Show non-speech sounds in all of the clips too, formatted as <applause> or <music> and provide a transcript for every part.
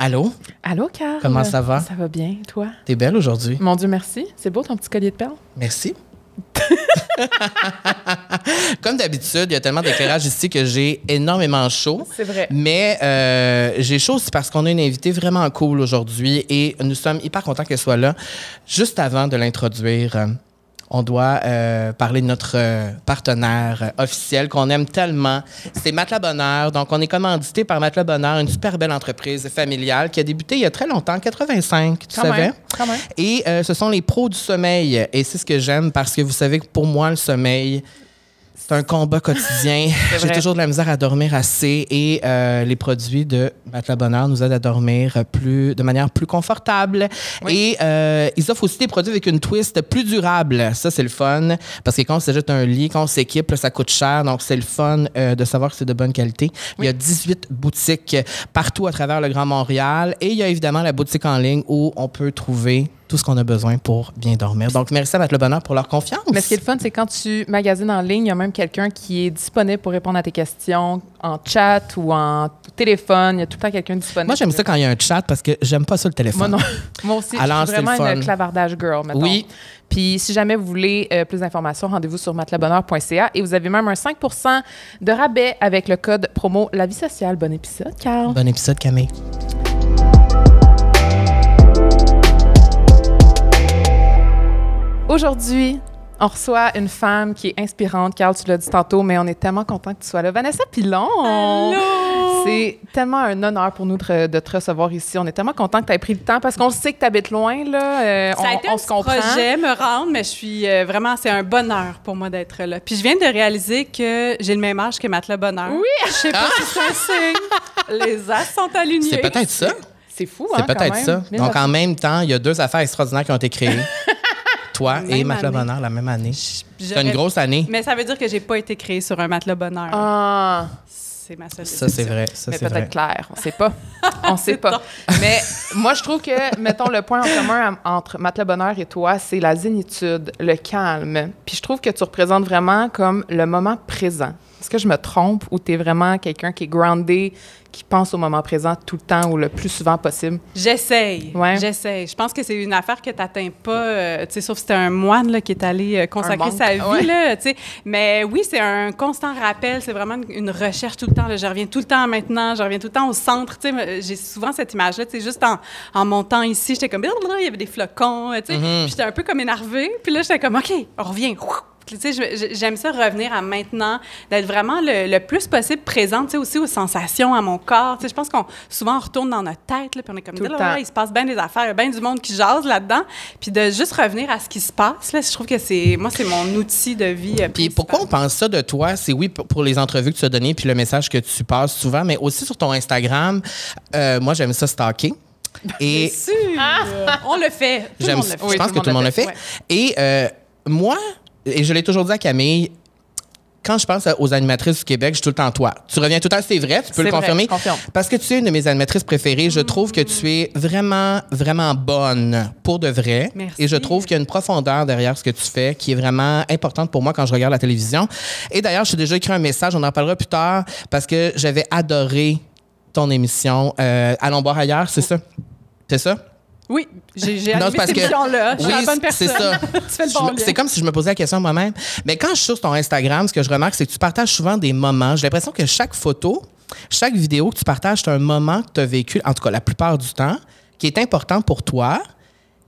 Allô? Allô, Carl? Comment ça va? Ça va bien, toi? T'es belle aujourd'hui. Mon Dieu, merci. C'est beau ton petit collier de perles? Merci. <laughs> Comme d'habitude, il y a tellement d'éclairage ici que j'ai énormément chaud. C'est vrai. Mais euh, j'ai chaud aussi parce qu'on a une invitée vraiment cool aujourd'hui et nous sommes hyper contents qu'elle soit là. Juste avant de l'introduire, on doit euh, parler de notre euh, partenaire euh, officiel qu'on aime tellement. C'est Matelas Bonheur. Donc, on est commandité par Matelas Bonheur, une super belle entreprise familiale qui a débuté il y a très longtemps, 85, tu Quand savais? même, quand même. Et ce sont les pros du sommeil. Et c'est ce que j'aime parce que vous savez que pour moi, le sommeil, c'est un combat quotidien. <laughs> J'ai toujours de la misère à dormir assez et euh, les produits de Matelas Bonheur nous aident à dormir plus, de manière plus confortable. Et euh, ils offrent aussi des produits avec une twist plus durable. Ça, c'est le fun parce que quand on s'ajoute un lit, quand on s'équipe, ça coûte cher. Donc, c'est le fun euh, de savoir que c'est de bonne qualité. Il y a 18 boutiques partout à travers le Grand Montréal et il y a évidemment la boutique en ligne où on peut trouver tout ce qu'on a besoin pour bien dormir. Donc, merci à Matelas Bonheur pour leur confiance. Mais ce qui est le fun, c'est quand tu magasines en ligne, il y a même quelqu'un qui est disponible pour répondre à tes questions en chat ou en téléphone. Il y a tout le temps quelqu'un disponible. Moi, j'aime ça quand il y a un chat parce que j'aime pas ça le téléphone. Moi, non. Moi aussi, <laughs> Alors, je suis vraiment le une clavardage girl, mettons. Oui. Puis si jamais vous voulez euh, plus d'informations, rendez-vous sur matelasbonheur.ca et vous avez même un 5% de rabais avec le code promo La Vie Sociale. Bon épisode, Carl. Bon épisode, Camille. Aujourd'hui, on reçoit une femme qui est inspirante. Carl, tu l'as dit tantôt, mais on est tellement content que tu sois là. Vanessa Pilon! C'est tellement un honneur pour nous de, de te recevoir ici. On est tellement content que tu aies pris le temps parce qu'on sait que tu habites loin. Là. Euh, Ça a on, été on un se petit comprend. projet, me rendre, mais je suis euh, vraiment, c'est un bonheur pour moi d'être là. Puis je viens de réaliser que j'ai le même âge que Matelas Bonheur. Oui! Je sais pas si c'est un signe. Les as sont alignés. C'est peut-être ça. C'est fou, C'est hein, quand peut-être ça. Donc, en même temps, il y a deux affaires extraordinaires qui ont été créées. <laughs> Toi et Matelas année. Bonheur la même année. C'est une grosse année. Mais ça veut dire que j'ai pas été créée sur un Matelas Bonheur. Ah, C'est ma seule Ça, c'est vrai. Ça, mais c'est vrai. peut-être clair. On sait pas. On sait pas. Mais moi, je trouve que, mettons, le point en commun entre Matelas Bonheur et toi, c'est la zénitude, le calme. Puis je trouve que tu représentes vraiment comme le moment présent. Est-ce que je me trompe ou tu es vraiment quelqu'un qui est groundé, qui pense au moment présent tout le temps ou le plus souvent possible? J'essaye. Ouais. J'essaye. Je pense que c'est une affaire que tu n'atteins pas, euh, tu sais, sauf si c'était un moine là, qui est allé euh, consacrer sa vie. ouais. Là, tu. Mais oui, c'est un constant rappel. C'est vraiment une, une recherche tout le temps. là. Je reviens tout le temps maintenant. Je reviens tout le temps au centre. Tu sais, me- J'ai souvent cette image-là. tu Juste en, en montant ici, j'étais comme, il y avait des flocons. euh, tu. Mm-hmm. J'étais un peu comme énervée. Puis là, j'étais comme, OK, on revient. J'aime ça revenir à maintenant, d'être vraiment le, le plus possible présente, tu sais, aussi aux sensations, à mon corps. Tu sais, je pense qu'on souvent on retourne dans notre tête, là, puis on est comme, Tout le Là, là, temps. il se passe bien des affaires, il y a bien du monde qui jase là-dedans. Puis de juste revenir à ce qui se passe, là, je trouve que c'est, moi, c'est mon outil de vie. euh, Puis principal. pourquoi on pense ça de toi? C'est oui pour les entrevues que tu as données puis le message que tu passes souvent, mais aussi sur ton Instagram. Euh, moi, j'aime ça stalker. <laughs> Et Bien sûr! on le fait. Tout le j'aime monde ça. le fait. Je Oui, pense que tout le monde le fait. Ouais. Et euh, moi, et je l'ai toujours dit à Camille, quand je pense aux animatrices du Québec, je suis tout le temps toi. Tu reviens tout le temps, c'est vrai, tu peux le vrai, confirmer. je confirme. Parce que tu es une de mes animatrices préférées. Je trouve que tu es vraiment, vraiment bonne pour de vrai. Merci. Et je trouve qu'il y a une profondeur derrière ce que tu fais qui est vraiment importante pour moi quand je regarde la télévision. Et d'ailleurs, je t'ai déjà écrit un message, on en parlera plus tard, parce que j'avais adoré ton émission euh, Allons boire ailleurs, c'est ça? C'est ça? Oui, j'ai, c'est parce cette que- émission-là. Je suis la bonne c'est personne. ça. <laughs> bon. C'est comme si je me posais la question moi-même. Mais quand je suis sur ton Instagram, ce que je remarque, c'est que tu partages souvent des moments. J'ai l'impression que chaque photo, chaque vidéo que tu partages, c'est un moment que tu as vécu, en tout cas la plupart du temps, qui est important pour toi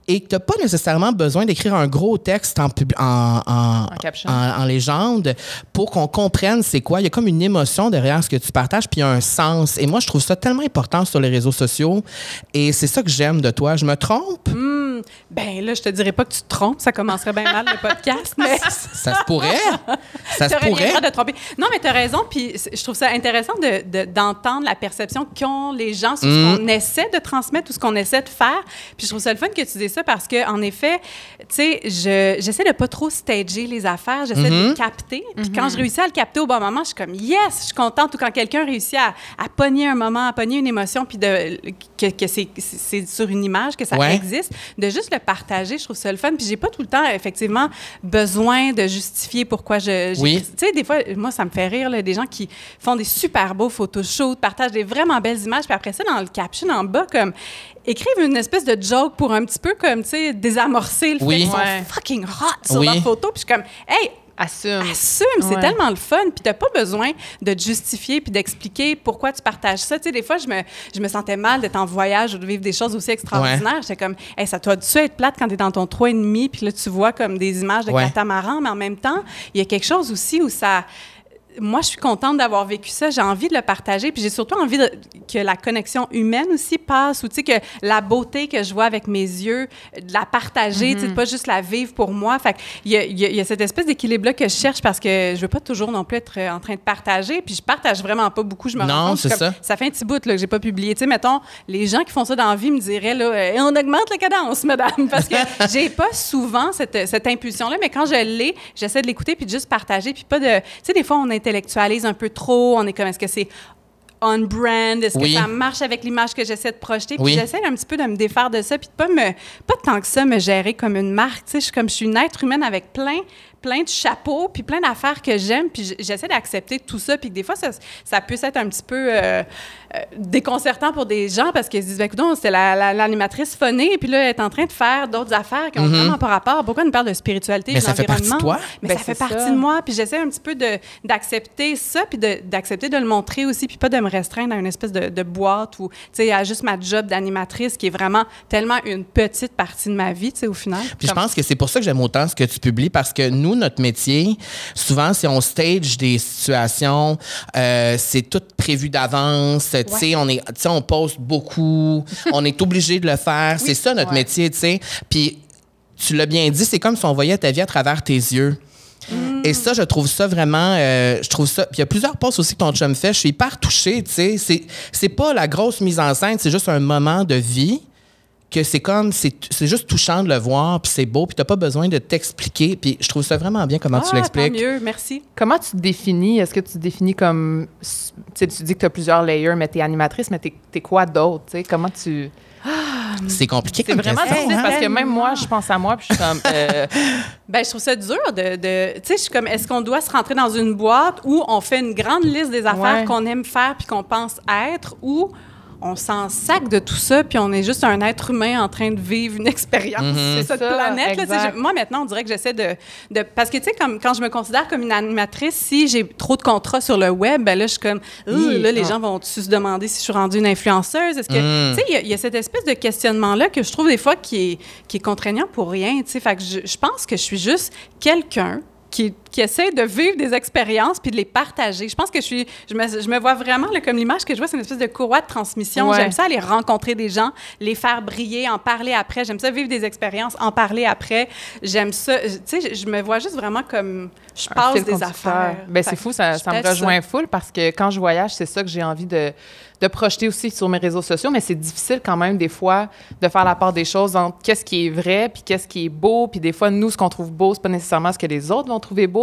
et que tu n'as pas nécessairement besoin d'écrire un gros texte en, en, en, En légende pour qu'on comprenne c'est quoi. Il y a comme une émotion derrière ce que tu partages, puis il y a un sens. Et moi, je trouve ça tellement important sur les réseaux sociaux. Et c'est ça que j'aime de toi. Je me trompe? Ben là, je te dirais pas que tu te trompes, ça commencerait bien mal le podcast, mais Ça se pourrait. Ça se pourrait. de tromper. Non, mais tu as raison. Puis je trouve ça intéressant de- de- d'entendre la perception qu'ont les gens sur Mm. ce qu'on essaie de transmettre ou ce qu'on essaie de faire. Puis je trouve ça le fun que tu dises ça parce que en effet, tu sais, je- j'essaie de pas trop stager les affaires. J'essaie de Mm-hmm. les capter. Puis quand je réussis à le capter au bon moment, je suis comme yes, je suis contente. Ou quand quelqu'un réussit à, à pogner un moment, à pogner une émotion, puis de, que, que c'est c'est sur une image, que ça Ouais. existe, de juste le partager, je trouve ça le fun. Puis j'ai pas tout le temps, effectivement, besoin de justifier pourquoi je. Oui. Tu sais, des fois, moi, ça me fait rire, là, des gens qui font des super beaux photoshoots, partagent des vraiment belles images, puis après ça, dans le caption en bas, comme écrivent une espèce de joke pour un petit peu comme tu sais désamorcer le fait Oui. qu'ils sont Ouais. fucking hot sur Oui. leurs photos puis je suis comme hey Assume. Assume, c'est Ouais. tellement le fun. Puis t'as pas besoin de te justifier puis d'expliquer pourquoi tu partages ça. Tu sais, des fois, je me, je me sentais mal d'être en voyage ou de vivre des choses aussi extraordinaires. J'étais comme, hey, ça doit dû être plate quand t'es dans ton 3,5 puis là, tu vois comme des images de Ouais. catamaran, mais en même temps, il y a quelque chose aussi où ça moi, je suis contente d'avoir vécu ça. J'ai envie de le partager. Puis j'ai surtout envie de- que la connexion humaine aussi passe, ou tu sais, que la beauté que je vois avec mes yeux, de la partager, tu sais, pas juste la vivre pour moi. Fait il y a, y y cette espèce d'équilibre-là que je cherche parce que je veux pas toujours non plus être euh, en train de partager. Puis je partage vraiment pas beaucoup. Je me Non, rends compte. c'est comme- ça. Ça fait un petit bout là, que j'ai pas publié. Tu sais, mettons, les gens qui font ça dans la vie me diraient, là, Euh, on augmente la cadence, madame. Parce que <laughs> j'ai pas souvent cette, cette impulsion-là, mais quand je l'ai, j'essaie de l'écouter puis de juste partager. Puis pas de. Tu sais, des fois, on intellectualise un peu trop. On est comme, est-ce que c'est on-brand? Est-ce Oui. que ça marche avec l'image que j'essaie de projeter? Puis Oui. j'essaie un petit peu de me défaire de ça, puis de pas me, pas tant que ça me gérer comme une marque. Tu sais, je suis comme, je suis une être humaine avec plein, plein de chapeaux, puis plein d'affaires que j'aime, puis j'essaie d'accepter tout ça, puis que des fois, ça, ça peut être un petit peu euh, euh, déconcertant pour des gens parce qu'ils se disent, ben, écoute, c'est la- la- l'animatrice phonée, puis là, elle est en train de faire d'autres affaires qui ont vraiment pas rapport. Pourquoi elle nous parle de spiritualité. Mais ça fait partie de toi. Mais Ben, ça fait partie ça. de moi, puis j'essaie un petit peu de- d'accepter ça, puis de- d'accepter de, le montrer aussi, puis pas de me restreindre à une espèce de, de boîte ou, tu sais, à juste ma job d'animatrice qui est vraiment tellement une petite partie de ma vie, tu sais, au final. Puis je pense que c'est pour ça que j'aime autant ce que tu publies parce que nous, notre métier, souvent, si on stage des situations, euh, c'est tout prévu d'avance. Tu sais, on est, on poste beaucoup, <laughs> on est obligé de le faire. C'est ça notre Ouais. métier, tu sais. Puis tu l'as bien dit, c'est comme si on voyait ta vie à travers tes yeux. Et ça, je trouve ça vraiment. euh, je trouve ça. Puis il y a plusieurs posts aussi que ton chum fait. Je suis hyper touchée, tu sais. C'est pas la grosse mise en scène, c'est juste un moment de vie que c'est comme. C'est, c'est juste touchant de le voir, puis c'est beau, puis t'as pas besoin de t'expliquer. Puis je trouve ça vraiment bien comment tu Ah, l'expliques. Mieux, merci. Comment tu te définis? Est-ce que tu te définis comme. Tu sais, tu dis que tu as plusieurs layers, mais tu es animatrice, mais tu es, quoi d'autre? tu sais? Comment tu. <gasps> C'est compliqué C'est comme vraiment question, difficile hein? parce que même moi, je pense à moi, puis je suis comme. euh, <laughs> Ben, je trouve ça dur de. de- tu sais, je suis comme, est-ce qu'on doit se rentrer dans une boîte où on fait une grande liste des affaires Ouais. qu'on aime faire puis qu'on pense être ou on s'en sac de tout ça puis on est juste un être humain en train de vivre une <laughs> expérience Mhm. sur cette Ça, planète. là, moi, maintenant, on dirait que j'essaie de, de. Parce que, tu sais, comme, quand je me considère comme une animatrice, si j'ai trop de contrats sur le web, ben là, je suis comme. Oui. Ouh, là, les Ah. gens vont-tu se demander si je suis rendue une influenceuse? Est-ce que. Mm. Tu sais, il y a- il y, a cette espèce de questionnement-là que je trouve des fois qui est, qui est contraignant pour rien. Tu sais, fait que je, je pense que je suis juste quelqu'un qui, qui essaie de vivre des expériences puis de les partager. Je pense que je suis, je me, je me vois vraiment là, comme l'image que je vois, c'est une espèce de courroie de transmission. Ouais. J'aime ça aller rencontrer des gens, les faire briller, en parler après. J'aime ça vivre des expériences, en parler après. J'aime ça. Tu sais, je, me vois juste vraiment comme je passe des conducteur. affaires. Ben, c'est fou, ça, ça me rejoint full parce que quand je voyage, c'est ça que j'ai envie de, de projeter aussi sur mes réseaux sociaux, mais c'est difficile quand même des fois de faire la part des choses entre qu'est-ce qui est vrai puis qu'est-ce qui est beau, puis des fois nous ce qu'on trouve beau, c'est pas nécessairement ce que les autres vont trouver beau.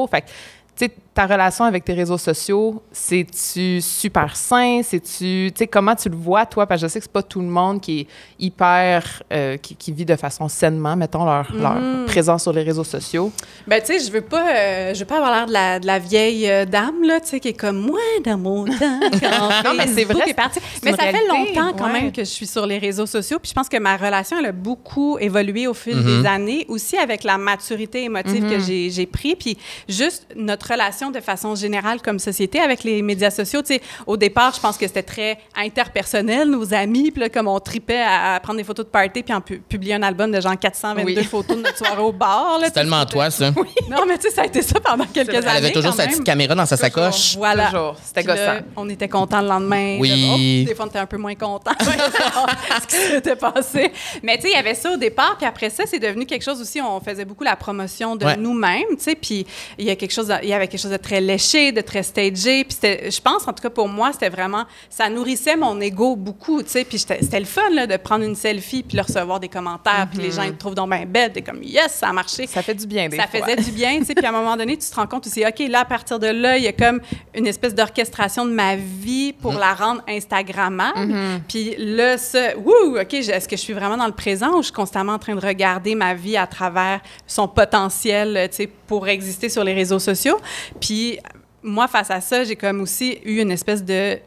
Sais, ta relation avec tes réseaux sociaux, c'est-tu super sain? C'est-tu, tu sais, comment tu le vois, toi? Parce que je sais que c'est pas tout le monde qui est hyper, euh, qui, qui vit de façon sainement, mettons, leur, Mm. leur présence sur les réseaux sociaux. Ben, tu sais, je veux pas, euh, je veux pas avoir l'air de la, de la vieille euh, dame, là, tu sais, qui est comme moi dans mon temps. <laughs> quand Non, mais c'est vrai, est parti. Mais ça fait longtemps quand ouais. même que je suis sur les réseaux sociaux. Puis je pense que ma relation, elle a beaucoup évolué au fil des années, aussi avec la maturité émotive que j'ai j'ai pris. Puis juste notre relation de façon générale comme société avec les médias sociaux. Tu sais, au départ, je pense que c'était très interpersonnel, nos amis. Puis là, comme on tripait à, à prendre des photos de party puis en pu- publier un album de genre 422 Oui. photos de notre soirée au bar. C'est tellement toi, ça. non, mais tu sais, ça a été ça pendant quelques années. Elle avait toujours sa petite caméra dans sa sacoche. Voilà. Toujours. C'était Puis là, gossant. on était contents le lendemain. Oui. Oh, des fois, on était un peu moins contents. <laughs> ce qui s'était passé. Mais tu sais, il y avait ça au départ. Puis après ça, c'est devenu quelque chose aussi. On faisait beaucoup la promotion de Ouais. nous-mêmes. Tu sais, puis il y a quelque chose, il y avait quelque chose chose de très léché, de très stagé. Puis je pense, en tout cas pour moi, c'était vraiment, ça nourrissait mon ego beaucoup, tu sais. Puis c'était le fun là, de prendre une selfie puis de recevoir des commentaires, puis les gens ils te trouvent donc bien belle, t'es comme yes, ça a marché. Ça fait du bien des Ça faisait du bien, tu sais. Puis à un moment donné, tu te rends compte aussi, ok, là à partir de là, il y a comme une espèce d'orchestration de ma vie pour mm. la rendre instagrammable. Mm-hmm. Puis là, ça, wouh, ok, est-ce que je suis vraiment dans le présent ou je suis constamment en train de regarder ma vie à travers son potentiel, tu sais, pour exister sur les réseaux sociaux? Puis moi, face à ça, j'ai comme aussi eu une espèce de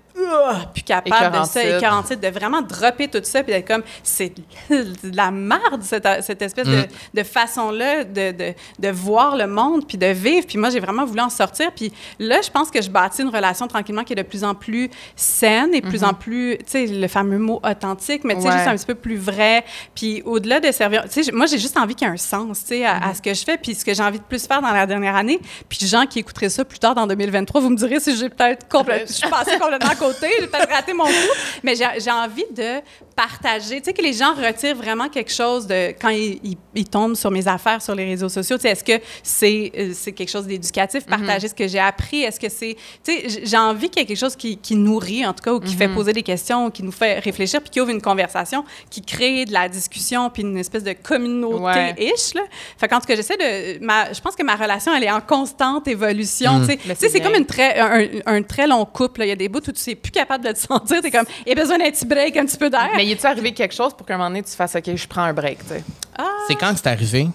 puis capable de ça, et de vraiment dropper tout ça, puis d'être comme, c'est de la merde, cette, cette espèce de, mm. de façon-là de, de, de, voir le monde, puis de vivre. Puis moi, j'ai vraiment voulu en sortir. Puis là, je pense que je bâtis une relation tranquillement qui est de plus en plus saine et de plus en mm-hmm. plus, tu sais, le fameux mot authentique, mais tu sais, juste un petit peu plus vrai. Puis au-delà de servir, tu sais, moi, j'ai juste envie qu'il y ait un sens, tu sais, à, mm-hmm. ce que je fais, puis ce que j'ai envie de plus faire dans la dernière année. Puis gens qui écouteraient ça plus tard dans 2023, vous me direz si j'ai peut-être complètement, je suis passée complètement à côté, j'ai peut-être raté mon coup, mais j'ai envie de partager, tu sais, que les gens retirent vraiment quelque chose de quand ils, ils, tombent sur mes affaires sur les réseaux sociaux. Tu sais, est-ce que c'est euh, c'est quelque chose d'éducatif, partager mm-hmm. ce que j'ai appris? Est-ce que c'est, tu sais, j'ai envie qu'il y ait quelque chose qui, qui, nourrit, en tout cas, ou qui fait mm-hmm. poser des questions, qui nous fait réfléchir, puis qui ouvre une conversation, qui crée de la discussion, puis une espèce de communauté-ish, là. Fait qu'en tout cas, j'essaie de, ma, je pense que ma relation, elle est en constante évolution, mm. tu sais. c'est comme une très, un, un, très long couple, Il y a des bouts où tu plus capable de te sentir, t'es comme, il y a besoin d'un petit break, un petit peu d'air. Mais il est arrivé quelque chose pour qu'à un moment donné, tu fasses OK, je prends un break, tu sais? Ah. C'est quand c'est arrivé?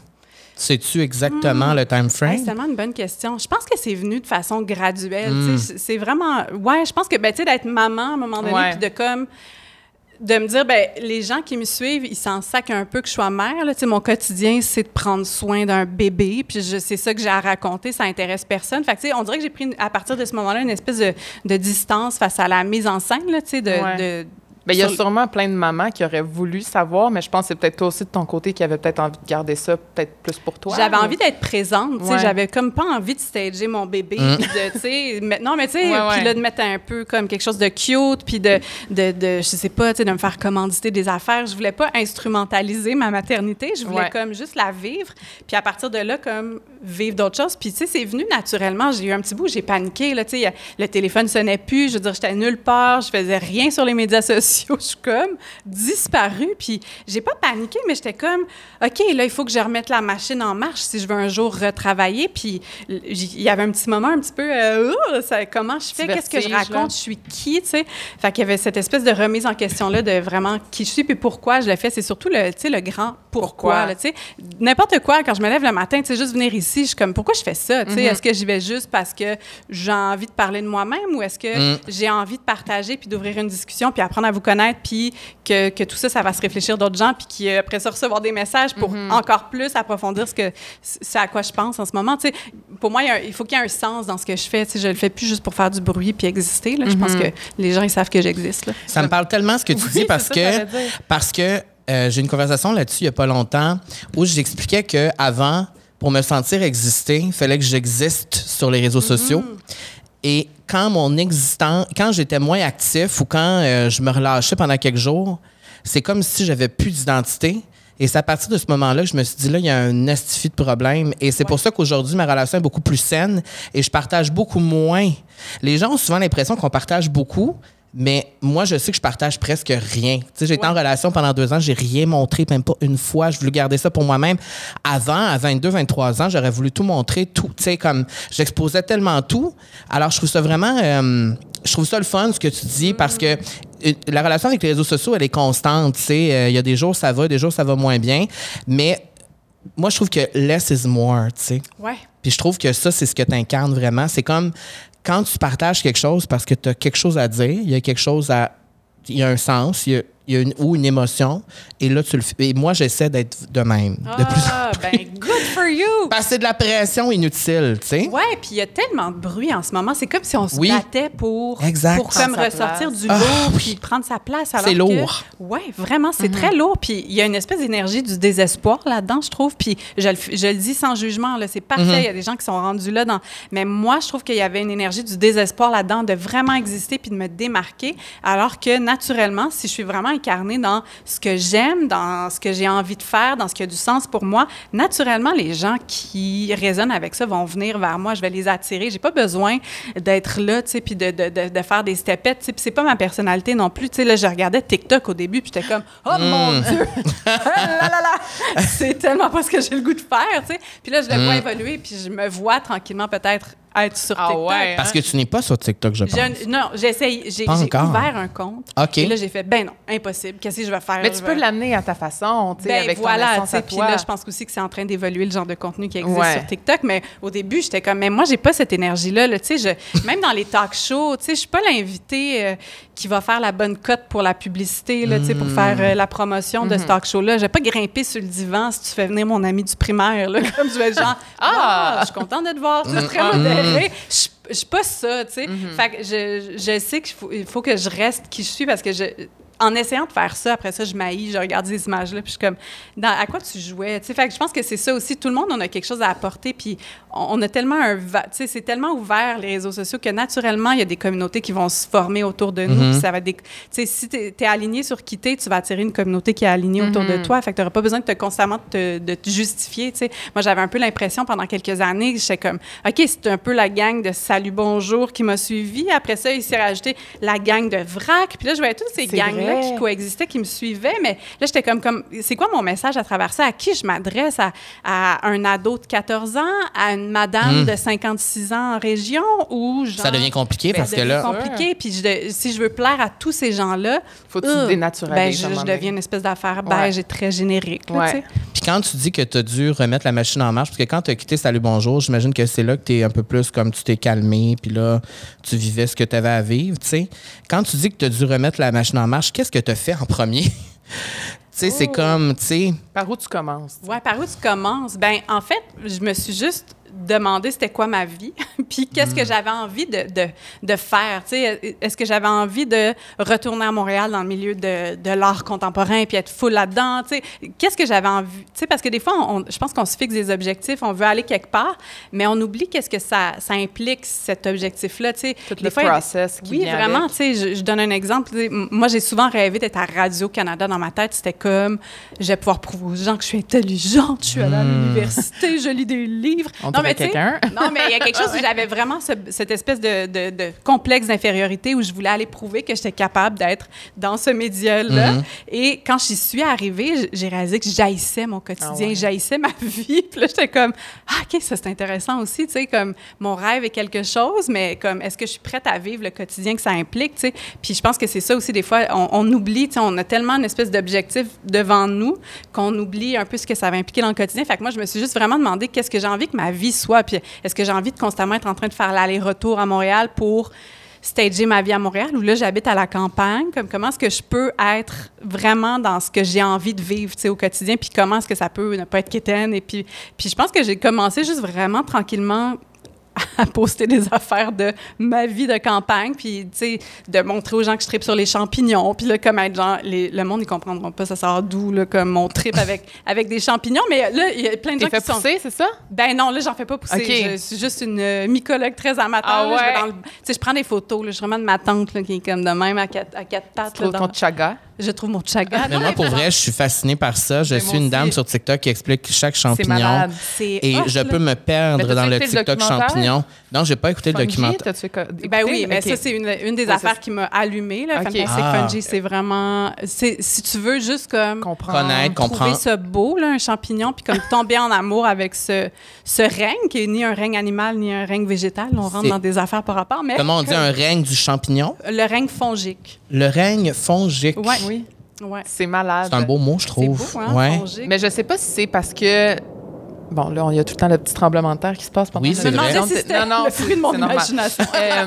Sais-tu exactement hmm. le time frame? c'est tellement une bonne question. Je pense que c'est venu de façon graduelle. Hmm. C'est vraiment. Ouais, je pense que ben, d'être maman à un moment donné, puis de comme de me dire, ben les gens qui me suivent, ils s'en sacent un peu que je sois mère. Là. Mon quotidien, c'est de prendre soin d'un bébé, puis c'est ça que j'ai à raconter, ça intéresse personne. Fait que, on dirait que j'ai pris, à partir de ce moment-là, une espèce de, de, distance face à la mise en scène, là, de, de ben, il y a sûrement plein de mamans qui auraient voulu savoir, mais je pense que c'est peut-être toi aussi de ton côté qui avait peut-être envie de garder ça peut-être plus pour toi. J'avais envie d'être présente, sais. j'avais comme pas envie de stager mon bébé, mm. de, tu sais, non, mais tu sais, puis là, de mettre un peu comme quelque chose de cute, puis de, de, de, je sais pas, tu sais, de me faire commanditer des affaires. Je voulais pas instrumentaliser ma maternité, je voulais comme juste la vivre, puis à partir de là, comme vivre d'autres choses. Puis, tu sais, c'est venu naturellement. J'ai eu un petit bout, j'ai paniqué, là, tu sais, le téléphone sonnait plus, je veux dire, j'étais nulle part, je faisais rien sur les médias <laughs> sociaux je suis comme disparue. Puis j'ai pas paniqué, mais j'étais comme, OK, là, il faut que je remette la machine en marche si je veux un jour retravailler. Puis il y avait un petit moment un petit peu, euh, comment je fais, qu'est-ce que je raconte, je suis qui, tu sais? Fait qu'il y avait cette espèce de remise en question-là de vraiment qui je suis puis pourquoi je le fais. C'est surtout le, tu sais, le grand pourquoi, tu sais. N'importe quoi, quand je me lève le matin, tu sais, juste venir ici, je suis comme, pourquoi je fais ça, tu sais? Mm-hmm. Est-ce que j'y vais juste parce que j'ai envie de parler de moi-même ou est-ce que mm. j'ai envie de partager puis d'ouvrir une discussion puis apprendre à vous connaître puis que, que, tout ça, ça va se réfléchir d'autres gens, puis qu'après ça, recevoir des messages pour mhm. encore plus approfondir ce que c'est à quoi je pense en ce moment. Tu sais, pour moi, il, faut qu'il y ait un sens dans ce que je fais. Tu sais, je le fais plus juste pour faire du bruit puis exister. Là. Je pense mhm. que les gens, ils savent que j'existe. Ça me parle tellement ce que tu dis parce, que, parce que euh, j'ai une conversation là-dessus il n'y a pas longtemps où j'expliquais que avant pour me sentir exister, il fallait que j'existe sur les réseaux sociaux. Mhm. Et quand mon existence, quand j'étais moins actif ou quand euh, je me relâchais pendant quelques jours, c'est comme si j'avais plus d'identité. Et c'est à partir de ce moment-là que je me suis dit, là, il y a un astifi de problème. Et c'est pour ça qu'aujourd'hui, ma relation est beaucoup plus saine et je partage beaucoup moins. Les gens ont souvent l'impression qu'on partage beaucoup, mais moi, je sais que je partage presque rien. Tu sais, j'ai été en relation pendant deux ans, j'ai rien montré, même pas une fois. Je voulais garder ça pour moi-même. Avant, à 22, 23 ans, j'aurais voulu tout montrer, tout. Tu sais, comme j'exposais tellement tout. Alors, je trouve ça vraiment. Euh, je trouve ça le fun, ce que tu dis, parce que euh, la relation avec les réseaux sociaux, elle est constante. Tu sais, euh, il y a des jours, ça va, des jours, ça va moins bien. Mais moi, je trouve que less is more, tu sais. Ouais. Puis je trouve que ça, c'est ce que tu incarnes vraiment. C'est comme quand tu partages quelque chose parce que tu as quelque chose à dire, il y a quelque chose à. Il y a un sens, il y a, il y a une, ou une émotion, et là, tu le fais. Et moi, j'essaie d'être de même. Ah, de plus en plus. ben, good for you! Parce que c'est de la pression inutile, tu sais. Ouais, puis il y a tellement de bruit en ce moment. C'est comme si on se battait pour, pour comme ressortir du ah, lourd puis prendre sa place. C'est lourd. Oui, vraiment, c'est très mhm. lourd. Puis il y a une espèce d'énergie du désespoir là-dedans, je trouve. Puis je, je, le dis sans jugement, là, c'est parfait. Mhm. Il y a des gens qui sont rendus là. Dans... Mais moi, je trouve qu'il y avait une énergie du désespoir là-dedans, de vraiment exister puis de me démarquer. Alors que naturellement, si je suis vraiment incarné dans ce que j'aime, dans ce que j'ai envie de faire, dans ce qui a du sens pour moi, naturellement, les gens qui résonnent avec ça vont venir vers moi. Je vais les attirer. J'ai pas besoin d'être là, tu sais, puis de, de, de, de, faire des stepettes, tu sais. Puis c'est pas ma personnalité non plus. Tu sais, là, je regardais TikTok au début, puis j'étais comme, oh mon Mm. Dieu! là, là, là! C'est tellement pas ce que j'ai le goût de faire, tu sais. Puis là, je le vois Mm. évoluer, puis je me vois tranquillement peut-être être sur Ah TikTok. ouais, Parce que tu n'es pas sur TikTok, je pense. Je- non, j'essaye. J'ai ouvert un compte. OK. Et là, j'ai fait, ben non, impossible. Qu'est-ce que je vais faire? Mais tu vais- peux l'amener à ta façon, tu sais, ben avec voilà, ton puis là, je pense aussi que c'est en train d'évoluer le genre de contenu qui existe Ouais. sur TikTok. Mais au début, j'étais comme, mais moi, j'ai pas cette énergie-là. Là, tu sais, <laughs> même dans les talk shows, tu sais, je suis pas l'invité euh, qui va faire la bonne cote pour la publicité, là, tu sais, pour faire euh, la promotion de ce Mm-hmm. talk show-là. Je vais pas grimper sur le divan si tu fais venir mon ami du primaire, là, <laughs> comme je vais être genre, Ah! ah, je suis contente de te voir, c'est très. Modéré. Je je suis pas ça, tu sais. Fait que je, je sais qu'il faut, il faut que je reste qui je suis parce que je, en essayant de faire ça, après ça, je maillis, je regarde ces images-là, puis je suis comme, dans, à quoi tu jouais? Tu sais, fait que je pense que c'est ça aussi. Tout le monde, on a quelque chose à apporter, puis on, on a tellement un... Tu sais, c'est tellement ouvert, les réseaux sociaux, que naturellement, il y a des communautés qui vont se former autour de nous, puis ça va des... Tu sais, si tu es, aligné sur quitter, tu vas attirer une communauté qui est alignée autour de toi, fait que tu n'auras pas besoin de te constamment te, de te justifier, tu sais. Moi, j'avais un peu l'impression pendant quelques années, j'étais comme, OK, c'est un peu la gang de Salut Bonjour qui m'a suivi. Après ça, il s'est rajouté la gang de VRAC. Puis là, je voyais toutes ces C'est qui coexistaient, qui me suivaient. Mais là, j'étais comme, comme c'est quoi mon message à travers ça? À qui je m'adresse? À, à un ado de 14 ans? À une madame de 56 ans en région? Ou genre... Hmm. Ça devient compliqué Ben, parce ça que devient là. compliqué. Puis je- si je veux plaire à tous ces gens-là, Faut que tu euh, dénaturalises ben, je, deviens une espèce d'affaire Ouais. beige et très générique. là, Ouais. Puis quand tu dis que tu as dû remettre la machine en marche, parce que quand tu as quitté Salut Bonjour, j'imagine que c'est là que tu es un peu plus comme tu t'es calmé, puis là, tu vivais ce que tu avais à vivre, tu sais. Quand tu dis que tu as dû remettre la machine en marche, qu'est-ce que tu as fait en premier? <laughs> tu sais, c'est Oh. comme, tu sais, Par où tu commences? Ouais, par où tu commences? Ben, en fait, je me suis juste demandé c'était quoi ma vie, <laughs> puis qu'est-ce Hmm. que j'avais envie de, de, de faire. Tu sais, est-ce que j'avais envie de retourner à Montréal dans le milieu de, de l'art contemporain puis être full là-dedans? Tu sais, qu'est-ce que j'avais envie? Tu sais, parce que des fois, on- je pense qu'on se fixe des objectifs, on veut aller quelque part, mais on oublie qu'est-ce que ça, ça implique, cet objectif-là. Tu sais, Tout Des le fois, process qui oui, vient vraiment. avec. Tu sais, je, je donne un exemple. Moi, j'ai souvent rêvé d'être à Radio-Canada dans ma tête. C'était comme, je vais pouvoir prouver aux gens que je suis intelligente, je suis allée à l'université, je lis des livres. <laughs> On sais, quelqu'un. Non, mais il y a quelque <laughs> chose où j'avais vraiment ce- cette espèce de, de- de complexe d'infériorité où je voulais aller prouver que j'étais capable d'être dans ce média-là. Mhm. Et quand j'y suis arrivée, j'ai réalisé que j'haïssais mon quotidien, Ah ouais. j'haïssais ma <laughs> vie. Puis là, j'étais comme, ah, OK, ça c'est intéressant aussi, tu sais, comme mon rêve est quelque chose, mais comme, est-ce que je suis prête à vivre le quotidien que ça implique, tu sais? Puis je pense que c'est ça aussi, des fois, on, on oublie, tu sais, on a tellement une espèce d'objectif devant nous qu'on oublie un peu ce que ça va impliquer dans le quotidien. Fait que moi, je me suis juste vraiment demandé qu'est-ce que j'ai envie que ma vie soit, puis est-ce que j'ai envie de constamment être en train de faire l'aller-retour à Montréal pour stager ma vie à Montréal? Ou là j'habite à la campagne. Comme comment est-ce que je peux être vraiment dans ce que j'ai envie de vivre au quotidien? Puis comment est-ce que ça peut ne pas être quétaine? Et puis puis je pense que j'ai commencé juste vraiment tranquillement à poster des affaires de ma vie de campagne, puis, tu sais, de montrer aux gens que je tripe sur les champignons, puis là, comme être genre, les- le monde, ils comprendront pas, ça sort d'où, là, comme mon trip avec, <laughs> avec des champignons, mais là, il y a plein de gens fait qui sont... pousser, c'est ça? Ben non, là, j'en fais pas pousser. Je suis juste une euh, mycologue très amateur. Ah là. Je ouais? le- Tu sais, je prends des photos, là, je suis vraiment de ma tante, là, qui est comme de même, à quatre, à quatre pattes. Tu trouves là, ton chaga? Je trouve mon chaga. mais moi, pour vrai, je suis fasciné par ça. Je suis une dame aussi. sur TikTok qui explique chaque C'est champignon. Et hot, je là. peux me perdre dans le TikTok documentaire? Champignon. Non, j'ai pas écouté le documentaire. Ben oui, mais ça, c'est une, une des Ouais, affaires qui m'a allumée. Là. OK. Fantastic Ah. Fungi, c'est vraiment... c'est- Si tu veux juste comme Comprendre. Connaître, trouver comprendre. ça beau, là, un champignon, puis comme tomber en amour avec ce, ce règne, qui est ni un règne animal, ni un règne végétal. On rentre dans des affaires par rapport, mais Comment on dit un règne du champignon? le règne fongique. Le règne fongique. Ouais. Oui, Ouais. c'est malade. C'est un beau mot, je C'est trouve. beau, hein, ouais. Mais je sais pas si c'est parce que. Bon, là, on- il y a tout le temps le petit tremblement de terre qui se passe pendant Oui, c'est Je me vrai. demandais si c'était Non, non, le fruit de mon imagination. <laughs> Euh,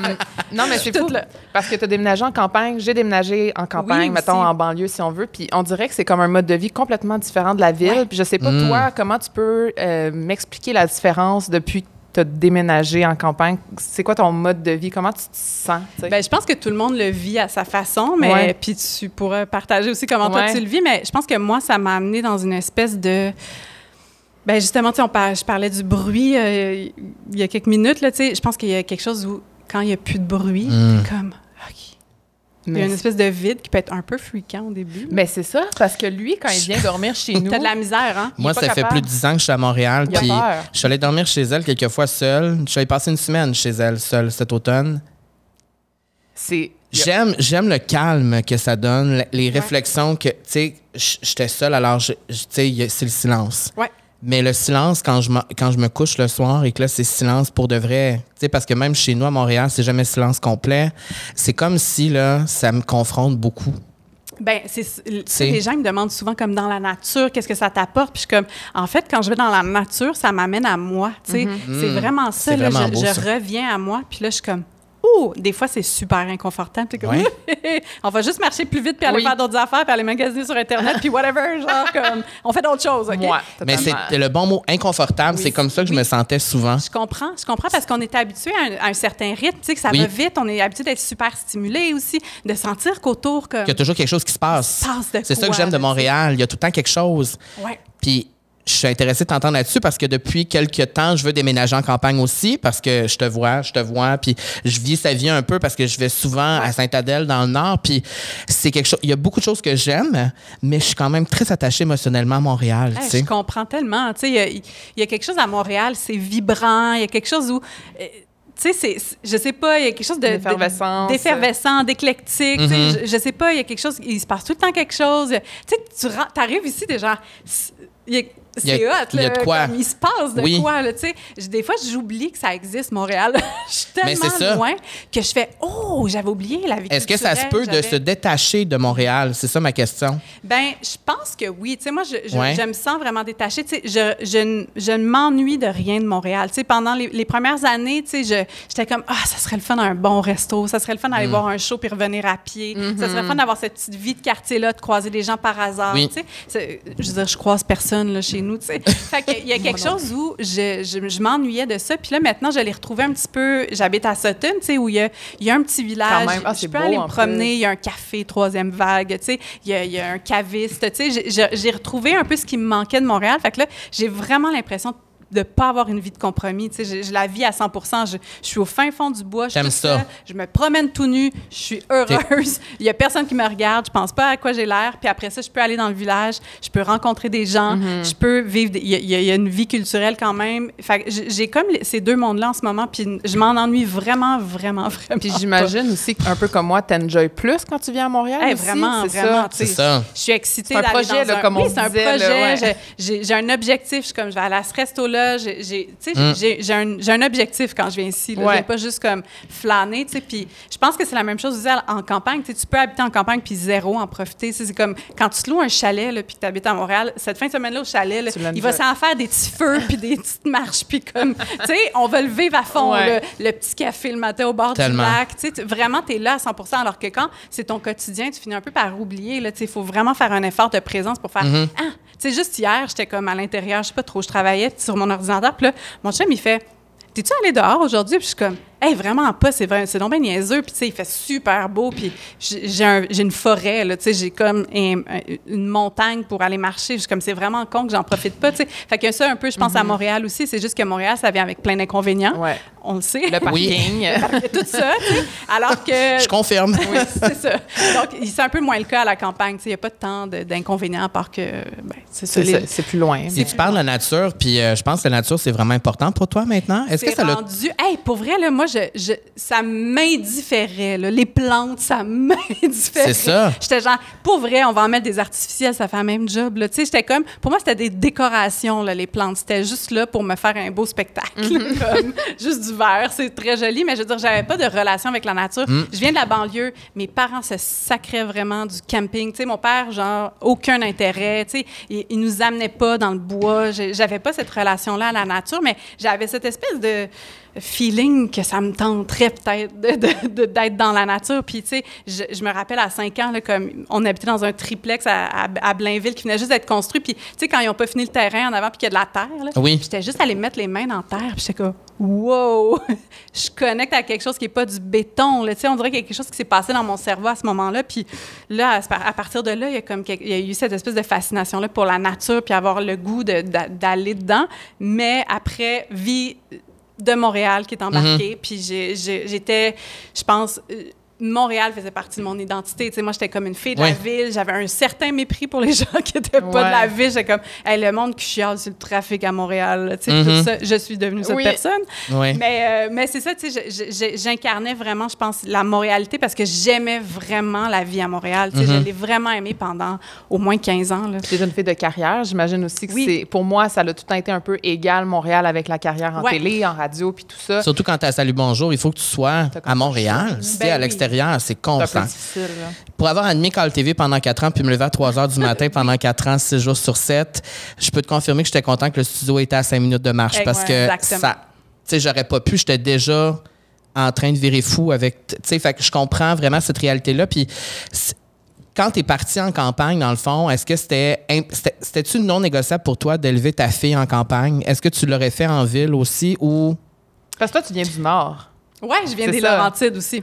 non, mais c'est Tout fou. le- Parce que tu as déménagé en campagne, j'ai déménagé en campagne, Oui, mettons aussi. en banlieue si on veut. Puis on dirait que c'est comme un mode de vie complètement différent de la ville. Ouais. Puis je sais pas, Mm. toi, comment tu peux euh, m'expliquer la différence depuis que tu as déménagé en campagne? C'est quoi ton mode de vie? Comment tu te sens? Ben, je pense que tout le monde le vit à sa façon, mais Ouais. puis tu pourrais partager aussi comment toi tu le vis. Mais je pense que moi, ça m'a amené dans une espèce de ben justement, tu sais, on par- je parlais du bruit euh, il y a quelques minutes là. Tu sais, je pense qu'il y a quelque chose où quand il y a plus de bruit, Mm. comme ok, Il y a une espèce de vide qui peut être un peu fréquent au début. Mais c'est ça, parce que lui, quand il vient <laughs> dormir chez nous. T'as de la misère, hein? Moi, ça fait plus de 10 ans que je suis à Montréal. Il a Puis peur. je suis allée dormir chez elle quelques fois seule. Je suis allée passer une semaine chez elle seule cet automne. C'est. J'aime, j'aime le calme que ça donne, le- les réflexions que, tu sais, j'étais seule, alors, tu sais, il y a- c'est le silence. Ouais. Mais le silence, quand je, me, quand je me couche le soir et que là, c'est silence pour de vrai, tu sais, parce que même chez nous à Montréal, c'est jamais silence complet. C'est comme si, là, ça me confronte beaucoup. Ben, c'est les gens me demandent souvent comme dans la nature, qu'est-ce que ça t'apporte? Puis je comme en fait quand je vais dans la nature, ça m'amène à moi, tu sais. C'est vraiment ça là, vraiment je, beau, je ça. reviens à moi, puis là je suis comme Ouh, des fois c'est super inconfortable, comme <laughs> on va juste marcher plus vite puis aller Oui. faire d'autres affaires, puis aller magasiner sur internet puis whatever, genre <laughs> comme on fait d'autres choses, Mais c'est le bon mot, inconfortable. Oui. C'est comme ça que je me sentais souvent. Je comprends, je comprends parce qu'on est habitué à un, à un certain rythme, tu sais, que ça Oui. va vite, on est habitué d'être super stimulé aussi, de sentir qu'autour comme. Qu'il y a toujours quelque chose qui se passe. C'est ça que j'aime de. Montréal. Il y a tout le temps quelque chose. Ouais. Puis je suis intéressée de t'entendre là-dessus parce que depuis quelques temps, je veux déménager en campagne aussi parce que je te vois, je te vois, puis je vis sa vie un peu parce que je vais souvent à Sainte-Adèle dans le Nord, puis c'est quelque chose. Il y a beaucoup de choses que j'aime, mais je suis quand même très attachée émotionnellement à Montréal. Hey, je comprends tellement. Tu sais, il y a- il y, a quelque chose à Montréal, c'est vibrant. Il y a quelque chose où. euh, tu sais, je sais pas, il y a quelque chose de. D'effervescent, d'éclectique. Mhm. je, je sais pas, il y a quelque chose. Il se passe tout le temps quelque chose. Tu sais, tu arrives ici, déjà. Il y C'est hot, il y a de quoi. comme il se passe de Oui. quoi, là, tu sais. Je- Des fois, j'oublie que ça existe, Montréal. <laughs> je suis tellement loin que je fais « Oh, j'avais oublié la vie Est-ce que ça se peut de se détacher de Montréal? C'est ça ma question. Ben, je pense que oui. Moi, je, je, Ouais. je me sens vraiment détachée. Je, je, ne- je ne m'ennuie de rien de Montréal. Pendant les, les premières années, j'étais comme, ah, ça serait le fun un bon resto, ça serait le fun d'aller Mm. voir un show puis revenir à pied, ça serait le fun d'avoir cette petite vie de quartier-là, de croiser des gens par hasard. Oui. Je veux dire, je croise personne là, chez nous, tu sais. fait qu'il y a <laughs> quelque chose où je, je, je m'ennuyais de ça. Puis là, maintenant, je l'ai retrouvé un petit peu. J'habite à Sutton, tu sais, où il y a, il y a un petit village. Quand même. Ah, je peux beau, aller me promener il y a un café troisième vague, tu sais, il y a, il y a un caviste, tu sais, j'ai retrouvé un peu ce qui me manquait de Montréal. Fait que là, j'ai vraiment l'impression de pas avoir une vie de compromis, tu sais, je, je la vis à 100 je, je suis au fin fond du bois, je ça. seule, je me promène tout nu, je suis heureuse, il y a personne qui me regarde, je pense pas à quoi j'ai l'air, puis après ça, je peux aller dans le village, je peux rencontrer des gens, Mm-hmm. je peux vivre, des- il y, a- y y une vie culturelle quand même. Fait que j'ai comme les- ces deux mondes-là en ce moment, puis je m'en ennuie vraiment, vraiment, <laughs> vraiment. Puis j'imagine aussi qu'un peu comme moi, t'enjoy plus quand tu viens à Montréal. Hey, aussi, vraiment, c'est vraiment. ça? tu sais, C'est ça. Je suis excitée C'est un d'aller projet, dans là, un... comme on oui, c'est un projet. ouais. J'ai un objectif. Je suis comme, je vais aller à ce resto-là. J'ai- j'ai- tu sais, Mm. j'ai- J'ai un, j'ai un objectif quand je viens ici. Ouais. Je viens pas juste comme flâner. tu sais. Puis je pense que c'est la même chose en campagne. Tu sais, tu peux habiter en campagne puis zéro en profiter. C'est comme quand tu te loues un chalet puis que tu habites à Montréal, cette fin de semaine-là au chalet, là, il va s'en faire des petits feux puis des petites marches. Puis comme, tu sais, on va le vivre à fond. Ouais. le petit café le matin au bord Tellement. du lac. Tu sais, tu- vraiment, tu es là à 100% alors que quand c'est ton quotidien, tu finis un peu par oublier. Il faut vraiment faire un effort de présence pour faire Mm-hmm. Ah! Sais, juste hier, j'étais comme à l'intérieur, je sais pas trop, je travaillais sur mon ordinateur. Puis là, mon chum, il fait T'es-tu allé dehors aujourd'hui? Puis je suis comme Hey, vraiment pas, c'est vrai, c'est donc bien niaiseux. Puis tu sais, il fait super beau. Puis j'ai j'ai un- j'ai une forêt, là, tu sais, j'ai comme un- un- une montagne pour aller marcher. Je suis comme, c'est vraiment con que j'en profite pas, tu sais. Fait que ça, un peu, je pense à Montréal aussi. C'est juste que Montréal, ça vient avec plein d'inconvénients. Ouais. On le sait. Le parking. tout ça, tu sais. Alors que. Je confirme. Oui, c'est ça. Donc, c'est un peu moins le cas à la campagne. tu sais. Il n'y a pas tant de- d'inconvénients, à part que. Ben, c'est ça. C'est plus loin. Si tu parles de la nature, puis euh, je pense que la nature, c'est vraiment important pour toi maintenant. Est-ce que C'est ça l'a. rendu. Hey, pour vrai, là, moi, je, je- ça m'indifférait. Les plantes, ça <laughs> m'indifférait. C'est ça. J'étais genre, pour vrai, on va en mettre des artificiels, ça fait le même job. là. Tu sais, j'étais comme. Pour moi, c'était des décorations, là, les plantes. C'était juste là pour me faire un beau spectacle. Mm-hmm. <laughs> comme juste du vert. C'est très joli, mais je veux dire, j'avais pas de relation avec la nature. Mm. Je viens de la banlieue. Mes parents se sacraient vraiment du camping. Tu sais, mon père, genre, aucun intérêt. Tu sais, il, il nous amenait pas dans le bois. J'avais pas cette relation-là à la nature, mais j'avais cette espèce de feeling que ça me tenterait peut-être d'être dans la nature. Puis, tu sais, je, je me rappelle à 5 ans, là, comme on habitait dans un triplex à, à- à Blainville qui venait juste d'être construit. Puis, tu sais, quand ils n'ont pas fini le terrain en avant puis qu'il y a de la terre, là, Oui. j'étais juste allée mettre les mains dans la terre. Puis, j'étais comme, wow! <laughs> je connecte à quelque chose qui n'est pas du béton. Là, tu sais, on dirait qu'il y a quelque chose qui s'est passé dans mon cerveau à ce moment-là. Puis, là, à, à partir de là, il y a, comme, il y a eu cette espèce de fascination-là pour la nature puis avoir le goût de- d'aller dedans. Mais après, vie de Montréal qui est embarquée. Puis j'ai- j'ai- j'étais, je pense, euh, Montréal faisait partie de mon identité. Tu sais, moi, j'étais comme une fille de la ville. J'avais un certain mépris pour les <laughs> gens qui n'étaient pas de la ville. J'étais comme, hey, le monde qui chiale sur le trafic à Montréal. là. Tu sais, Mhm. tout ça, je suis devenue cette Oui. personne. Mais, euh, mais c'est ça, tu sais, j'incarnais vraiment, je pense, la Montréalité parce que j'aimais vraiment la vie à Montréal. Tu sais. Je l'ai vraiment aimée pendant au moins 15 ans. Là. Tu es une fille de carrière. J'imagine aussi que Oui. c'est. Pour moi, ça a tout le temps été un peu égal, Montréal, avec la carrière en Ouais. télé, en radio, puis tout ça. Surtout quand tu as Salut Bonjour, il faut que tu sois à Montréal. Si Ben t'es à oui. C'est constant. difficile. là. Pour avoir animé Call TV pendant 4 ans puis me lever à 3 heures du matin <laughs> pendant 4 ans, 6 jours sur 7, je peux te confirmer que j'étais content que le studio était à 5 minutes de marche parce que Exactement. ça. Tu sais, j'aurais pas pu, j'étais déjà en train de virer fou avec. Tu sais, fait que je comprends vraiment cette réalité-là. Puis quand tu es parti en campagne, dans le fond, est-ce que c'était. C'était-tu non négociable pour toi d'élever ta fille en campagne? Est-ce que tu l'aurais fait en ville aussi ou. Parce que toi, tu viens du Nord. Ouais, je viens des ça. Laurentides aussi.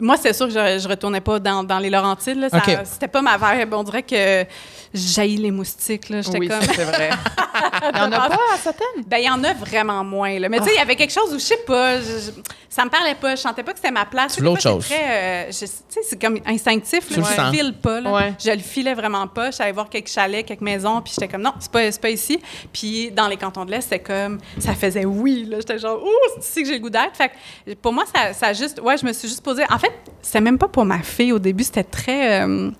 moi, c'est sûr que je, je retournais pas dans, dans les Laurentides. Là. Ça- OK. C'était pas ma vibe. On dirait que jaillis les moustiques. Là. J'étais Oui, comme... c'est vrai. <laughs> Il y en a pas à Sutton? Ben, il y en a vraiment moins. Là. Mais tu sais, il y avait quelque chose où, je sais pas, je- je- ça me parlait pas. Je sentais pas que c'était ma place. C'est euh, je- Tu sais, c'est comme instinctif. Là. Je le file pas. Là. Ouais. Je le filais vraiment pas. Je suis allée voir quelques chalets, quelques maisons, puis j'étais comme, non, c'est pas, c'est pas ici. Puis dans les cantons de l'Est, c'était comme, ça faisait oui. Là. J'étais genre, ouh, c'est ici que j'ai le goût d'être. Fait que pour moi, ça, ça juste, ouais, je me suis juste posé. En fait, c'était même pas pour ma fille au début. C'était très. euh,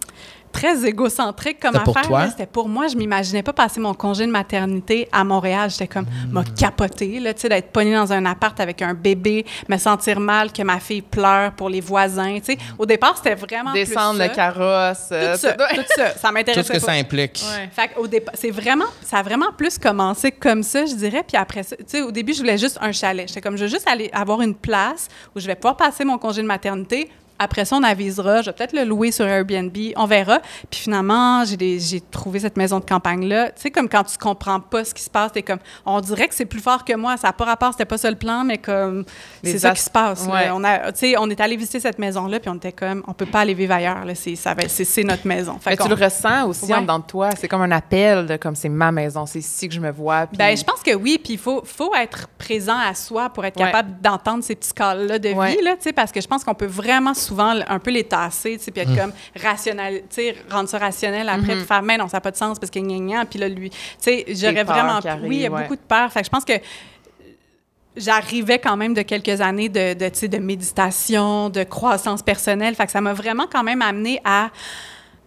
très égocentrique comme C'était pour affaire. toi? là. C'était pour moi. Je m'imaginais pas passer mon congé de maternité à Montréal. J'étais comme, Hmm. m'a capoté, là, tu sais, d'être pognée dans un appart avec un bébé, me sentir mal que ma fille pleure pour les voisins, tu sais. Au départ, c'était vraiment plus Descendre ça. le carrosse. euh, Tout ça, tout- tout ça. Ça Tout m'intéressait ce que pas. ça implique. Ouais. Fait qu'au départ, c'est vraiment, ça a vraiment plus commencé comme ça, je dirais. Puis après ça, tu sais, au début, je voulais juste un chalet. J'étais comme, je veux juste aller avoir une place où je vais pouvoir passer mon congé de maternité. Après ça, on avisera. Je vais peut-être le louer sur Airbnb. On verra. Puis finalement, j'ai trouvé cette maison de campagne-là. Tu sais, comme quand tu comprends pas ce qui se passe, t'es comme, on dirait que c'est plus fort que moi. Ça n'a pas rapport, c'était pas ça le plan, mais comme, c'est ça qui se passe. Ouais. On a, est allé visiter cette maison-là, puis on était comme, on peut pas aller vivre ailleurs. C'est, notre maison. Fait Mais tu le ressens aussi Ouais. en dedans de toi. C'est comme un appel, de, comme c'est ma maison, c'est ici que je me vois. puis- Ben, je pense que oui, puis il faut, faut être présent à soi pour être Ouais. capable d'entendre ces petits calls-là de vie, là, parce que je pense qu'on peut vraiment souvent un peu les tasser, tu sais, puis être comme rationnel, tu sais, rendre ça rationnel après, Mhm. puis faire, mais non, ça n'a pas de sens parce que gna gna, puis là, lui, tu sais, j'aurais vraiment. oui, il y a ouais. beaucoup de peur. Fait que je pense que j'arrivais quand même de quelques années de, de, de méditation, de croissance personnelle. Fait que ça m'a vraiment quand même amené à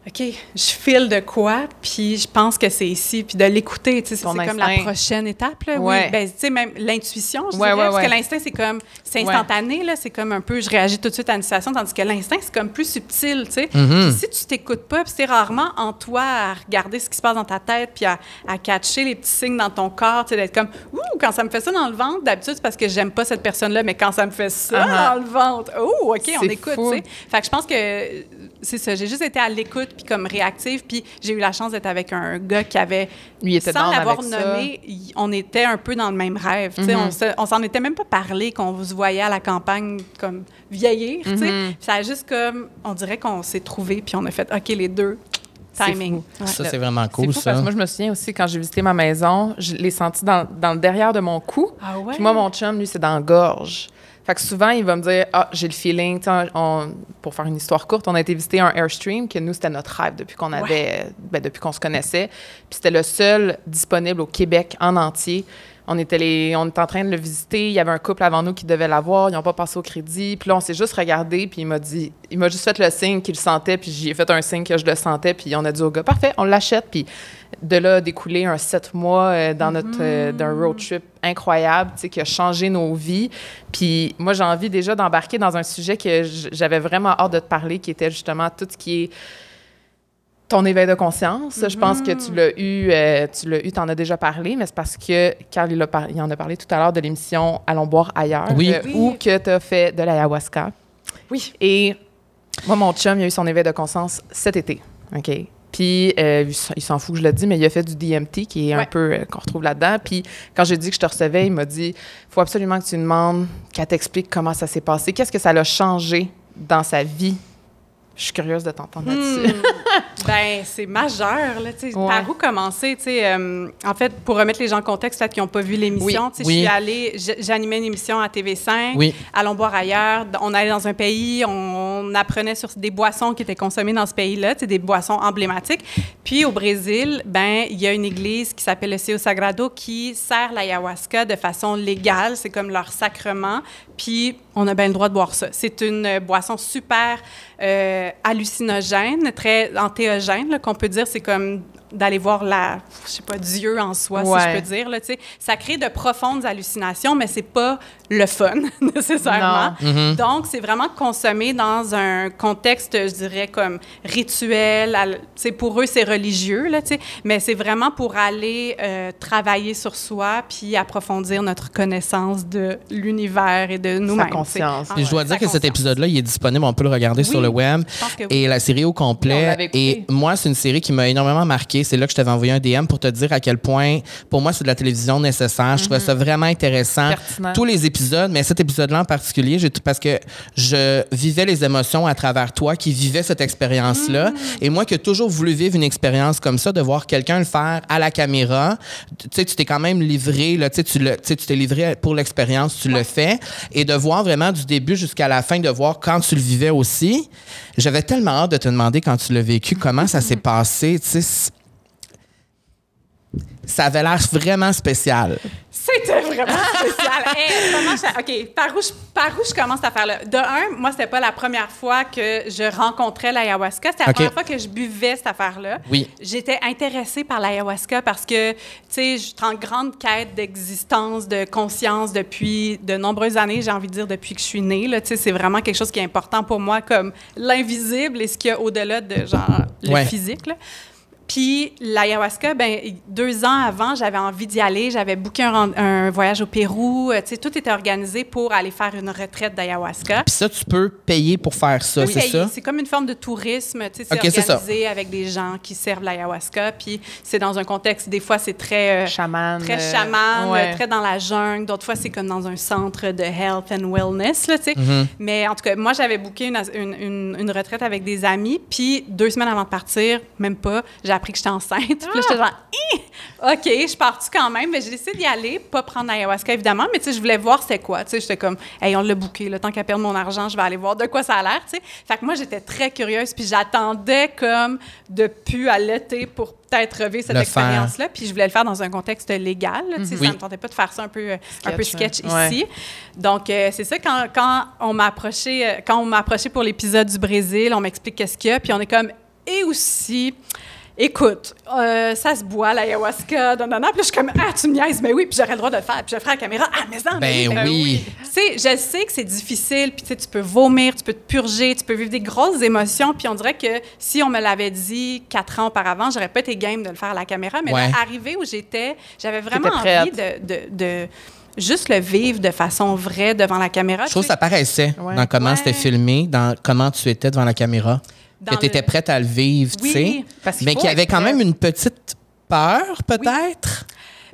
OK, je file de quoi, puis je pense que c'est ici, puis de l'écouter, tu sais, c'est comme la prochaine étape, là. Ouais. Oui, ben, tu sais, même l'intuition, je Ouais, dirais, ouais, parce ouais. que l'instinct, c'est comme, c'est Ouais. instantané, là, c'est comme un peu, je réagis tout de suite à une situation, tandis que l'instinct, c'est comme plus subtil, tu sais. Mhm. Puis si tu t'écoutes pas, puis c'est rarement en toi à regarder ce qui se passe dans ta tête, puis à, à catcher les petits signes dans ton corps, tu sais, d'être comme, ouh, quand ça me fait ça dans le ventre, d'habitude, c'est parce que j'aime pas cette personne-là, mais quand ça me fait ça Uh-huh. dans le ventre, oh, OK, on écoute, tu sais. Fait que je pense que c'est ça. J'ai juste été à l'écoute puis comme réactive. Puis j'ai eu la chance d'être avec un gars qui avait, Lui, était sans l'avoir ça. nommé, on était un peu dans le même rêve. tu sais. Mhm. On se- On s'en était même pas parlé qu'on se voyait à la campagne comme vieillir. tu sais. Mhm. Puis ça a juste comme, on dirait qu'on s'est trouvés puis on a fait, OK, les deux, timing. fou. Ouais. Ça, c'est vraiment cool, fou ça. parce que moi, je me souviens aussi, quand j'ai visité ma maison, je l'ai senti dans, dans le derrière de mon cou. Ah ouais? Puis moi, mon chum, lui, c'est dans la gorge. Fait que souvent, il va me dire Ah, j'ai le feeling. On- pour faire une histoire courte, on a été visiter un Airstream, que nous, c'était notre rêve depuis qu'on avait, ben, depuis qu'on se connaissait. Puis c'était le seul disponible au Québec en entier. On était, les, on était en train de le visiter. Il y avait un couple avant nous qui devait l'avoir. Ils n'ont pas passé au crédit. Puis là, on s'est juste regardé. Puis il m'a dit, il m'a juste fait le signe qu'il le sentait. Puis j'y ai fait un signe que je le sentais. Puis on a dit au gars, parfait, on l'achète. Puis de là a découlé un sept mois euh, dans notre euh, d'un road trip incroyable, tu sais, qui a changé nos vies. Puis moi, j'ai envie déjà d'embarquer dans un sujet que j'avais vraiment hâte de te parler, qui était justement tout ce qui est ton éveil de conscience. Je pense que tu l'as eu, euh, tu l'as eu, t'en as déjà parlé, mais c'est parce que Carl, il, a par- il en a parlé tout à l'heure de l'émission Allons boire ailleurs, Oui. euh, Oui. où que tu as fait de l'ayahuasca. Oui. Et moi, mon chum, il a eu son éveil de conscience cet été. OK? Puis, euh, il s'en fout que je le dis, mais il a fait du DMT, qui est un peu euh, qu'on retrouve là-dedans. Puis, quand j'ai dit que je te recevais, il m'a dit faut absolument que tu demandes, qu'elle t'explique comment ça s'est passé, qu'est-ce que ça l'a changé dans sa vie. Je suis curieuse de t'entendre Hmm. là-dessus. <laughs> ben, c'est majeur, là, tu sais. Ouais. Par où commencer, tu sais? euh, en fait, pour remettre les gens en contexte, peut-être qu'ils n'ont pas vu l'émission, Oui. tu sais, Oui. je suis allée, j'animais une émission à TV5, Oui. Allons boire ailleurs. On allait dans un pays, on apprenait sur des boissons qui étaient consommées dans ce pays-là, tu sais, des boissons emblématiques. Puis au Brésil, ben, il y a une église qui s'appelle le Seu Sagrado qui sert l'ayahuasca de façon légale, c'est comme leur sacrement. Puis on a bien le droit de boire ça. C'est une euh, boisson super euh, hallucinogène, très antéogène, qu'on peut dire. C'est comme d'aller voir la, je sais pas, Dieu en soi, si je peux dire. Là, ça crée de profondes hallucinations, mais c'est pas le fun, <laughs> nécessairement. Donc, c'est vraiment consommé dans un contexte, je dirais, comme rituel. sais, pour eux, c'est religieux, là, tu sais, mais c'est vraiment pour aller euh, travailler sur soi puis approfondir notre connaissance de l'univers et de nous-mêmes. conscience. Ah Puis je dois ouais, dire que cet épisode-là, il est disponible, on peut le regarder sur le web. oui. Et la série au complet. Et moi, c'est une série qui m'a énormément marqué. C'est là que je t'avais envoyé un DM pour te dire à quel point, pour moi, c'est de la télévision nécessaire. Je trouvais ça vraiment intéressant. Pertinent. Tous les épisodes, mais cet épisode-là en particulier, parce que je vivais les émotions à travers toi qui vivais cette expérience-là. Et moi qui ai toujours voulu vivre une expérience comme ça, de voir quelqu'un le faire à la caméra, tu sais, tu t'es quand même livré, là, tu sais, tu le- tu sais, tu t'es livré pour l'expérience, tu le fais. Et de voir vraiment du début jusqu'à la fin, de voir quand tu le vivais aussi. J'avais tellement hâte de te demander quand tu l'as vécu, comment ça s'est passé, tu sais. Ça avait l'air vraiment spécial. C'était vraiment <laughs> spécial. Hey, comment je- OK, par où, je, par où je commence cette affaire-là? De un, moi, c'était pas la première fois que je rencontrais l'ayahuasca. C'était la OK. première fois que je buvais cette affaire-là. Oui. J'étais intéressée par l'ayahuasca parce que, tu sais, je suis en grande quête d'existence, de conscience depuis de nombreuses années, j'ai envie de dire depuis que je suis née. Là, tu sais, c'est vraiment quelque chose qui est important pour moi, comme l'invisible et ce qu'il y a au-delà de, genre, le Ouais. physique. là. Puis l'ayahuasca, ben deux ans avant, j'avais envie d'y aller. J'avais booké un, voyage au Pérou. Euh, Tu sais, tout était organisé pour aller faire une retraite d'ayahuasca. Puis ça, tu peux payer pour faire ça, Oui, c'est ça? C'est comme une forme de tourisme. tu sais, C'est organisé avec des gens qui servent l'ayahuasca. Puis c'est dans un contexte, des fois, c'est très... euh, Chaman. Très euh, chaman, ouais. très dans la jungle. D'autres fois, c'est comme dans un centre de health and wellness, là, tu sais. Mm-hmm. Mais en tout cas, moi, j'avais booké une, une, une- une retraite avec des amis. Puis deux semaines avant de partir, même pas, j'ai appris que j'étais enceinte. Puis là, j'étais genre, Hi! OK, je pars-tu quand même? Mais j'ai décidé d'y aller, pas prendre l'ayahuasca, évidemment. Mais tu sais, je voulais voir c'était quoi. Tu sais, j'étais comme, hey, on l'a booké. Le temps qu'à perdre mon argent, je vais aller voir de quoi ça a l'air, tu sais. Fait que moi, j'étais très curieuse. Puis j'attendais comme de pu allaiter pour peut-être revivre cette Le expérience là puis je voulais le faire dans un contexte légal. là, tu sais, Oui. Ça me tentait pas de faire ça un peu, euh, un peu Sketch, sketch hein. ici. Donc, euh, c'est ça, quand, quand on m'a approché, euh, quand on m'a approché pour l'épisode du Brésil, on m'explique qu'est-ce qu'il y a, puis on est comme, et aussi, écoute, euh, ça se boit, l'ayahuasca, non, non, non. Puis là, je suis comme, ah, tu me niaises, mais oui, puis j'aurais le droit de le faire. Puis je le ferai à la caméra, ah, mais non, mais Ben oui. Tu sais, je sais que c'est difficile, puis tu sais, tu peux vomir, tu peux te purger, tu peux vivre des grosses émotions, puis on dirait que si on me l'avait dit quatre ans auparavant, j'aurais pas été game de le faire à la caméra, mais Ouais. là, arrivé où j'étais, j'avais vraiment envie de, de, de juste le vivre de façon vraie devant la caméra. Je trouve que ça paraissait Ouais. dans comment Ouais. c'était filmé, dans comment tu étais devant la caméra. Dans que tu étais le- prête à le vivre, tu Oui, sais. parce Mais qu'il y avait quand même une petite peur, peut-être?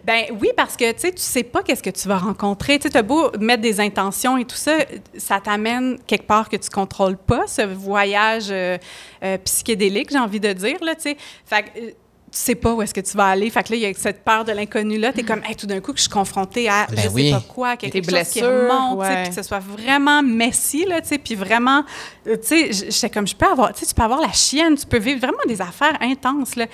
Ben oui, parce que tu sais, tu sais pas qu'est-ce que tu vas rencontrer. Tu sais, as beau mettre des intentions et tout ça, ça t'amène quelque part que tu contrôles pas, ce voyage euh, euh, psychédélique, j'ai envie de dire, là, tu sais. Fait euh, tu sais pas où est-ce que tu vas aller. Fait que là, il y a cette peur de l'inconnu-là. Tu es comme, hey, tout d'un coup, que je suis confrontée à, Ben je oui. sais pas quoi, quelque Tes chose qui blessures, remonte, ouais. puis que ce soit vraiment messy, là, tu sais, puis vraiment, euh, tu sais, j'étais comme, je peux avoir, tu sais, tu peux avoir la chienne, tu peux vivre vraiment des affaires intenses, là.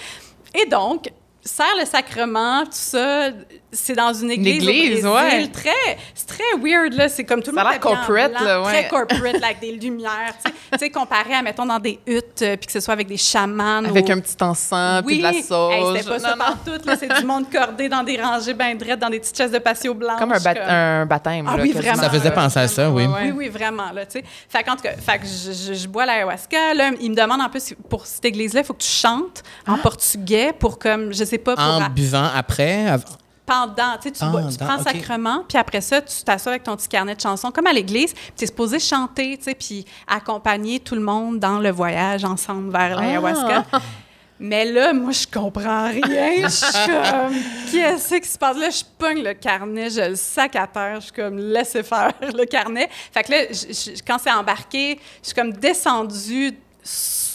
Et donc, sert le sacrement, tout ça, c'est dans une église, église, au Brésil, ouais. très, c'est très weird, là, c'est comme tout le Ça a monde l'air en corporate, blanc, là, ouais. Très corporate, <laughs> là, avec des lumières, tu sais. tu sais, comparé à, mettons, dans des huttes, euh, puis que ce soit avec des chamans. Avec ou- un petit encens, puis oui, de la Hey, sauge. c'était pas ça Non, non. partout, là, c'est du monde cordé dans des rangées bien drettes, dans des petites chaises de patio blanches. Comme un, bat- comme- un baptême. Ah là, oui, vraiment. Ça faisait penser à ça, oui. Oui, oui, vraiment, là, tu sais. Fait qu'en tout cas, fait que je, je- je bois l'ayahuasca, là, il me demande en plus, pour cette église-là, il faut que tu chantes en portugais pour comme, je sais pas, pour... En buvant après. av- pendant, tu sais, tu, bois- tu Pendant, prends sacrement, puis après ça, tu t'assois avec ton petit carnet de chansons, comme à l'église, puis tu es supposé chanter, tu sais, puis accompagner tout le monde dans le voyage ensemble vers l'ayahuasca. Mais là, moi, je comprends rien. Je suis <laughs> comme, qu'est-ce qui se passe? Là, je pogne le carnet, je le sac à terre, je suis comme, laissez faire le carnet. Fait que là, je- je- quand c'est embarqué, je suis comme descendue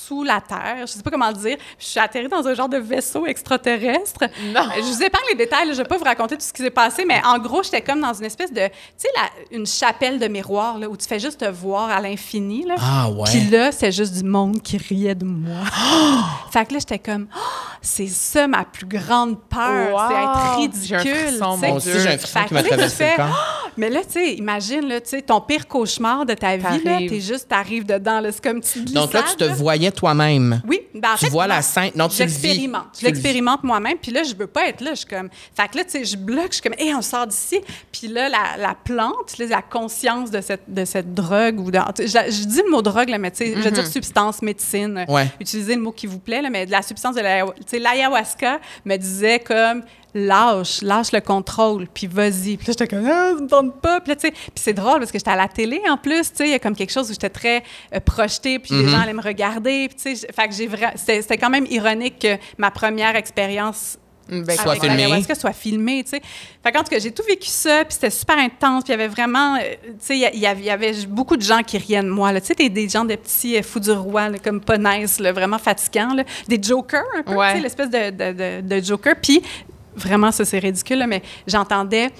sous la terre, je sais pas comment le dire. Je suis atterrie dans un genre de vaisseau extraterrestre. Non. Euh, Je vous épargne les détails, là, je vais pas vous raconter tout ce qui s'est passé, mais en gros, j'étais comme dans une espèce de, tu sais, la- une chapelle de miroir, là, où tu fais juste te voir à l'infini, là. Ah ouais. Puis là, c'est juste du monde qui riait de moi. <gasps> fait que là, j'étais comme, Oh, c'est ça ma plus grande peur, Wow! c'est être J'ai un ridicule. frisson, mon Dieu. j'ai un frisson qui m'a traversé le. <gasps> Mais là, tu sais, imagine, là, tu sais, ton pire cauchemar de ta vie, là, t'es juste, t'arrives dedans, là, c'est comme tu Donc là, tu te voyais toi-même. oui, ben, en Tu fait, vois la scène- non, tu le vis. J'expérimente. Tu Je le l'expérimente moi-même. Puis là, je veux pas être là. Je suis comme. Fait que là, tu sais, je bloque. Je suis comme, hé, on sort d'ici. Puis là, la, la plante, là, la conscience de cette, de cette drogue, ou de, je, je dis le mot drogue, là, mais tu sais, je veux dire substance, médecine. Ouais. Utilisez le mot qui vous plaît, là, mais de la substance de l'ayahuasca me disait comme. Lâche, lâche le contrôle, puis vas-y. Puis là, j'étais comme, ah, ça me tente pas. Puis là, tu sais, puis c'est drôle parce que j'étais à la télé en plus, tu sais, il y a comme quelque chose où j'étais très euh, projetée, puis les gens allaient me regarder. Puis tu sais, fait que j'ai c'était quand même ironique que ma première expérience Ben, Soit filmé. l'ayahuasca soit filmée, tu sais. Fait qu'en tout cas, j'ai tout vécu ça, puis c'était super intense, puis il y avait vraiment, euh, tu sais, il y avait- beaucoup de gens qui riaient de moi, là. Tu sais, des, des gens, des petits euh, fous du roi, là, comme pas nice, là, vraiment fatigants, là. Des jokers, un peu, Ouais. tu sais, l'espèce de, de, de, de joker. Puis vraiment, ça, c'est ridicule, là, mais j'entendais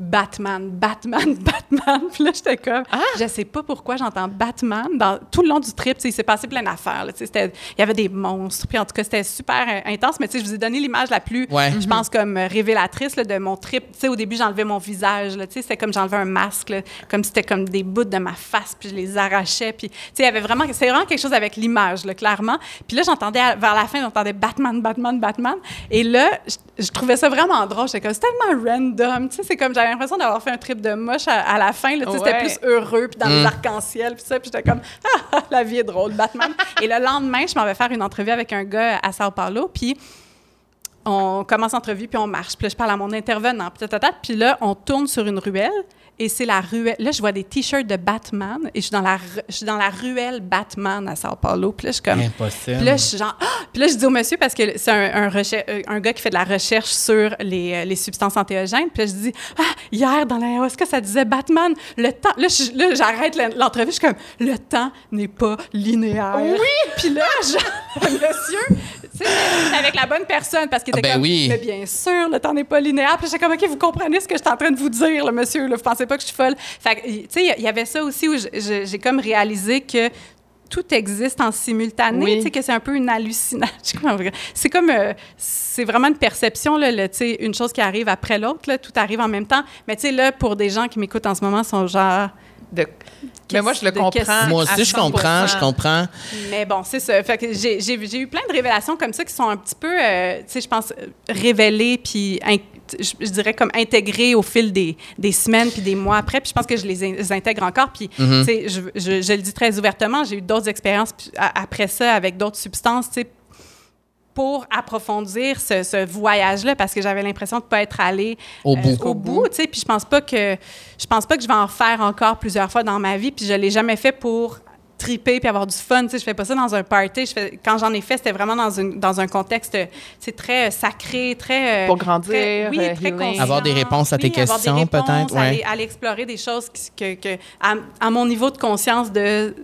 Batman, Batman, <laughs> Batman. Puis là, j'étais comme, je sais pas pourquoi j'entends Batman. Dans, tout le long du trip, il s'est passé plein d'affaires. Il y avait des monstres. Puis en tout cas, c'était super euh, intense. Mais je vous ai donné l'image la plus, Ouais. je pense, comme euh, révélatrice là, de mon trip. Tu sais, au début, j'enlevais mon visage. c'était comme j'enlevais un masque, là, comme c'était comme des bouts de ma face, puis je les arrachais. Puis, il y avait vraiment, c'était vraiment quelque chose avec l'image, clairement. Puis là, j'entendais, vers la fin, j'entendais Batman, Batman, Batman. Et là, je, trouvais ça vraiment drôle. J'étais comme, c'est tellement random. Tu sais, c'est comme, j'avais l'impression d'avoir fait un trip de moche à, à la fin. là, tu sais, C'était plus heureux, puis dans les arcs-en-ciel, puis ça. Puis j'étais comme, <laughs> ah, la vie est drôle, Batman. Et le lendemain, je m'en vais faire une entrevue avec un gars à Sao Paulo, puis on commence l'entrevue, puis on marche. Puis là, je parle à mon intervenant, puis là, on tourne sur une ruelle, et c'est la ruelle. Là, je vois des T-shirts de Batman, et je suis dans la, je suis dans la ruelle Batman à Sao Paulo. Puis là, je suis comme... Impossible. Puis là, je suis genre. Ah! Puis là, je dis au monsieur, parce que c'est un, euh, un gars qui fait de la recherche sur les, euh, les substances antéogènes. Puis là, je dis Ah, hier, dans la est-ce que ça disait Batman, le temps. Là, je- là, j'arrête l'en- l'entrevue, je suis comme Le temps n'est pas linéaire. Oui! Puis là, genre, <laughs> le monsieur, avec la bonne personne, parce qu'il Ah, était ben comme oui. Mais bien sûr, le temps n'est pas linéaire. Puis j'étais comme OK, vous comprenez ce que je suis en train de vous dire, le monsieur, là, vous pensez pas que je suis folle. Fait que, tu sais, il y avait ça aussi où j'ai comme réalisé que tout existe en simultané, Oui. tu sais, que c'est un peu une hallucination. <laughs> C'est comme, euh, c'est vraiment une perception, là, le- tu sais, une chose qui arrive après l'autre, là, tout arrive en même temps. Mais tu sais, là, pour des gens qui m'écoutent en ce moment, sont genre... de- Mais moi, je le comprends. Moi à aussi, je comprends, je 100%. comprends. Mais bon, c'est ça. Fait que j'ai, j'ai- j'ai eu plein de révélations comme ça qui sont un petit peu, euh, tu sais, je pense, révélées, puis in- je, je dirais comme intégrées au fil des, des semaines puis des mois après. Puis je pense que je les, in- les intègre encore. Puis, tu sais, je, je- je le dis très ouvertement, j'ai eu d'autres expériences puis après ça avec d'autres substances, tu sais, pour approfondir ce, ce voyage-là parce que j'avais l'impression de pas être allée Au euh, bout. au bout, tu sais, puis je pense pas que je pense pas que je vais en faire encore plusieurs fois dans ma vie, puis je l'ai jamais fait pour triper puis avoir du fun, tu sais, je fais pas ça dans un party, je fais quand j'en ai fait, c'était vraiment dans une dans un contexte c'est très euh, sacré, très euh, Pour grandir, très- oui, très healing. conscient. Avoir des réponses à tes Oui, questions, peut-être, ouais. aller, aller explorer des choses que, que à, à mon niveau de conscience de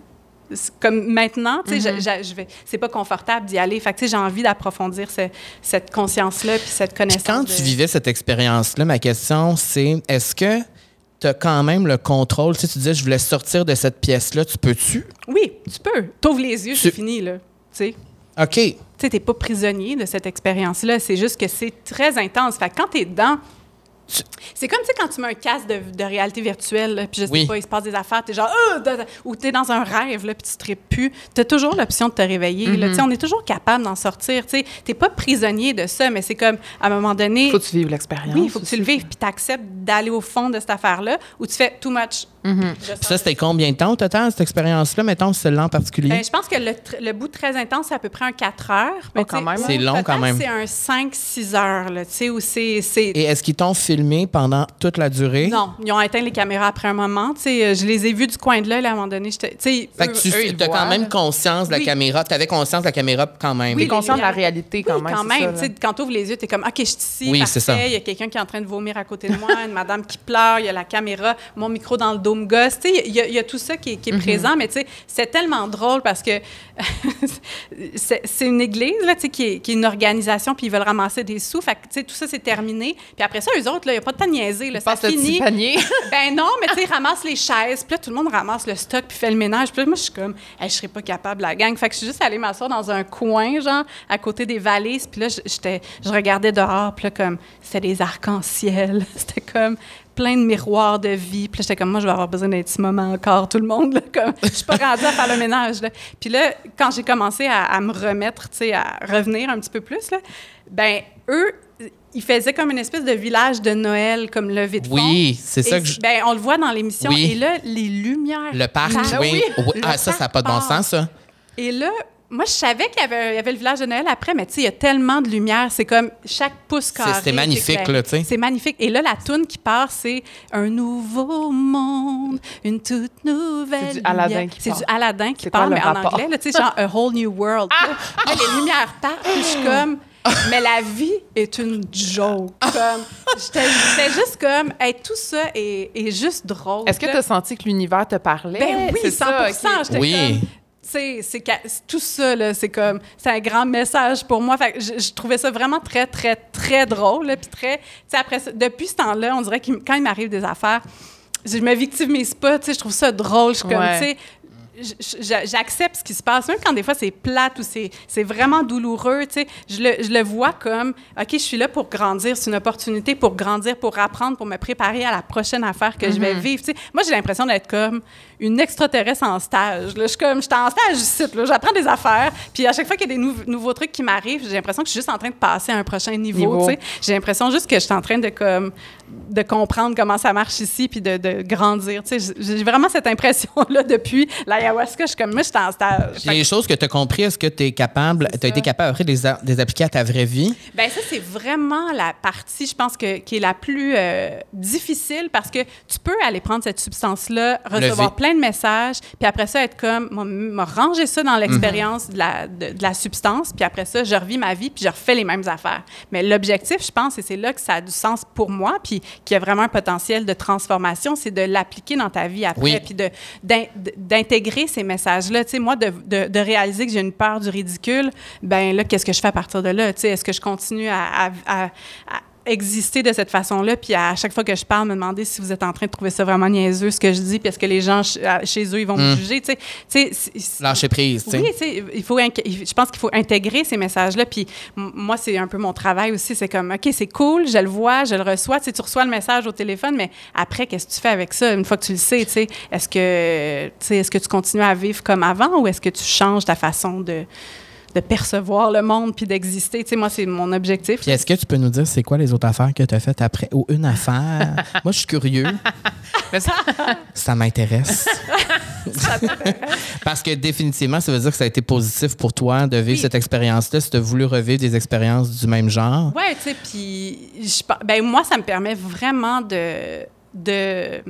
comme maintenant, tu sais, Mm-hmm. je- je, je vais, c'est pas confortable d'y aller. Fait que, tu sais, j'ai envie d'approfondir ce- cette conscience-là puis cette Puis connaissance. quand de- tu vivais cette expérience-là, ma question, c'est est-ce que tu as quand même le contrôle? Tu sais, tu disais, je voulais sortir de cette pièce-là, tu peux-tu? Oui, tu peux. T'ouvres les yeux, Tu- c'est fini, là. Tu sais. OK. Tu sais, t'es pas prisonnier de cette expérience-là. C'est juste que c'est très intense. Fait que quand t'es dedans, c'est comme, tu sais, quand tu mets un casque de, de réalité virtuelle, là, puis je sais Oui. pas, il se passe des affaires, t'es genre, da ou t'es dans un rêve, là, puis tu te tripes plus. T'as toujours l'option de te réveiller. sais, on est toujours capable d'en sortir. Tu sais, t'es pas prisonnier de ça, mais c'est comme, à un moment donné, Faut que tu vives l'expérience. oui, il faut que tu le vives, puis t'acceptes d'aller au fond de cette affaire-là, où tu fais too much. Sors ça, c'était combien de temps au total, cette expérience-là, mettons, celle-là en particulier? Ben, je pense que le, le bout très intense, c'est à peu près un 4 heures. Oh. C'est au long, quand même. C'est un 5-6 heures, là, tu sais, où c'est... c'est- Et est-ce qu'ils t'ont filmé pendant toute la durée? Non, ils ont éteint les caméras après un moment. Tu sais, je les ai vus du coin de l'œil, là, à un moment donné. j'étais- Tu sais, Fait que eux- tu eux, ils as voient, quand même conscience de la Oui. caméra. Tu avais conscience de la caméra quand même. Oui, T'es conscient de la réalité quand oui, même. quand même. ça, quand tu ouvres les yeux, tu es comme, OK, je suis ici, Oui, c'est ça. Il y a quelqu'un qui est en train de vomir à côté de moi, une madame qui pleure, il y a la caméra, mon micro dans le dos boom il y, a- il y a tout ça qui est, qui est présent, mais c'est tellement drôle parce que <laughs> c'est une église, là, qui est, qui est une organisation, puis ils veulent ramasser des sous. Fait que, tout ça, c'est terminé. Puis après ça, eux autres, il n'y a pas de temps de niaiser, là. Ça finit. panier. <laughs> Ben non, mais tu sais, ramassent les chaises, puis là, tout le monde ramasse le stock, puis fait le ménage. Puis là, moi, je suis comme, Hey, je serais pas capable, la gang. Fait que je suis juste allée m'asseoir dans un coin, genre, à côté des valises, puis là, je regardais dehors, puis là, comme, c'était des arcs-en-ciel. <laughs> C'était comme plein de miroirs de vie. Puis j'étais comme, moi, je vais avoir besoin d'un petit moment encore, tout le monde, là, comme, je suis pas rendue à faire le ménage, là. Puis là, quand j'ai commencé à, à me remettre, tu sais, à revenir un petit peu plus, là, ben eux, ils faisaient comme une espèce de village de Noël, comme levé de fond. Oui, c'est ça que je... ben, on le voit dans l'émission. Oui. Et là, les lumières. Le parc, partent. oui. Oui. Le Ah, ça, ça n'a pas de bon sens, ça. Et là, moi, je savais qu'il y avait, il y avait le village de Noël après, mais tu sais, il y a tellement de lumière. C'est comme chaque pouce carré. c'est magnifique, là, tu sais. C'est magnifique. Et là, la toune qui part, c'est Un nouveau monde, une toute nouvelle. C'est du Aladdin qui C'est part. du Aladdin qui C'est quoi parle, le mais en anglais, là, tu sais, genre A whole new world. Ah! Là, les lumières partent, puis je suis comme. <laughs> Mais la vie est une joke. Comme, j'étais, j'étais juste comme, hey, tout ça est, est juste drôle. Est-ce que tu as senti que l'univers te parlait? Ben oui, C'est 100 ça, ok. J'étais Oui. comme, c'est tout ça, là, c'est comme, c'est un grand message pour moi. Fait que je, je trouvais ça vraiment très, très, très drôle. Puis très, tu sais, après ça, depuis ce temps-là, on dirait que quand il m'arrive des affaires, je me victimise pas, tu sais, je trouve ça drôle. Je suis comme, Ouais. tu sais, j'accepte ce qui se passe, même quand des fois c'est plate ou c'est vraiment douloureux, tu sais, je le, je le vois comme, OK, je suis là pour grandir, c'est une opportunité pour grandir, pour apprendre, pour me préparer à la prochaine affaire que je vais vivre, tu sais. Moi, j'ai l'impression d'être comme une extraterrestre en stage, là. Je suis comme, je suis en stage ici, là, j'apprends des affaires, puis à chaque fois qu'il y a des nou- nouveaux trucs qui m'arrivent, j'ai l'impression que je suis juste en train de passer à un prochain niveau, Niveau. tu sais. J'ai l'impression juste que je suis en train de comme de comprendre comment ça marche ici puis de, de grandir. Tu sais, j'ai vraiment cette impression-là depuis l'ayahuasca. Je suis comme, moi, je suis en stage. Les choses que tu as compris, est-ce que tu es capable, tu as été capable après de les, a- de les appliquer à ta vraie vie? Ben ça, c'est vraiment la partie, je pense, que, qui est la plus euh, difficile parce que tu peux aller prendre cette substance-là, recevoir Lever. Plein de messages, puis après ça, être comme, me- ranger ça dans l'expérience de, la, de, de la substance, puis après ça, je revis ma vie, puis je refais les mêmes affaires. Mais l'objectif, je pense, et c'est là que ça a du sens pour moi, puis qu'il y a vraiment un potentiel de transformation, c'est de l'appliquer dans ta vie après, Oui. puis d'intégrer ces messages-là. Tu sais, moi, de, de- de réaliser que j'ai une peur du ridicule, ben là, qu'est-ce que je fais à partir de là? Tu sais, est-ce que je continue à, à- à- à exister de cette façon-là, puis à chaque fois que je parle, me demander si vous êtes en train de trouver ça vraiment niaiseux, ce que je dis, puis est-ce que les gens ch- chez eux, ils vont me juger, tu sais. Lâcher prise, tu sais. oui, tu sais, il faut, je pense qu'il faut intégrer ces messages-là. Puis moi, c'est un peu mon travail aussi. C'est comme, OK, c'est cool, je le vois, je le reçois. Tu sais, tu reçois le message au téléphone, mais après, qu'est-ce que tu fais avec ça? Une fois que tu le sais? Tu sais, est-ce que, tu sais, est-ce que tu continues à vivre comme avant ou est-ce que tu changes ta façon de, de percevoir le monde puis d'exister? Tu sais, moi, c'est mon objectif. Puis est-ce que tu peux nous dire c'est quoi les autres affaires que tu as faites après ou une affaire? <laughs> Moi, je suis curieux. Ça- m'intéresse. <laughs> Parce que définitivement, ça veut dire que ça a été positif pour toi de vivre Oui. cette expérience-là si tu as voulu revivre des expériences du même genre. Ouais, tu sais, puis ben moi, ça me permet vraiment de, de,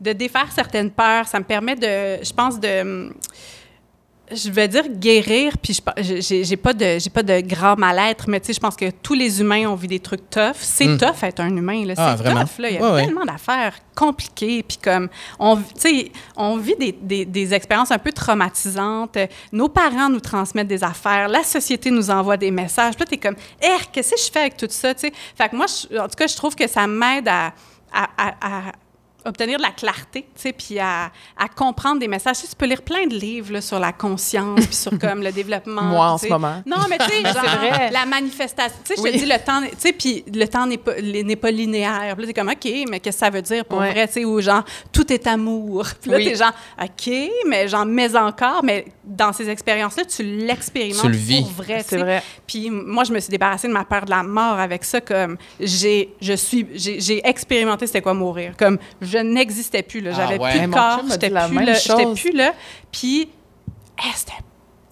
de défaire certaines peurs. Ça me permet de, je pense, de, je vais dire guérir, puis je j'ai pas de, j'ai pas de grand mal-être, mais tu sais, je pense que tous les humains ont vu des trucs tough. C'est Mm. tough être un humain, là. Ah, C'est tough, là. Il y a Ouais, ouais. tellement d'affaires compliquées, puis comme, on, on vit des, des, des expériences un peu traumatisantes. Nos parents nous transmettent des affaires, la société nous envoie des messages. Puis là, t'es comme, eh, qu'est-ce que je fais avec tout ça, tu sais? Fait que moi, je- en tout cas, je trouve que ça m'aide à- à- à- à obtenir de la clarté, tu sais, puis à, à comprendre des messages. Tu, sais, tu peux lire plein de livres là, sur la conscience, puis sur comme le développement. Moi, en sais. ce moment. Non, mais tu sais, <laughs> genre, vrai. la manifestation. Tu sais, je te dis, le temps, tu sais, puis le temps n'est pas, n'est pas linéaire. Puis là, t'es comme, OK, mais qu'est-ce que ça veut dire pour Ouais. vrai, tu sais, ou genre, tout est amour. <laughs> Puis là, Oui. t'es genre, OK, mais genre, mais encore, mais dans ces expériences-là, tu l'expérimentes Tu le vis. pour vrai. C'est vrai. Puis moi, je me suis débarrassée de ma peur de la mort avec ça. Comme j'ai, je suis, j'ai, j'ai expérimenté c'était quoi mourir. Comme je n'existais plus là, Ah j'avais ouais. plus de mon corps, j'étais plus là, j'étais plus là. Puis c'était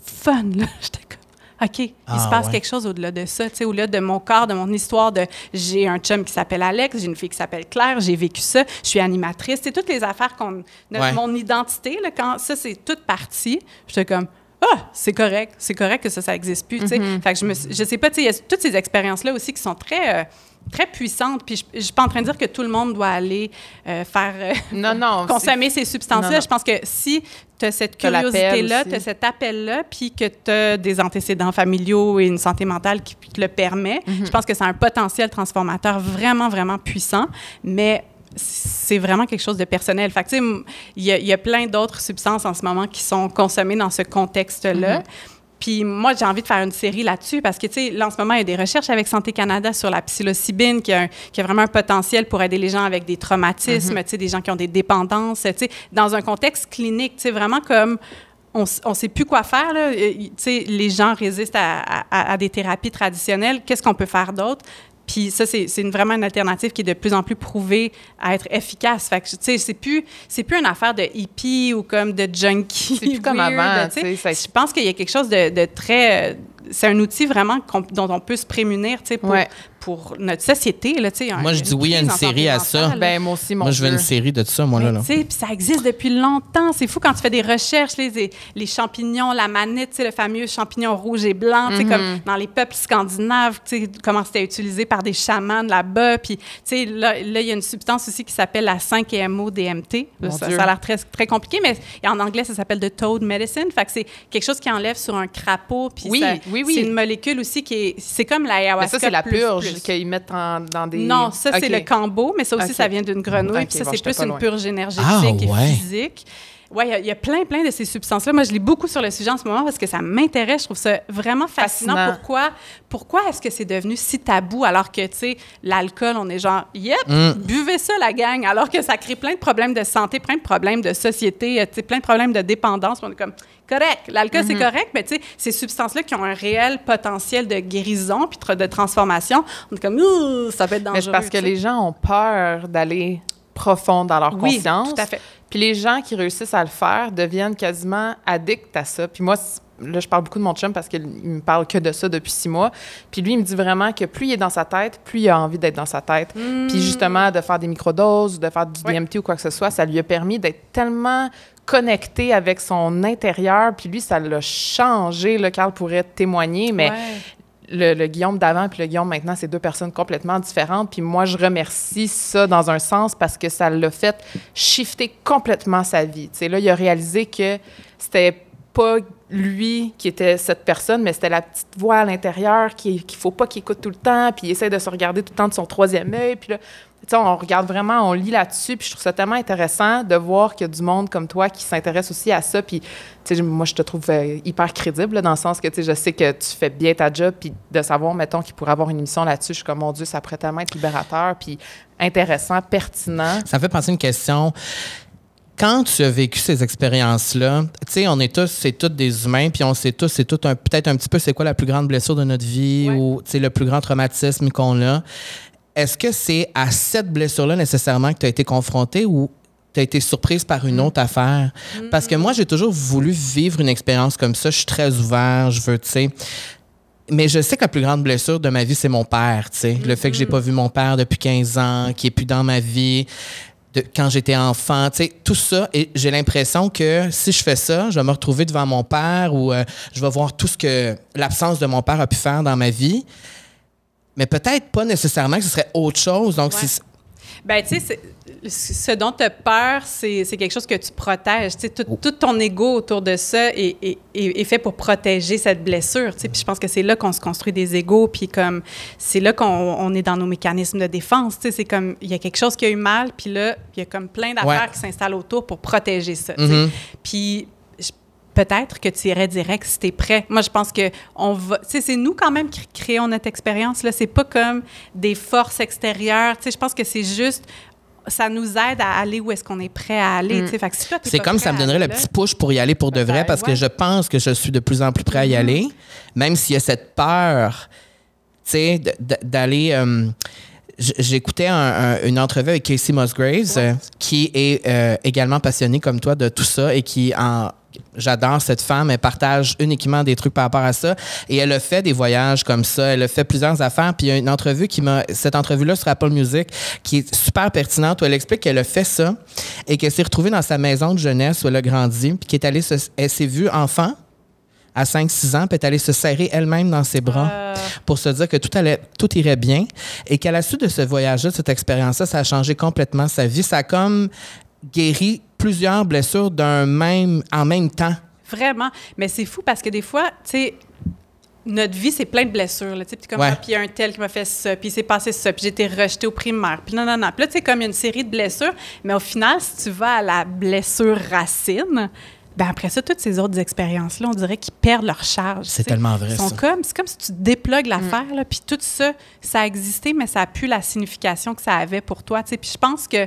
fun là. <laughs> J'étais comme OK, il Ah se passe ouais. quelque chose au-delà de ça, tu sais, au-delà de mon corps, de mon histoire, de j'ai un chum qui s'appelle Alex, j'ai une fille qui s'appelle Claire, j'ai vécu ça, je suis animatrice, c'est toutes les affaires qu'on, notre- Ouais. mon identité là, quand ça c'est toute partie, j'étais comme ah, c'est correct, c'est correct que ça, ça existe plus, tu sais. Mm-hmm. Fait que je me, je sais pas, tu sais, il y a toutes ces expériences-là aussi qui sont très, euh, très puissantes. Puis je, je suis pas en train de dire que tout le monde doit aller euh, faire euh, <laughs> Non, non. consommer ces substances-là. Je pense que si tu as cette curiosité-là, tu as cet appel-là, puis que tu as des antécédents familiaux et une santé mentale qui te le permet, Mm-hmm. je pense que c'est un potentiel transformateur vraiment, vraiment puissant. Mais c'est vraiment quelque chose de personnel. Fait il y, y a plein d'autres substances en ce moment qui sont consommées dans ce contexte-là. Mm-hmm. Puis moi, j'ai envie de faire une série là-dessus parce que, tu sais, là, en ce moment, il y a des recherches avec Santé Canada sur la psilocybine qui a, un- qui a vraiment un potentiel pour aider les gens avec des traumatismes, tu sais, des gens qui ont des dépendances, tu sais, dans un contexte clinique, tu sais, vraiment comme on ne sait plus quoi faire. Là. Euh, Tu sais, les gens résistent à, à- à des thérapies traditionnelles. Qu'est-ce qu'on peut faire d'autre? Puis ça, c'est vraiment une alternative qui est de plus en plus prouvée à être efficace. Fait que, tu sais, c'est plus, c'est plus une affaire de hippie ou comme de junkie. C'est plus comme <laughs> avant, tu sais. Je pense qu'il y a quelque chose de, de très... C'est un outil vraiment dont on peut se prémunir, tu sais, pour, Ouais. pour notre société, là, tu sais. un- Moi, je dis oui à une série à ça. là. Ben, moi aussi, mon Moi, je veux Dieu. une série de ça, moi, là. Mais là. tu sais, puis ça existe depuis longtemps. C'est fou quand tu fais des recherches, les, les, champignons, la sais, le fameux champignon rouge et blanc, tu sais, comme dans les peuples scandinaves, tu sais, comment c'était utilisé par des chamans là-bas. Puis, tu sais, là, là, il y a une substance aussi qui s'appelle la 5-MO-DMT. Mon Ça, a l'air très, très compliqué, mais en anglais, ça s'appelle de toad medicine. Fait que c'est quelque chose qui enlève sur un crapaud. Puis Oui, ça- oui, oui. C'est une molécule aussi qui est... C'est comme la Mais ayahuasca ça, c'est la plus, purge qu'ils mettent en- dans des. Non, ça, c'est le cambo, mais ça aussi, ça vient d'une grenouille. Ok, puis ça, bon, c'est plus une purge énergétique Ah, et ouais. physique. Oui, il y a- il y, a plein, plein de ces substances-là. Moi, je lis beaucoup sur le sujet en ce moment parce que ça m'intéresse. Je trouve ça vraiment fascinant. Fascinant. Pourquoi, pourquoi est-ce que c'est devenu si tabou alors que, tu sais, l'alcool, on est genre, yep, Mm. buvez ça, la gang, alors que ça crée plein de problèmes de santé, plein de problèmes de société, euh, plein de problèmes de dépendance. On est comme, correct, l'alcool, c'est Mm-hmm. correct, mais tu sais, ces substances-là qui ont un réel potentiel de guérison puis de transformation, on est comme, Ouh, ça peut être dangereux. Mais parce que les gens ont peur d'aller profond dans leur Oui, conscience. tout à fait. Puis les gens qui réussissent à le faire deviennent quasiment addicts à ça. Puis moi, là, je parle beaucoup de mon chum parce qu'il me parle que de ça depuis six mois. Puis lui, il me dit vraiment que plus il est dans sa tête, plus il a envie d'être dans sa tête. Puis justement, de faire des microdoses, de faire du. DMT ou quoi que ce soit, ça lui a permis d'être tellement connecté avec son intérieur. Puis lui, ça l'a changé. Là, Carl pourrait témoigner, mais Ouais. Le, Guillaume d'avant puis le Guillaume maintenant, c'est deux personnes complètement différentes. Puis moi, je remercie ça dans un sens parce que ça l'a fait shifter complètement sa vie. Tu sais, là, il a réalisé que c'était pas lui qui était cette personne, mais c'était la petite voix à l'intérieur qui qu'il faut pas qu'il écoute tout le temps, puis il essaie de se regarder tout le temps de son troisième œil. Puis là, on regarde vraiment, on lit là-dessus, puis je trouve ça tellement intéressant de voir qu'il y a du monde comme toi qui s'intéresse aussi à ça. Puis, moi, je te trouve euh, hyper crédible, là, dans le sens que, tu sais, je sais que tu fais bien ta job, puis de savoir, mettons, qu'il pourrait avoir une émission là-dessus, je suis comme, mon Dieu, ça pourrait tellement être libérateur, puis intéressant, pertinent. Ça me fait penser à une question. Quand tu as vécu ces expériences-là, tu sais, on est tous, c'est tous des humains, puis on sait tous, c'est tout un, peut-être un petit peu, c'est quoi la plus grande blessure de notre vie Ouais. ou, tu sais, le plus grand traumatisme qu'on a. Est-ce que c'est à cette blessure-là nécessairement que tu as été confronté ou tu as été surprise par une autre affaire? Parce que moi, j'ai toujours voulu vivre une expérience comme ça. Je suis très ouvert, je veux, tu sais. Mais je sais que la plus grande blessure de ma vie, c'est mon père, tu sais. Le fait que j'ai pas vu mon père depuis 15 ans, qui est plus dans ma vie, de, quand j'étais enfant, tu sais, tout ça. Et j'ai l'impression que si je fais ça, je vais me retrouver devant mon père ou euh, je vais voir tout ce que l'absence de mon père a pu faire dans ma vie. Mais peut-être pas nécessairement que ce serait autre chose. Donc, Ouais. Ben, tu sais, ce dont tu as peur, c'est quelque chose que tu protèges. Tout, Oh. tout ton ego autour de ça est, est- est- fait pour protéger cette blessure. Puis je pense que c'est là qu'on se construit des égos, puis comme c'est là qu'on on est dans nos mécanismes de défense. C'est comme il y a quelque chose qui a eu mal, puis là, il y a comme plein d'affaires Ouais. qui s'installent autour pour protéger ça. Mhm. Puis peut-être que tu irais direct si tu es prêt. Moi, je pense que on va. Tu sais, c'est nous quand même qui créons notre expérience. Là, c'est pas comme des forces extérieures. Tu sais, je pense que c'est juste. Ça nous aide à aller où est-ce qu'on est prêt à aller. tu sais. Fait que si toi, t'es c'est comme ça me donnerait le là- petit push pour y aller pour de vrai parce que je pense que je suis de plus en plus prêt à y aller, même s'il y a cette peur, tu sais, d'aller. euh, J'écoutais un- un- une entrevue avec Casey Musgraves, euh, qui est euh, également passionnée comme toi de tout ça et qui en J'adore cette femme, elle partage uniquement des trucs par rapport à ça. Et elle a fait des voyages comme ça, elle a fait plusieurs affaires. Puis il y a une entrevue qui m'a. Cette entrevue-là sur Apple Music qui est super pertinente où elle explique qu'elle a fait ça et qu'elle s'est retrouvée dans sa maison de jeunesse où elle a grandi, puis qu'elle est allée se- elle s'est vue enfant, à 5-6 ans, puis elle est allée se serrer elle-même dans ses bras Euh, pour se dire que tout, allait, tout irait bien et qu'à la suite de ce voyage-là, de cette expérience-là, ça a changé complètement sa vie. Ça a comme guéri plusieurs blessures d'un même, en même temps. Vraiment. Mais c'est fou parce que des fois, tu sais, notre vie, c'est plein de blessures. Là, tu sais, puis comme, Ouais. ah, puis il y a un tel qui m'a fait ça, puis il s'est passé ça, puis j'ai été rejetée au primaire, puis non, non, non. Puis là, tu sais, comme il y a une série de blessures, mais au final, si tu vas à la blessure racine, ben après ça, toutes ces autres expériences-là, on dirait qu'ils perdent leur charge. C'est tellement vrai, Ils sont ça. comme, c'est comme si tu déplugues l'affaire, là, puis tout ça, ça a existé, mais ça n'a plus la signification que ça avait pour toi. tu sais. Puis je pense que,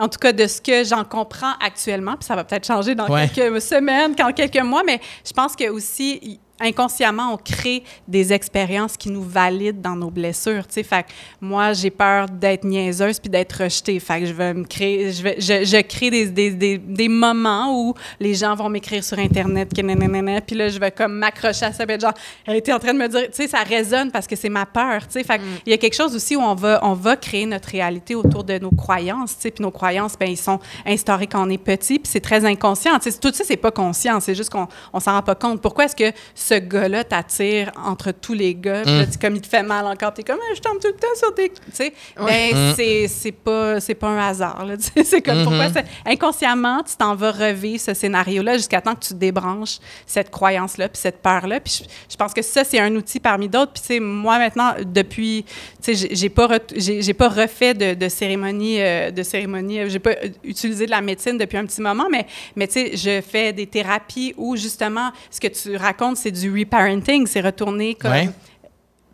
en tout cas, de ce que j'en comprends actuellement, puis ça va peut-être changer dans Ouais. quelques semaines, dans quelques mois, mais je pense que aussi inconsciemment, on crée des expériences qui nous valident dans nos blessures. Tu sais, fait moi, j'ai peur d'être niaiseuse puis d'être rejetée. Fait que je vais me créer, je, vais, je, je crée des, des, des, des moments où les gens vont m'écrire sur Internet, que nanana, puis là, je vais comme m'accrocher à ça, puis genre, elle était en train de me dire, tu sais, ça résonne parce que c'est ma peur. Tu sais, fait que il y a quelque chose aussi où on va, on va créer notre réalité autour de nos croyances. Tu sais, puis nos croyances, ben ils sont instaurées quand on est petit, puis c'est très inconscient. Tu sais, tout ça, c'est pas conscient, c'est juste qu'on on s'en rend pas compte. Pourquoi est-ce que ce gars-là t'attire entre tous les gars, puis là, tu- comme il te fait mal encore, t'es comme, Ah, je tombe tout le temps sur tes. Tu sais, ben, c'est- c'est pas, c'est pas un hasard. là. <laughs> C'est comme pourquoi c'est- inconsciemment, tu t'en vas revivre ce scénario-là jusqu'à temps que tu débranches cette croyance-là, puis cette peur-là. Puis je, je pense que ça, c'est un outil parmi d'autres. Puis, tu sais, moi, maintenant, depuis, tu sais, j'ai- j'ai pas, j'ai j'ai pas refait de, de cérémonie, euh, de cérémonie, euh, j'ai pas euh, utilisé de la médecine depuis un petit moment, mais, mais tu sais, je fais des thérapies où, justement, ce que tu racontes, c'est du reparenting, c'est retourner comme Ouais.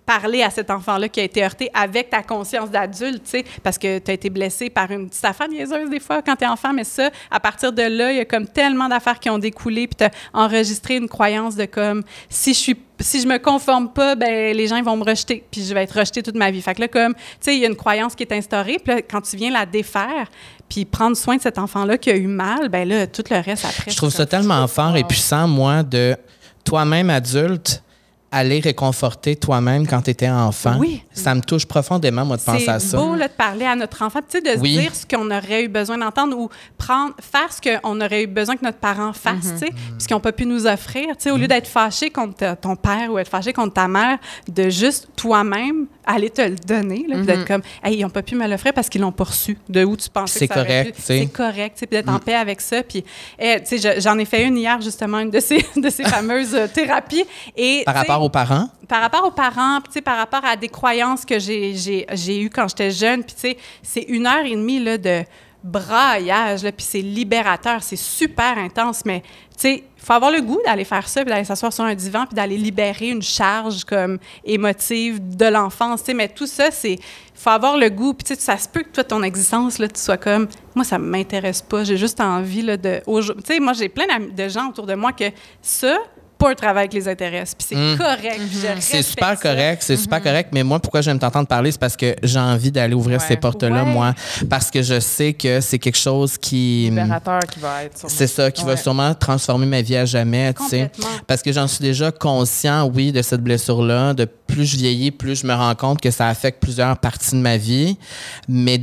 parler à cet enfant-là qui a été heurté avec ta conscience d'adulte, tu sais, parce que tu as été blessé par une petite affaire niaiseuse des fois quand tu es enfant, mais ça, à partir de là, il y a comme tellement d'affaires qui ont découlé, puis tu as enregistré une croyance de comme, si je suis si je me conforme pas, ben les gens vont me rejeter, puis je vais être rejetée toute ma vie. Fait que là, comme, tu sais, il y a une croyance qui est instaurée, puis là, quand tu viens la défaire, puis prendre soin de cet enfant-là qui a eu mal, ben là, tout le reste après. Je trouve ça tellement fort et puissant, moi, de toi-même adulte, aller réconforter toi-même quand tu étais enfant. Oui. Ça me touche profondément, moi, de penser à C'est ça. beau là, de parler à notre enfant, tu sais, de Oui. se dire ce qu'on aurait eu besoin d'entendre ou prendre, faire ce qu'on aurait eu besoin que notre parent fasse, tu sais, puis ce qu'ils n'ont pas pu nous offrir. Tu sais, au lieu d'être fâché contre ton père ou être fâché contre ta mère, de juste toi-même aller te le donner, là, d'être comme, hey, ils n'ont pas pu me l'offrir parce qu'ils l'ont reçu. De où tu pensais C'est que ça aurait correct. C'est correct, puis d'être en paix avec ça. Puis, eh, tu sais, je- j'en ai fait une hier, justement, une de ces, <laughs> de ces fameuses euh, thérapies. Et, Par rapport aux parents? par rapport aux parents, tu sais, par rapport à des croyances que j'ai, j'ai, j'ai eues quand j'étais jeune, puis tu sais, c'est une heure et demie là, de braillage, puis c'est libérateur, c'est super intense, mais tu sais, il faut avoir le goût d'aller faire ça, puis d'aller s'asseoir sur un divan, puis d'aller libérer une charge comme émotive de l'enfance, tu sais, mais tout ça, c'est, il faut avoir le goût, puis tu sais, ça se peut que toi, ton existence, là, tu sois comme, moi, ça m'intéresse pas, j'ai juste envie, là, de, tu sais, moi, j'ai plein de gens autour de moi que ça, pas un travail qui les intéresse, puis c'est Mm. correct, je C'est super ça. correct, c'est super correct, mais moi, pourquoi j'aime t'entendre parler, c'est parce que j'ai envie d'aller ouvrir Ouais. ces portes-là, Ouais. moi, parce que je sais que c'est quelque chose qui... Libérateur qui va être. C'est ça, qui va sûrement transformer ma vie à jamais, tu sais. Parce que j'en suis déjà conscient, oui, de cette blessure-là. De plus je vieillis, plus je me rends compte que ça affecte plusieurs parties de ma vie. Mais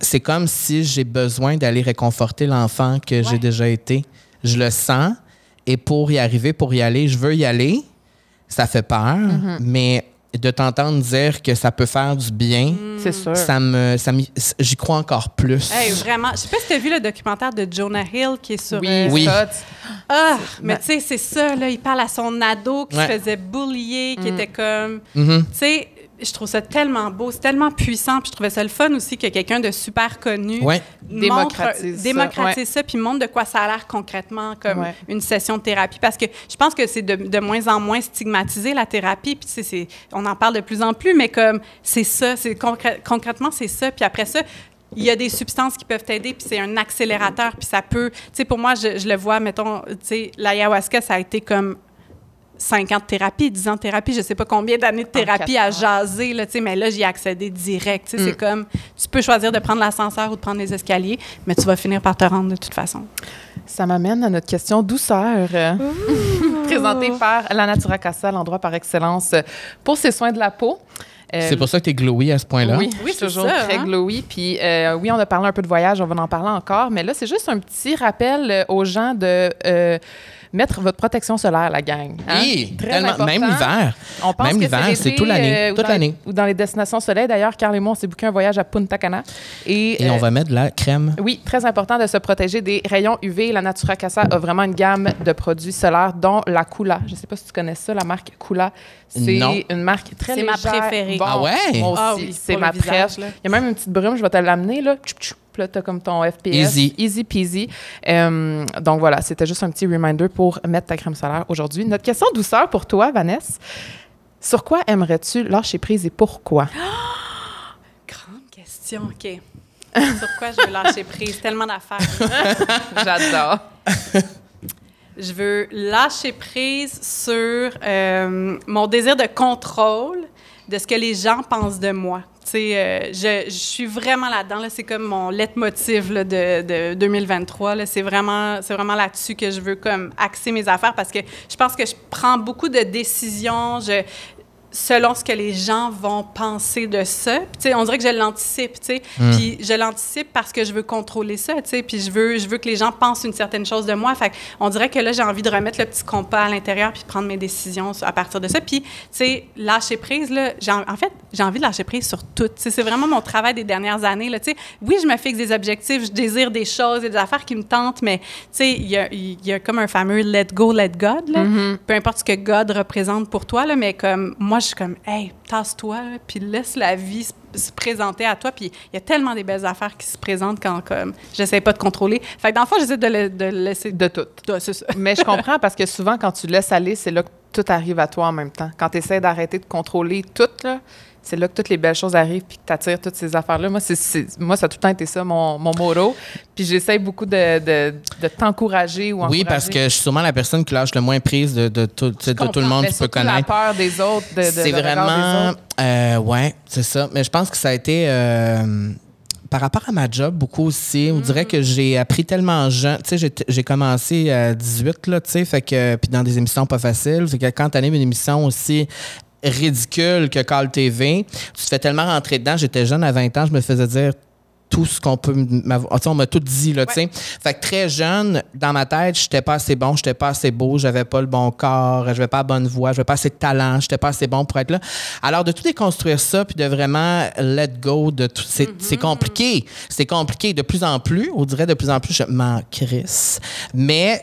c'est comme si j'ai besoin d'aller réconforter l'enfant que Ouais. j'ai déjà été. Je le sens. Et pour y arriver, pour y aller, je veux y aller. Ça fait peur. Mm-hmm. Mais de t'entendre dire que ça peut faire du bien, C'est sûr. ça me, ça j'y crois encore plus. Hey, vraiment. Je sais pas si tu as vu le documentaire de Jonah Hill qui est sur. Oui, euh, Oui. Ah, mais tu sais, c'est ça, là. Il parle à son ado qui Ouais. se faisait bullier, qui était comme. Mhm. Tu sais, je trouve ça tellement beau, c'est tellement puissant. Puis je trouvais ça le fun aussi que quelqu'un de super connu Ouais. montre- Démocratise ça, démocratise ça, puis montre de quoi ça a l'air concrètement comme Ouais. une session de thérapie. Parce que je pense que c'est de, de moins en moins stigmatisé, la thérapie. Puis tu sais, c'est- on en parle de plus en plus, mais comme c'est ça, c'est concrè- concrètement, c'est ça. Puis après ça, il y a des substances qui peuvent t'aider, puis c'est un accélérateur, puis ça peut... Tu sais, pour moi, je, je le vois, mettons, tu sais, l'ayahuasca, ça a été comme 5 ans de thérapie, 10 ans de thérapie, je sais pas combien d'années de thérapie à jaser, là, tu sais, mais là, j'y ai accédé direct. tu sais, C'est comme, tu peux choisir de prendre l'ascenseur ou de prendre les escaliers, mais tu vas finir par te rendre de toute façon. Ça m'amène à notre question douceur, euh, <laughs> présentée par la Natura Casa, l'endroit par excellence pour ses soins de la peau. Euh, C'est pour ça que tu es glowy à ce point-là. Oui, Oui, je suis c'est toujours ça, très hein? glowy. Puis euh, oui, on a parlé un peu de voyage, on va en parler encore, mais là, c'est juste un petit rappel euh, aux gens de euh, mettre votre protection solaire, la gang. hein? Oui, Très important. même l'hiver. On pense Même que l'hiver, c'est toute l'année, euh, ou toute dans- l'année. Ou dans les destinations soleil. D'ailleurs, Carl et moi, on s'est booké un voyage à Punta Cana. Et, Et euh, on va mettre de la crème. oui, très important de se protéger des rayons UV. La Natura Casa a vraiment une gamme de produits solaires, dont la Kula. Je ne sais pas si tu connais ça, la marque Kula. C'est Non. une marque très C'est ma légère. préférée. Bon, Ah ouais? Moi aussi, Ah oui, c'est ma le visage, préf. là. Il y a même une petite brume, je vais te l'amener, là. Tchoup. Puis là, t'as comme ton FPS. Easy. Easy peasy. Euh, donc voilà, c'était juste un petit reminder pour mettre ta crème solaire aujourd'hui. Notre question douceur pour toi, Vanessa. Sur quoi aimerais-tu lâcher prise et pourquoi? <gasps> Grande question, OK. Sur quoi je veux lâcher prise? Tellement d'affaires. <laughs> J'adore. Je veux lâcher prise sur euh, mon désir de contrôle de ce que les gens pensent de moi. Euh, je, je suis vraiment là-dedans. Là, c'est comme mon leitmotiv là, de, de 2023. Là. C'est vraiment, c'est vraiment là-dessus que je veux comme axer mes affaires parce que je pense que je prends beaucoup de décisions. Je, selon ce que les gens vont penser de ça. Puis, on dirait que je l'anticipe, tu sais. Puis je l'anticipe parce que je veux contrôler ça. Puis je veux, je veux que les gens pensent une certaine chose de moi. Fait on dirait que là, j'ai envie de remettre le petit compas à l'intérieur puis prendre mes décisions à partir de ça. Puis, tu sais, lâcher prise, là, en en fait, j'ai envie de lâcher prise sur tout. C'est vraiment mon travail des dernières années, là. Oui, je me fixe des objectifs, je désire des choses, et des affaires qui me tentent, mais, tu sais, il y a, y a comme un fameux « let go, let God », là. Peu importe ce que God représente pour toi, là, mais comme, moi, je suis comme, hey, tasse-toi, puis laisse la vie se, se présenter à toi. Puis il y a tellement des belles affaires qui se présentent quand, comme, j'essaie pas de contrôler. Fait que dans le fond, j'essaie de, le- de laisser. De tout. ça. Mais je comprends parce que souvent, quand tu laisses aller, c'est là que tout arrive à toi en même temps. Quand tu essaies d'arrêter de contrôler tout, là, c'est là que toutes les belles choses arrivent puis que tu attires toutes ces affaires-là. Moi, c'est, moi, ça a tout le temps été ça, mon, mon motto. Puis j'essaie beaucoup de, de, de t'encourager ou Oui, encourager. parce que je suis sûrement la personne qui lâche le moins prise de, de tout, tout le monde qui peut surtout la connaître. peur des autres, de, C'est des vraiment. autres. Euh, ouais, c'est ça. Mais je pense que ça a été. euh, par rapport à ma job, beaucoup aussi, on dirait que j'ai appris tellement jeune. Tu sais, j'ai- j'ai commencé à 18, là, tu sais, fait que. Puis dans des émissions pas faciles. Fait que quand t'animes une émission aussi ridicule que Call TV, tu te fais tellement rentrer dedans. J'étais jeune à 20 ans, je me faisais dire tout ce qu'on peut m'avoir. sais, On m'a tout dit, là, tu sais. Fait que très jeune, dans ma tête, j'étais pas assez bon, j'étais pas assez beau, j'avais pas le bon corps, j'avais pas la bonne voix, j'avais pas assez de talent, j'étais pas assez bon pour être là. Alors, de tout déconstruire ça, puis de vraiment let go de tout, c'est c'est compliqué. C'est compliqué de plus en plus. On dirait de plus en plus, je m'en crisse. Mais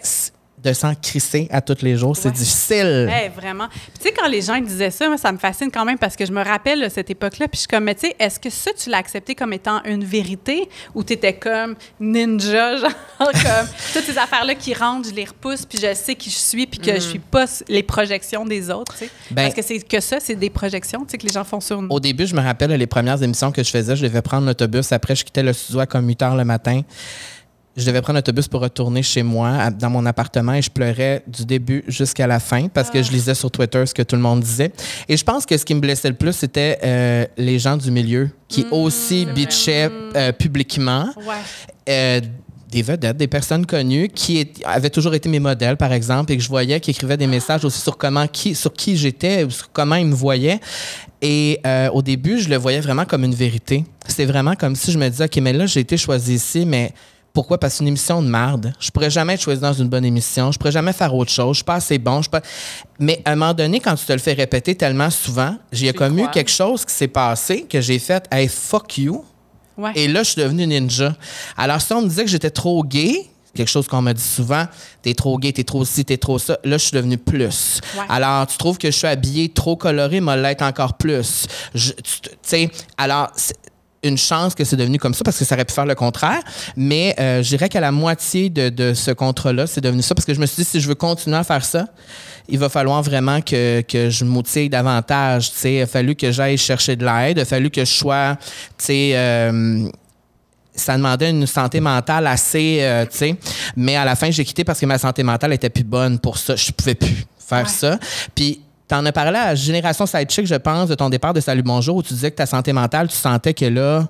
de s'en crisser à tous les jours, c'est difficile. Hey, vraiment. Puis, tu sais, quand les gens disaient ça, moi, ça me fascine quand même parce que je me rappelle cette époque-là. Puis, je suis comme, mais tu sais, est-ce que ça, tu l'as accepté comme étant une vérité ou tu étais comme ninja, <laughs> genre, comme <laughs> toutes ces affaires-là qui rentrent, je les repousse, puis je sais qui je suis, puis que je suis pas les projections des autres, tu sais? Ben- parce que c'est que ça, c'est des projections, tu sais, que les gens font sur nous. Au début, je me rappelle les premières émissions que je faisais, je devais prendre l'autobus. Après, je quittais le studio à comme 8 heures le matin. Je devais prendre l'autobus pour retourner chez moi, à- dans mon appartement, et je pleurais du début jusqu'à la fin parce que je lisais sur Twitter ce que tout le monde disait. Et je pense que ce qui me blessait le plus, c'était euh, les gens du milieu qui aussi bitchaient euh, publiquement. Ouais. Euh, des vedettes, des personnes connues qui est- avaient toujours été mes modèles, par exemple, et que je voyais qui écrivaient des messages aussi sur comment qui, sur qui j'étais, sur comment ils me voyaient. Et euh, au début, je le voyais vraiment comme une vérité. C'était vraiment comme si je me disais, OK, mais là, j'ai été choisi ici, mais pourquoi? Parce que c'est une émission de marde. Je pourrais jamais être choisi dans une bonne émission. Je pourrais jamais faire autre chose. Je suis pas assez bon. Je pas... Mais à un moment donné, quand tu te le fais répéter tellement souvent, j'ai Tu comme eu crois? quelque chose qui s'est passé que j'ai fait, hey, fuck you. Ouais. Et là, je suis devenu ninja. Alors, si on me disait que j'étais trop gay, quelque chose qu'on me dit souvent, t'es trop gay, t'es trop ci, t'es trop ça, là, je suis devenu plus. Ouais. Alors, tu trouves que je suis habillé trop coloré, m'a l'être encore plus. Tu sais, alors, une chance que c'est devenu comme ça parce que ça aurait pu faire le contraire. Mais euh, je dirais qu'à la moitié de, de ce contrat-là, c'est devenu ça parce que je me suis dit, si je veux continuer à faire ça, il va falloir vraiment que, que je m'outille davantage. Tu sais, il a fallu que j'aille chercher de l'aide, il a fallu que je sois, euh, ça demandait une santé mentale assez, euh, tu sais. Mais à la fin, j'ai quitté parce que ma santé mentale était plus bonne pour ça. Je pouvais plus faire Ouais. ça. Puis, t'en as parlé à Génération Sidechick, je pense, de ton départ de Salut Bonjour, où tu disais que ta santé mentale, tu sentais que là,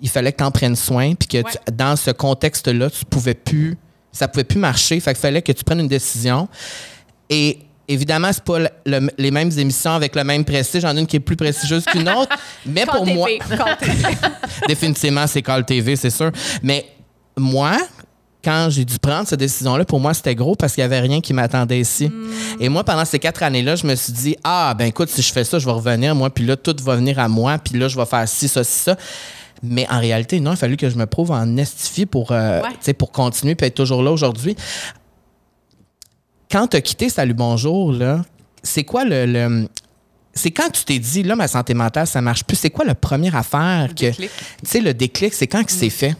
il fallait que tu en prennes soin, puis que Ouais. tu- dans ce contexte-là, tu pouvais plus, ça pouvait plus marcher. Fait qu'il fallait que tu prennes une décision. Et évidemment, c'est pas le- le- les mêmes émissions avec le même prestige. J'en ai une qui est plus prestigieuse qu'une autre. <laughs> mais pour TV, moi, <laughs> définitivement, c'est Call TV, c'est sûr. Mais moi, quand j'ai dû prendre cette décision-là, pour moi, c'était gros parce qu'il n'y avait rien qui m'attendait ici. Et moi, pendant ces quatre années-là, je me suis dit, ah, ben écoute, si je fais ça, je vais revenir, moi, puis là, tout va venir à moi, puis là, je vais faire ci, ça, ci, ça. Mais en réalité, non, il a fallu que je me prouve en estifie pour, euh, Ouais. pour continuer puis être toujours là aujourd'hui. Quand tu as quitté Salut Bonjour, là, c'est quoi le. le- c'est quand tu t'es dit, là, ma santé mentale, ça marche plus. C'est quoi la première affaire que. Tu sais, le déclic, c'est quand que c'est fait?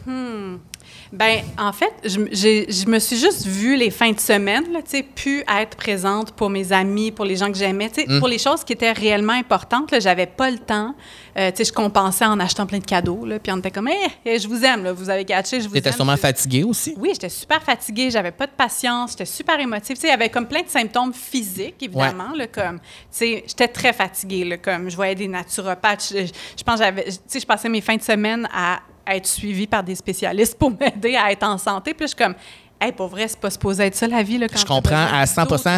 Ben, en fait, je, me suis juste vue les fins de semaine, là, tu sais, pu être présente pour mes amis, pour les gens que j'aimais, sais, pour les choses qui étaient réellement importantes. Là, j'avais pas le temps. Euh, tu sais, je compensais en achetant plein de cadeaux, là, puis on était comme, Eh, eh, je vous aime, là, vous avez catché, je vous T'étais sûrement Je- fatigué aussi. Oui, j'étais super fatiguée, j'avais pas de patience, j'étais super émotive. Tu sais, il y avait comme plein de symptômes physiques, évidemment, là, comme, tu sais, j'étais très fatiguée, là, comme, je voyais des naturopathes. Je, je pense, que j'avais, tu sais, je passais mes fins de semaine à être suivie par des spécialistes pour <laughs> m'aider à être en santé. Puis là, je suis comme, hey, pour vrai, c'est pas supposé être ça la vie, là, quand Je comprends à 100 d'autant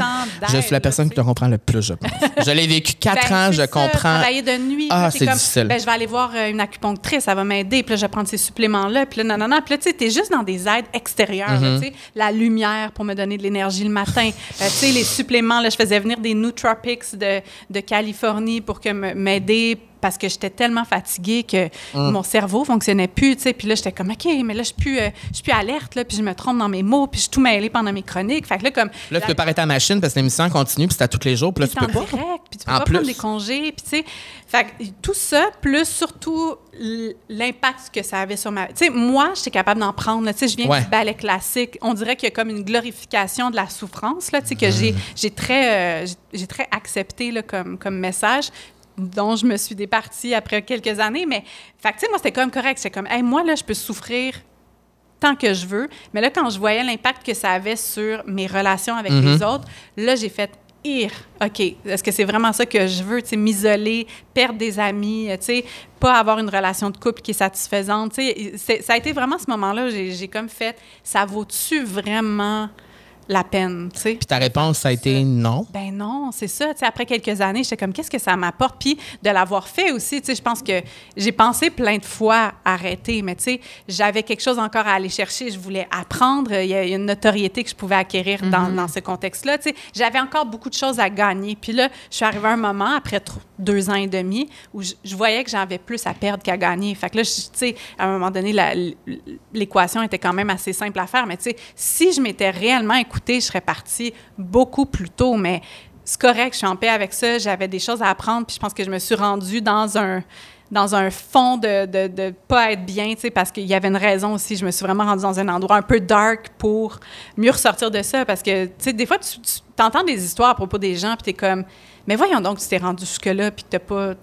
Je suis la personne là, qui te comprend le plus, je pense. <laughs> je l'ai vécu quatre ben, ans, je ça, comprends. Travailler de nuit. Ah, c'est difficile. Ben, je vais aller voir euh, une acupunctrice, ça va m'aider. Puis là, je vais prendre ces suppléments-là. Puis là, non, non, non. Puis là, tu sais, t'es juste dans des aides extérieures. Mm-hmm. tu sais, la lumière pour me donner de l'énergie le matin. Euh, tu sais, les suppléments, là, je faisais venir des nootropics de, de Californie pour que m'aider parce que j'étais tellement fatiguée que Mm. mon cerveau fonctionnait plus, tu sais. Puis là, j'étais comme, OK, mais là, je suis plus, euh, je suis plus alerte, là, puis je me trompe dans mes mots, puis je suis tout mêlée pendant mes chroniques. Fait que là, comme... Là, tu peux pas arrêter ta machine parce que l'émission continue, puis c'est à tous les jours, puis là, tu peux pas. direct, puis tu peux En pas plus. prendre des congés, puis tu sais, fait que tout ça plus surtout l'impact que ça avait sur ma, tu sais, moi, j'étais capable d'en prendre, tu sais, je viens Ouais. du ballet classique, on dirait qu'il y a comme une glorification de la souffrance là, tu sais, que j'ai Mm. j'ai très euh, j'ai très accepté là, comme comme message dont je me suis départie après quelques années, mais fait tu sais, moi, c'était comme correct. J'étais comme, hey, moi, là, je peux souffrir tant que je veux. Mais là, quand je voyais l'impact que ça avait sur mes relations avec les autres, là, j'ai fait ir. OK, est-ce que c'est vraiment ça que je veux, tu sais, m'isoler, perdre des amis, euh, tu sais, pas avoir une relation de couple qui est satisfaisante, tu sais, c'est- ça a été vraiment ce moment-là, j'ai j'ai comme fait, ça vaut-tu vraiment la peine, tu sais? Puis ta réponse, ça a été non? Ben non, c'est ça. Tu sais, après quelques années, j'étais comme, qu'est-ce que ça m'apporte? Puis de l'avoir fait aussi, tu sais, je pense que j'ai pensé plein de fois arrêter, mais tu sais, j'avais quelque chose encore à aller chercher. Je voulais apprendre. Il y a une notoriété que je pouvais acquérir dans, dans ce contexte-là. Tu sais, j'avais encore beaucoup de choses à gagner. Puis là, je suis arrivée à un moment, après deux ans et demi, où je, je voyais que j'avais plus à perdre qu'à gagner. Fait que là, tu sais, à un moment donné, l'équation était quand même assez simple à faire. Mais tu sais, si je m'étais réellement écoutée, je serais partie beaucoup plus tôt. Mais c'est correct, je suis en paix avec ça. J'avais des choses à apprendre. Puis je pense que je me suis rendue dans un dans un fond de, de, pas être bien, tu sais, parce qu'il y avait une raison aussi. Je me suis vraiment rendue dans un endroit un peu dark pour mieux ressortir de ça. Parce que, tu sais, des fois, tu, tu entends des histoires à propos des gens, puis t'es comme, mais voyons donc, tu t'es rendu jusque-là, puis t'as pas...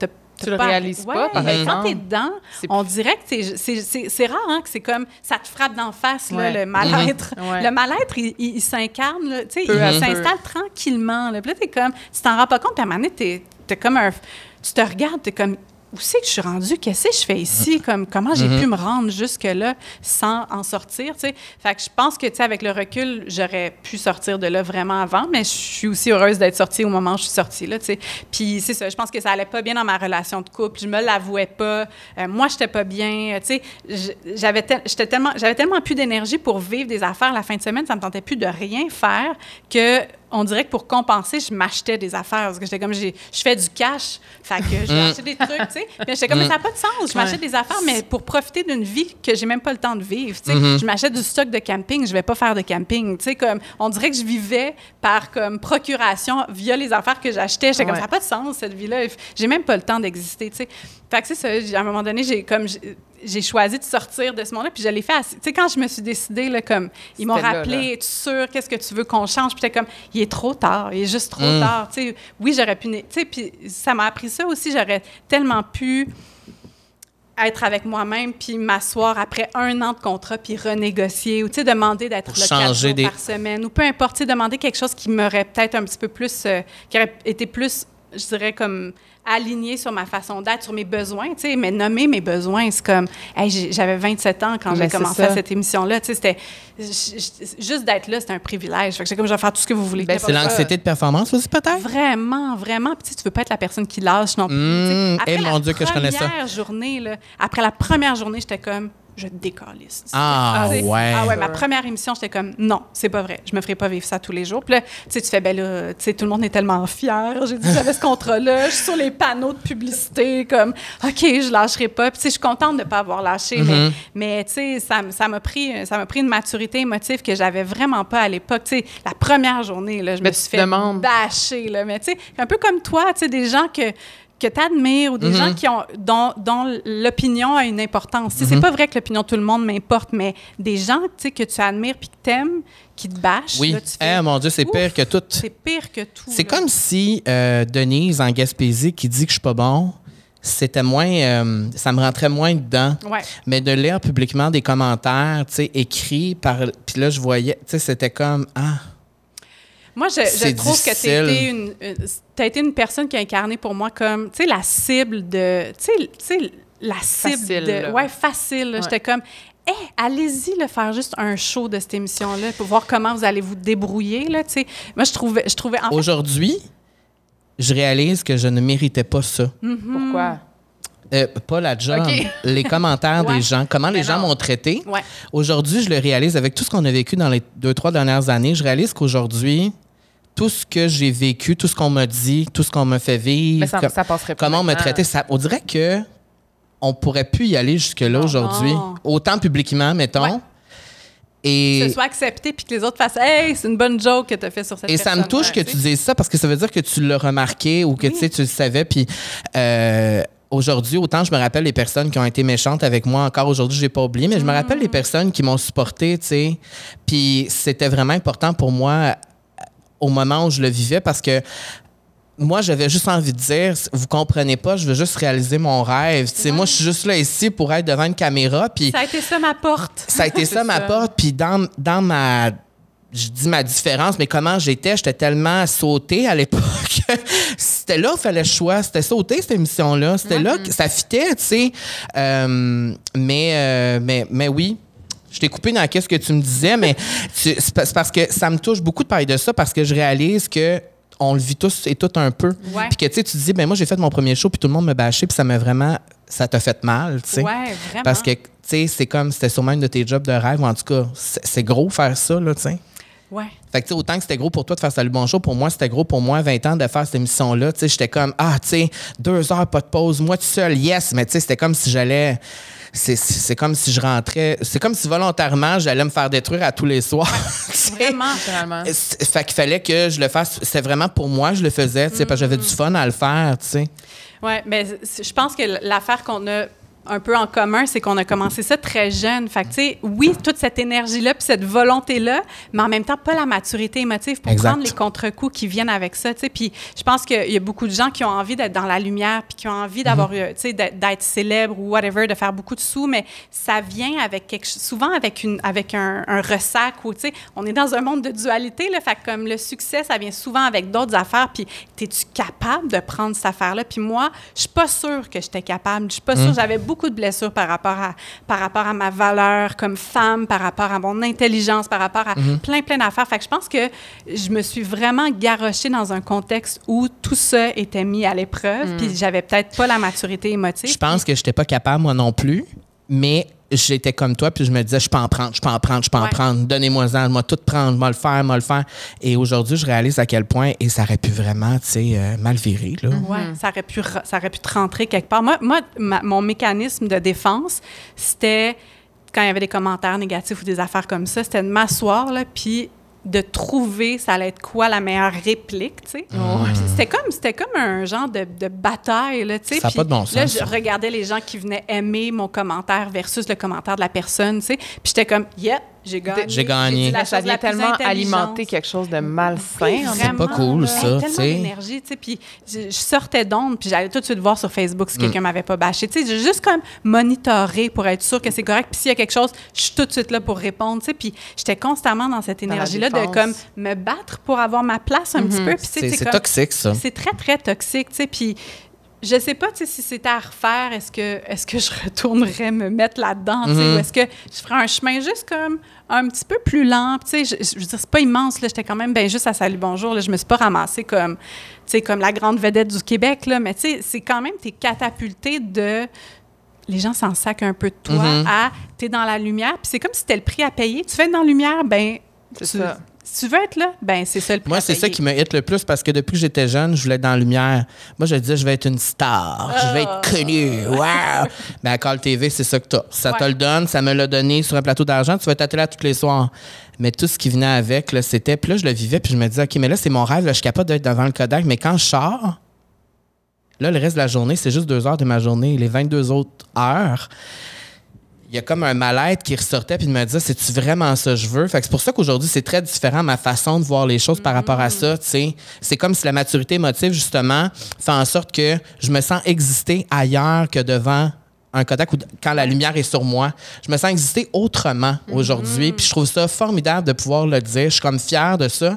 Tu le pas- réalises pas, par mais Quand exemple. t'es dedans, on dirait que c'est- rare, hein, que c'est comme, ça te frappe d'en face, là, Ouais. le mal-être. Mhm. Le mal-être, il, il- il s'incarne, tu sais, il s'installe tranquillement. Là. Puis là, t'es comme, tu t'en rends pas compte, puis à un moment donné, t'es, t'es comme un. Tu te regardes, t'es comme, où c'est que je suis rendue? Qu'est-ce que je fais ici? <laughs> Comme, comment j'ai pu me rendre jusque-là sans en sortir? Fait que je pense que, tu avec le recul, j'aurais pu sortir de là vraiment avant, mais je suis aussi heureuse d'être sortie au moment où je suis sortie, là. Puis c'est ça, je pense que ça allait pas bien dans ma relation de couple. Je me l'avouais pas. Euh, moi, j'étais pas bien. euh, Tu sais, j- j'avais tellement, tellement plus d'énergie pour vivre des affaires la fin de semaine, ça me tentait plus de rien faire que on dirait que pour compenser, je m'achetais des affaires. Parce que j'étais comme, j'ai- je fais du cash. Fait que je vais acheter des trucs, tu sais. Mais j'étais comme, mais ça n'a pas de sens. Je m'achète des affaires, mais pour profiter d'une vie que j'ai même pas le temps de vivre. tu sais. Je m'achète du stock de camping, je vais pas faire de camping. Tu sais, comme, on dirait que je vivais par comme procuration via les affaires que j'achetais. J'étais comme, Ouais. ça n'a pas de sens, cette vie-là. J'ai même pas le temps d'exister, tu sais. Fait que c'est ça. j'ai- À un moment donné, j'ai comme j'ai- choisi de sortir de ce monde-là, puis je l'ai fait. assez- Tu sais, quand je me suis décidée, là, comme ils m'ont rappelé, es-tu sûr qu'est-ce que tu veux qu'on change? Puis j'étais comme, il est trop tard, il est juste trop Mm. tard. Tu sais, oui, j'aurais pu, tu sais, puis ça m'a appris ça aussi. J'aurais tellement pu être avec moi-même puis m'asseoir après un an de contrat puis renégocier ou tu sais demander d'être là quatre jours des- par semaine ou peu importe, tu sais, demander quelque chose qui m'aurait peut-être un petit peu plus euh, qui aurait été plus je dirais comme aligné sur ma façon d'être, sur mes besoins, tu sais, mais nommer mes besoins, c'est comme, hey, j'avais 27 ans quand j'ai c'est commencé à cette émission-là, tu sais, c'était, juste d'être là, c'était un privilège. Fait que j'étais comme, je vais faire tout ce que vous voulez. Ben, C'est l'anxiété de performance aussi, peut-être? Vraiment, vraiment. Puis tu veux pas être la personne qui lâche non plus. Mmh, Tu sais, eh, mon Dieu, que je connais ça. Après la première journée, là, après la première journée, j'étais comme, je décalisse. Ah, sais, ouais. Ah ouais, ma première émission, j'étais comme, non, c'est pas vrai. Je me ferai pas vivre ça tous les jours. Puis là, tu sais, tu fais, ben là, tu sais, tout le monde est tellement fier. J'ai dit, j'avais ce contrat-là. Je suis sur les panneaux de publicité, comme, OK, je lâcherai pas. Puis tu sais, je suis contente de pas avoir lâché, mais, Mm-hmm. mais tu sais, ça, m'a pris, ça m'a pris une maturité émotive que j'avais vraiment pas à l'époque. Tu sais, la première journée, là, je Mais me suis fait demandes. bâcher, là. Mais tu sais, un peu comme toi, tu sais, des gens que que tu admires ou des Mm-hmm. gens qui ont dont, dont l'opinion a une importance. Sais, Mm-hmm. C'est pas vrai que l'opinion de tout le monde m'importe, mais des gens que tu admires puis que t'aimes, qui te bâchent, Oui. là, tu fais, Eh, mon Dieu, c'est pire que tout. c'est pire que tout. C'est comme si euh, Denise en Gaspésie qui dit que je suis pas bon, c'était moins, euh, ça me rentrait moins dedans. Ouais. Mais de lire publiquement des commentaires, tu sais, écrits par, puis là je voyais, tu sais, c'était comme ah, Moi, je, trouve que tu été une, as été une personne qui a incarné pour moi comme, tu sais, la cible de, tu sais, tu sais, la cible Facile, de, là. ouais, facile. Ouais. J'étais comme, eh, allez-y le faire juste un show de cette émission-là pour voir comment vous allez vous débrouiller, là, tu sais. Moi, je trouvais, je trouvais, en fait, aujourd'hui, je réalise que je ne méritais pas ça. Pourquoi? Euh, pas la job, les commentaires <laughs> Ouais. des gens, comment les gens m'ont traité. ouais. Aujourd'hui, je le réalise avec tout ce qu'on a vécu dans les deux, trois dernières années. Je réalise qu'aujourd'hui, tout ce que j'ai vécu, tout ce qu'on m'a dit, tout ce qu'on me fait vivre, Mais ça, com- ça passerait pas comment on me traitait, ça, on dirait que on pourrait plus y aller jusque-là aujourd'hui. Non. Autant publiquement, mettons. Ouais. que Et, ce soit accepté puis que les autres fassent Hey, c'est une bonne joke que tu as fait sur cette et ça me touche que tu dises ça parce que ça veut dire que tu l'as remarqué ou que tu sais, tu le savais. Puis euh, aujourd'hui, autant je me rappelle les personnes qui ont été méchantes avec moi, encore aujourd'hui, j'ai pas oublié, mais je me rappelle les personnes qui m'ont supporté, tu sais. Puis c'était vraiment important pour moi au moment où je le vivais parce que moi, j'avais juste envie de dire, vous comprenez pas, je veux juste réaliser mon rêve. Tu sais, moi, je suis juste là ici pour être devant une caméra. Puis Ça a été ça ma porte. ça a été <laughs> ça ma porte. Puis dans, dans ma. Je dis ma différence, mais comment j'étais, j'étais tellement sautée à l'époque. <laughs> c'était là qu'il fallait le choix. C'était sauté, cette émission-là. C'était là que ça fitait, tu sais. Euh, mais, euh, mais, mais oui. Je t'ai coupé dans qu'est-ce que tu me disais, mais c'est pa- c'est parce que ça me touche beaucoup de parler de ça parce que je réalise que on le vit tous et tout un peu. Ouais. Puis que tu sais, tu te dis, ben moi j'ai fait mon premier show puis tout le monde me bâchait puis ça m'a vraiment, ça t'a fait mal, tu sais. Ouais, vraiment. Parce que, tu sais, c'est comme, c'était sûrement une de tes jobs de rêve, ou en tout cas, c'est gros faire ça, là, tu sais. Ouais. Fait que, tu sais, autant que c'était gros pour toi de faire Salut Bonjour, pour moi, c'était gros pour moi, 20 ans, de faire cette émission-là. Tu sais, j'étais comme, ah, tu sais, deux heures, pas de pause, moi tout seul, yes. Mais, tu sais, c'était comme si j'allais. C'est- C'est c'est comme si je rentrais. C'est comme si volontairement, j'allais me faire détruire à tous les soirs. <laughs> Vraiment. C'est- Fait qu'il fallait que je le fasse. C'était vraiment pour moi, je le faisais, tu sais, parce que j'avais du fun à le faire, tu sais. Oui, mais je pense que l'affaire qu'on a un peu en commun, c'est qu'on a commencé ça très jeune. Fait que, tu sais, oui, toute cette énergie-là, puis cette volonté-là, mais en même temps, pas la maturité émotive pour Exact. prendre les contre-coups qui viennent avec ça, tu sais. Puis je pense qu'il y a beaucoup de gens qui ont envie d'être dans la lumière, puis qui ont envie d'avoir, Mhm. euh, tu sais, d'être célèbre ou whatever, de faire beaucoup de sous, mais ça vient avec quelque souvent avec, une, avec un, un ressac ou, tu sais, on est dans un monde de dualité, là. Fait que comme le succès, ça vient souvent avec d'autres affaires, puis es-tu capable de prendre cette affaire-là? Puis moi, je suis pas sûre que j'étais capable. Je suis pas sûre. J'avais beaucoup de blessures par rapport, à, par rapport à ma valeur comme femme, par rapport à mon intelligence, par rapport à plein, plein d'affaires. Fait que je pense que je me suis vraiment garochée dans un contexte où tout ça était mis à l'épreuve, puis j'avais peut-être pas la maturité émotive. Je pense que je n'étais pas capable, moi non plus, mais j'étais comme toi, puis je me disais, je peux en prendre, je peux en prendre, je peux en Ouais. prendre, donnez-moi-en, moi tout prendre, moi le faire, moi le faire. Et aujourd'hui, je réalise à quel point, et ça aurait pu vraiment, tu sais, euh, mal virer, là. Ouais, ça aurait pu ça aurait pu te rentrer quelque part. Moi, moi ma- mon mécanisme de défense, c'était quand il y avait des commentaires négatifs ou des affaires comme ça, c'était de m'asseoir là, puis de trouver ça allait être quoi la meilleure réplique, tu sais. Puis C'était comme c'était comme un genre de, de bataille là, tu sais. Ça pas de bon Là, sens, je ça. regardais les gens qui venaient aimer mon commentaire versus le commentaire de la personne, tu sais. Puis j'étais comme, yeah, j'ai gagné. J'ai gagné. dit ça vient tellement alimenter quelque chose de malsain. en vraiment, pas cool, là. ça, tellement d'énergie, tu sais. Puis je, je sortais d'onde, puis j'allais tout de suite voir sur Facebook Mm. si quelqu'un m'avait pas bâché. Tu sais, j'ai juste comme monitorer pour être sûr que c'est correct. Puis s'il y a quelque chose, je suis tout de suite là pour répondre, tu sais. Puis j'étais constamment dans cette énergie-là de comme me battre pour avoir ma place un petit peu. Puis tu sais, C'est c'est c'est toxique, ça. c'est très, très toxique, tu sais. Puis je sais pas, tu sais, si c'était à refaire, est-ce que, est-ce que je retournerais me mettre là-dedans, sais, Mhm. ou est-ce que je ferais un chemin juste comme un petit peu plus lent, tu sais, je, je veux dire, c'est pas immense, là, j'étais quand même bien juste à Salut Bonjour, là, je me suis pas ramassée comme, tu sais, comme la grande vedette du Québec, là, mais tu sais, c'est quand même, t'es catapulté de les gens s'en sacent un peu de toi Mhm. à t'es dans la lumière, puis c'est comme si c'était le prix à payer. Tu être dans la lumière, ben C'est tu- ça. Si tu veux être là, ben c'est ça le prix Moi, c'est ça qui me hit le plus parce que depuis que j'étais jeune, je voulais être dans la lumière. Moi, je disais, je vais être une star, je vais être connue. Wow! Mais à Call TV, c'est ça que t'as. Ça te le donne, ça me l'a donné sur un plateau d'argent, tu vas être à la télé tous les soirs. Mais tout ce qui venait avec, là, c'était. Puis là, je le vivais, puis je me disais, OK, mais là, c'est mon rêve, là, je suis capable d'être devant le Kodak, mais quand je sors, là, le reste de la journée, c'est juste deux heures de ma journée. Les 22 autres heures, il y a comme un mal-être qui ressortait puis de me dire c'est-tu vraiment ça que je veux? Fait que c'est pour ça qu'aujourd'hui, c'est très différent ma façon de voir les choses par rapport à ça. tu sais. C'est comme si la maturité émotive, justement, fait en sorte que je me sens exister ailleurs que devant un Kodak ou quand la lumière est sur moi. Je me sens exister autrement aujourd'hui. Puis je trouve ça formidable de pouvoir le dire. Je suis comme fière de ça,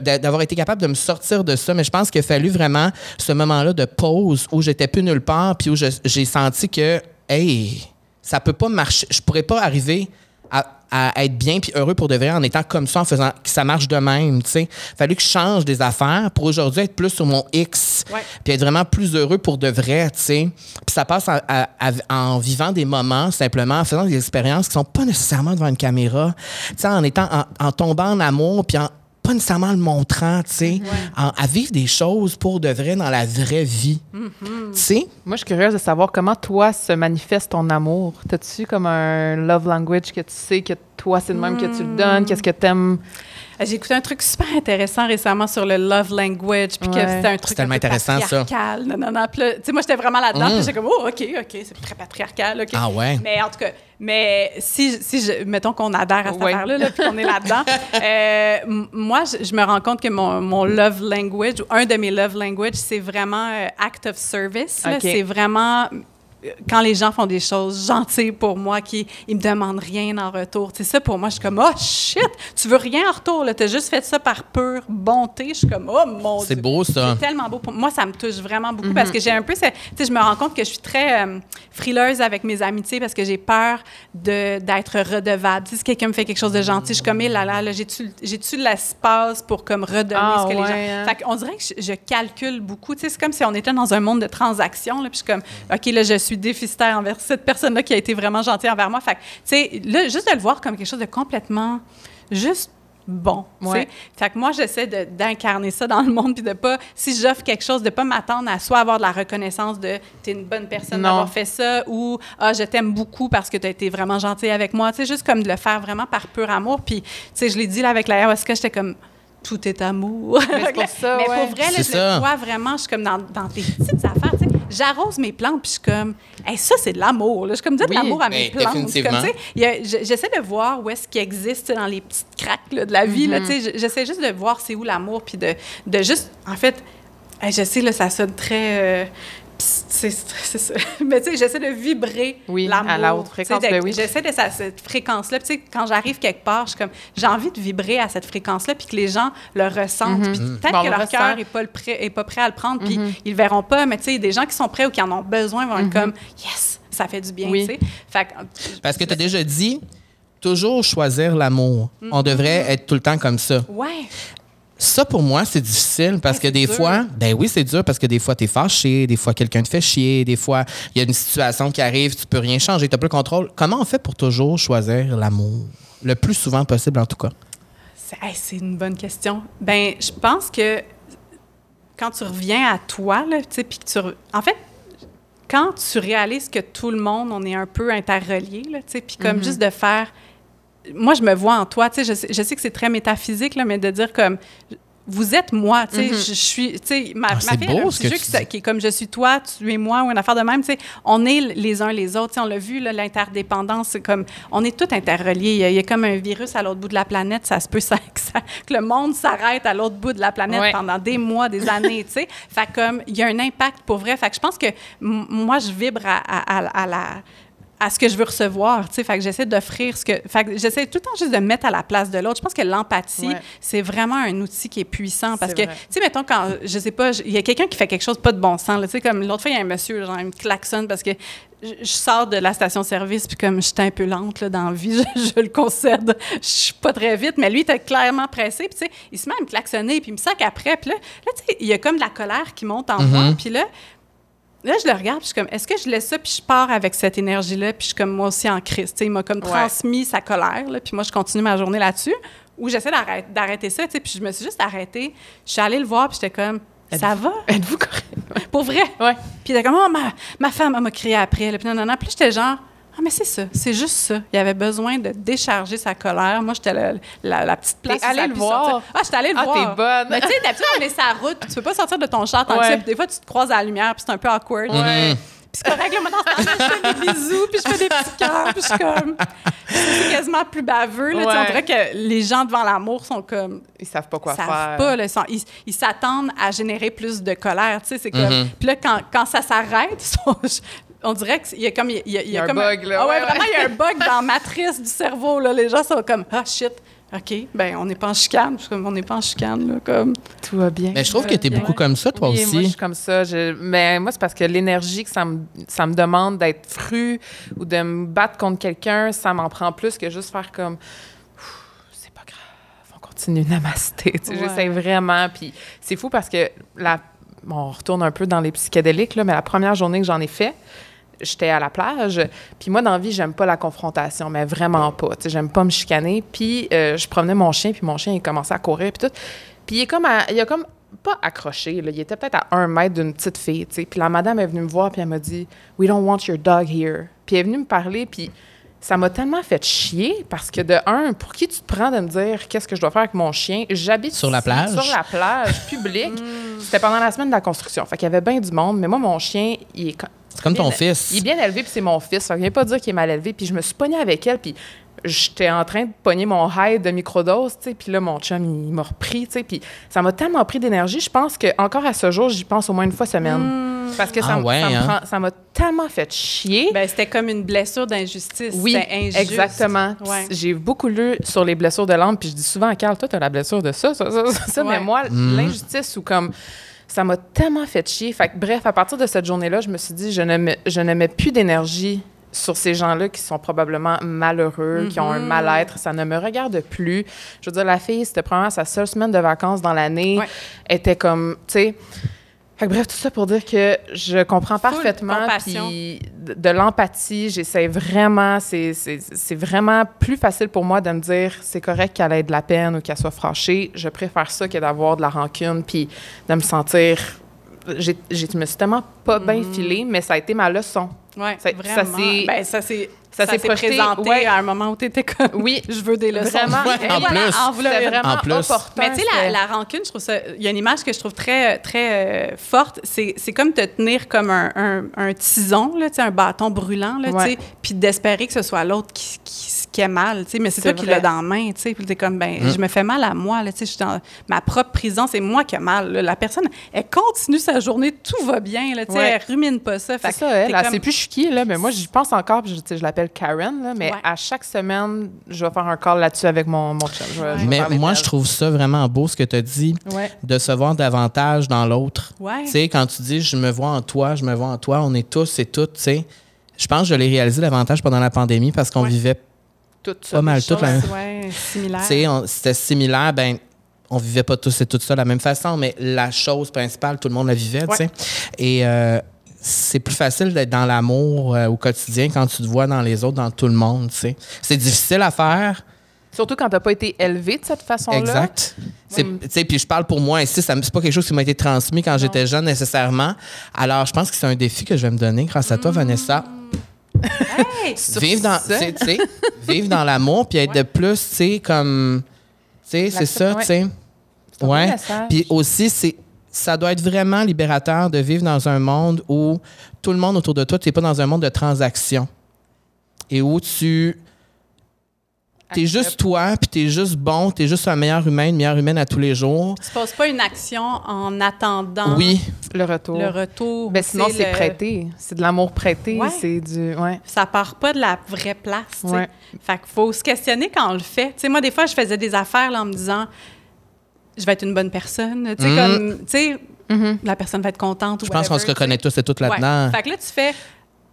d'avoir été capable de me sortir de ça. Mais je pense qu'il a fallu vraiment ce moment-là de pause où j'étais plus nulle part puis où j'ai senti que, hey, ça peut pas marcher. Je pourrais pas arriver à, à être bien puis heureux pour de vrai en étant comme ça, en faisant que ça marche de même. Tu sais, fallu que je change des affaires pour aujourd'hui être plus sur mon X, puis être vraiment plus heureux pour de vrai. Tu sais, puis ça passe en, à- à- en vivant des moments simplement, en faisant des expériences qui sont pas nécessairement devant une caméra. Tu sais, en étant en, en tombant en amour puis en pas nécessairement le montrant, tu sais, à vivre des choses pour de vrai dans la vraie vie. Tu sais? Moi, je suis curieuse de savoir comment toi se manifeste ton amour. T'as-tu comme un love language que tu sais que toi, c'est de même que tu le donnes? Qu'est-ce que t'aimes? Euh, J'ai écouté un truc super intéressant récemment sur le love language, puis que c'était un truc C'est tellement un peu intéressant, ça. patriarcal. Non, non, non. Puis là, tu sais, moi, j'étais vraiment là-dedans, Mm. puis j'étais comme, oh, OK, OK, c'est très patriarcal, OK. Ah ouais? Mais en tout cas, mais si, si je, mettons qu'on adhère à cette Ouais. affaire-là, là, puis qu'on est là-dedans, <laughs> euh, moi, je, je me rends compte que mon, mon love language, ou un de mes love language, c'est vraiment euh, act of service. là. OK. C'est vraiment quand les gens font des choses gentilles pour moi, qui ils me demandent rien en retour. C'est ça pour moi, je suis comme oh shit, tu veux rien en retour là, t'as juste fait ça par pure bonté. Je suis comme oh mon C'est Dieu. beau, ça. C'est tellement beau. Pour moi, ça me touche vraiment beaucoup parce que j'ai un peu, tu sais, je me rends compte que je suis très euh, frileuse avec mes amitiés parce que j'ai peur de d'être redevable. Tu sais, si quelqu'un me fait quelque chose de gentil, je suis comme, eh là là, là j'ai-tu j'ai-tu l'espace pour comme redonner Ah, ce que les ouais, gens... hein. Fait qu'on dirait que je, je calcule beaucoup. Tu sais, c'est comme si on était dans un monde de transactions. Là, puis je suis comme, OK, là, je suis déficitaire envers cette personne-là qui a été vraiment gentille envers moi. Fait que, tu sais, là, juste de le voir comme quelque chose de complètement juste bon. Ouais. Fait que moi, j'essaie d'incarner ça dans le monde, puis de pas, si j'offre quelque chose, de pas m'attendre à soit avoir de la reconnaissance de t'es une bonne personne d'avoir fait ça, ou ah, je t'aime beaucoup parce que tu as été vraiment gentil avec moi. Tu sais, juste comme de le faire vraiment par pur amour. Puis, tu sais, je l'ai dit là avec la ayahuasca, j'étais comme tout est amour. Mais <laughs> pour ça, Mais ouais. pour vrai, là, je ça. le vois vraiment, je suis comme dans, dans tes petites affaires. tu sais. J'arrose mes plantes, puis je suis comme, Hey, ça, c'est de l'amour. Je suis comme, dire de l'amour à mes plantes. J'essaie de voir où est-ce qu'il existe dans les petites craques là, de la vie. Mm-hmm. J'essaie juste de voir c'est où l'amour, puis de, de juste, en fait, je sais, là, ça sonne très... euh, c'est c'est ça. <laughs> Mais tu sais, j'essaie de vibrer Oui, l'amour. à la haute fréquence, ben oui. J'essaie de sa- cette fréquence-là. Puis tu sais, quand j'arrive quelque part, je suis comme, j'ai envie de vibrer à cette fréquence-là, puis que les gens le ressentent. Puis peut-être Bon, on que le leur cœur n'est pas, le prêt- est pas prêt à le prendre, puis ils le verront pas. Mais tu sais, des gens qui sont prêts ou qui en ont besoin vont être comme, yes, ça fait du bien, Oui. tu sais. Fait que- Parce que tu as déjà dit, toujours choisir l'amour. On devrait être tout le temps comme ça. Ouais. Ça, pour moi, c'est difficile parce Ouais, que des dur. fois, ben oui, c'est dur parce que des fois, tu es fâché, des fois, quelqu'un te fait chier, des fois, il y a une situation qui arrive, tu peux rien changer, tu n'as pas le contrôle. Comment on fait pour toujours choisir l'amour? Le plus souvent possible, en tout cas. C'est hey, une bonne question. Ben, je pense que quand tu reviens à toi, là, tu sais, puis que tu... re- En fait, quand tu réalises que tout le monde, on est un peu interreliés, là, tu sais, puis comme juste de faire... Moi, je me vois en toi, tu sais, je sais, je sais que c'est très métaphysique, là, mais de dire comme... Vous êtes moi, tu sais, je, je suis, tu sais, ma, Ah, ma c'est fille, beau, un petit jeu qui, est comme je suis toi, tu es moi, ou une affaire de même, tu sais, on est les uns les autres, tu sais, on l'a vu, l'interdépendance, c'est comme, on est tous interreliés, il y, a, il y a comme un virus à l'autre bout de la planète, ça se peut <laughs> ça, que, ça- que le monde s'arrête à l'autre bout de la planète Ouais. pendant des mois, des années, tu sais, fait comme, il y a un impact pour vrai, fait que je pense que moi, je vibre à, à- à- à la à ce que je veux recevoir, tu sais, fait que j'essaie d'offrir ce que, fait que j'essaie tout le temps juste de me mettre à la place de l'autre. Je pense que l'empathie, Ouais. c'est vraiment un outil qui est puissant parce C'est que, tu sais, mettons quand, je sais pas, il y a quelqu'un qui fait quelque chose pas de bon sens, tu sais, comme l'autre fois, il y a un monsieur, genre, il me klaxonne parce que je, je sors de la station-service, puis comme j'étais un peu lente, là, dans la vie, <laughs> je, je le concède, je suis pas très vite, mais lui, il était clairement pressé, puis tu sais, il se met à me klaxonner, puis il me sac après, puis là, là, tu sais, il y a comme de la colère qui monte en moi, puis là, Là, je le regarde, puis je suis comme, est-ce que je laisse ça, puis je pars avec cette énergie-là, puis je suis comme moi aussi en crise. Tu sais, il m'a comme Ouais. transmis sa colère, là, puis moi, je continue ma journée là-dessus. Ou j'essaie d'arrêter, d'arrêter ça, tu sais, puis je me suis juste arrêtée. Je suis allée le voir, puis j'étais comme, ça va? <laughs> Êtes-vous correct? Pour vrai? Ouais. Puis il était comme, oh, ma, ma femme, elle m'a crié après. Là, puis non, non, non. Puis j'étais genre, ah, mais c'est ça, c'est juste ça. Il avait besoin de décharger sa colère. Moi, j'étais la, la, la petite place. T'es allée le voir? sortir. Ah, j'étais allée le Ah, voir. t'es bonne. Mais tu sais, d'habitude, on est la route, puis tu peux pas sortir de ton char tant que Ouais. Puis des fois, tu te croises à la lumière, puis c'est un peu awkward. Ouais. Puis c'est correct, là, temps-là, je fais des bisous, puis je fais des petits cœurs, puis je suis comme... C'est quasiment plus baveux, là. Ouais. On dirait que les gens devant l'amour sont comme... Ils savent pas quoi Ils savent faire. pas, là, ils sont- ils s'attendent à générer plus de colère, tu sais, c'est comme... Mm-hmm. Puis là, quand, quand ça s'arrête, <laughs> ils sont- on dirait qu'il y a comme... Il y a, il y a Il y a un bug, là. Ah ouais, Ouais, vraiment, il y a un bug dans la matrice du cerveau, là. Les gens sont comme, ah, shit, OK, ben on n'est pas en chicane. On n'est pas en chicane, là, comme... Tout va bien. Mais je trouve que tu es beaucoup comme ça, toi Oui, aussi. moi, je suis comme ça. Je- mais moi, c'est parce que l'énergie que ça me, ça me demande d'être fru ou de me battre contre quelqu'un, ça m'en prend plus que juste faire comme c'est pas grave, on continue namasté. Tu sais, Ouais. J'essaie vraiment. Puis c'est fou parce que la, bon, on retourne un peu dans les psychédéliques, là, mais la première journée que j'en ai fait, j'étais à la plage. Puis moi, dans la vie, j'aime pas la confrontation, mais vraiment pas. Tu sais, j'aime pas me chicaner. Puis euh, je promenais mon chien, puis mon chien, il commençait à courir, puis tout. Puis il est comme, à- il a comme pas accroché, là. il était peut-être à un mètre d'une petite fille, tu sais. Puis la madame est venue me voir, puis elle m'a dit « We don't want your dog here ». Puis elle est venue me parler, puis ça m'a tellement fait chier parce que de un, pour qui tu te prends de me dire qu'est-ce que je dois faire avec mon chien? J'habite Sur la plage? Sur la plage publique. <laughs> C'était pendant la semaine de la construction. Fait qu'il y avait bien du monde, mais moi, mon chien, il est... C'est comme ton bien- fils. Il est bien élevé, puis c'est mon fils. Ça ne vient pas dire qu'il est mal élevé. Puis je me suis pognée avec elle, puis j'étais en train de pogner mon high de microdose, tu sais. Puis là, mon chum, il m'a repris, tu sais. Puis ça m'a tellement pris d'énergie. Je pense que encore à ce jour, j'y pense au moins une fois semaine. Parce que ça, Ah ouais, hein? ça m'a tellement fait chier. Ben, c'était comme une blessure d'injustice. Oui, C'était injuste. exactement. Ouais. J'ai beaucoup lu sur les blessures de l'âme, puis je dis souvent à Carl, toi, tu as la blessure de ça, ça, ça, ça, ça. Ouais. mais moi, l'injustice ou comme ça m'a tellement fait chier. Fait que, bref, à partir de cette journée-là, je me suis dit, je ne mets, je ne mets plus d'énergie sur ces gens-là qui sont probablement malheureux, qui ont un Mhm. mal-être. Ça ne me regarde plus. Je veux dire, la fille, c'était probablement sa seule semaine de vacances dans l'année. Ouais. était comme, tu sais... Fait que bref, tout ça pour dire que je comprends Full parfaitement. Puis de, de l'empathie, j'essaie vraiment, c'est- c'est c'est vraiment plus facile pour moi de me dire c'est correct qu'elle ait de la peine ou qu'elle soit fâchée. Je préfère ça que d'avoir de la rancune puis de me sentir. Je me suis tellement pas bien filée, mais ça a été ma leçon. Ouais, Ça- vraiment. ça ben, ça s'est ça ça s'est présenté ouais. à un moment où tu étais comme Oui. <laughs> je veux des leçons. Vraiment. Ouais, Et en voilà, plus. en vraiment En plus. opportun. Mais tu sais, la, rancune, je trouve ça. Il y a une image que je trouve très, très euh, forte. C'est c'est comme te tenir comme un, un, un tison, là, tu sais, un bâton brûlant, là, tu Ouais. sais, puis d'espérer que ce soit l'autre qui, qui, qui est mal, tu sais. Mais c'est C'est toi qui vrai. l'as dans la main, tu sais. Puis t'es comme, ben, Mm. je me fais mal à moi, là, tu sais. Je suis dans ma propre prison, c'est moi qui ai mal. là. La personne, elle continue sa journée, tout va bien, là, tu sais. Ouais. Elle rumine pas ça. Fait C'est ça, elle. Elle comme- sait plus je suis qui, là, mais moi, j'y pense encore, puis je, je l'appelle Karen, là, mais Ouais. à chaque semaine, je vais faire un call là-dessus avec mon, mon chum. Je vais- je vais Mais moi, je trouve ça vraiment beau ce que tu as dit, Ouais. de se voir davantage dans l'autre. Ouais. Tu sais, quand tu dis je me vois en toi, je me vois en toi, on est tous et toutes, tu sais. Je pense que je l'ai réalisé davantage pendant la pandémie parce qu'on Ouais. vivait, Tout ça, Pas mal toute la- similaire. tu sais, on- c'était similaire, ben on vivait pas tous et toutes ça de la même façon, mais la chose principale, tout le monde la vivait, tu sais. Et euh, c'est plus facile d'être dans l'amour euh, au quotidien quand tu te vois dans les autres, dans tout le monde, tu sais. C'est difficile à faire, Surtout quand t'as pas été élevé de cette façon-là. Exact. Tu Puis je parle pour moi ici, ça me- c'est pas quelque chose qui m'a été transmis quand j'étais jeune nécessairement. Alors, je pense que c'est un défi que je vais me donner grâce à toi, Vanessa. Hey! <laughs> Vivre dans, ça. tu sais, tu sais, <laughs> vivre dans l'amour, puis être de plus, tu sais, comme. Tu sais, c'est ça, tu sais. Ouais. Puis aussi, c'est. Ça doit être vraiment libérateur de vivre dans un monde où tout le monde autour de toi, tu n'es pas dans un monde de transactions. Et où tu. T'es juste toi, puis t'es juste bon, t'es juste un meilleur humain, une meilleure humaine à tous les jours. Tu poses pas une action en attendant Oui, Le retour. le retour. Ben, ou sinon, c'est le- prêté. C'est de l'amour prêté. Ouais. C'est du. Ouais. Ça part pas de la vraie place. Ouais. Fait qu'il faut se questionner quand on le fait. Tu sais, moi, des fois, je faisais des affaires là, en me disant je vais être une bonne personne. Tu sais, Mhm. comme, tu sais, Mhm. la personne va être contente. ou je pense qu'on se reconnaît tous et toutes là-dedans. Ouais. Fait que là, tu fais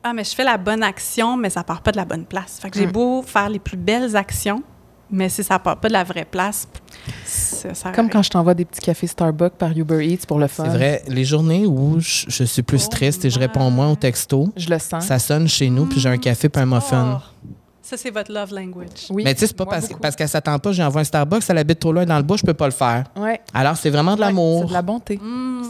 Ah, mais je fais la bonne action, mais ça part pas de la bonne place. Fait que j'ai Mm. beau faire les plus belles actions, Mais si ça part pas de la vraie place, ça sert à Comme quand je t'envoie des petits cafés Starbucks par Uber Eats pour le fun. C'est vrai, les journées où je, je suis plus Oh triste et je réponds moins au texto, Je le sens. ça sonne chez nous, puis j'ai un café puis un muffin. Oh, ça, c'est votre love language. Oui. Mais tu sais, c'est pas moi, parce, parce qu'elle s'attend pas, j'ai envoyé un Starbucks, elle habite trop loin dans le bois, je peux pas le faire. Ouais. Alors, c'est vraiment de Ouais, l'amour. C'est de la bonté.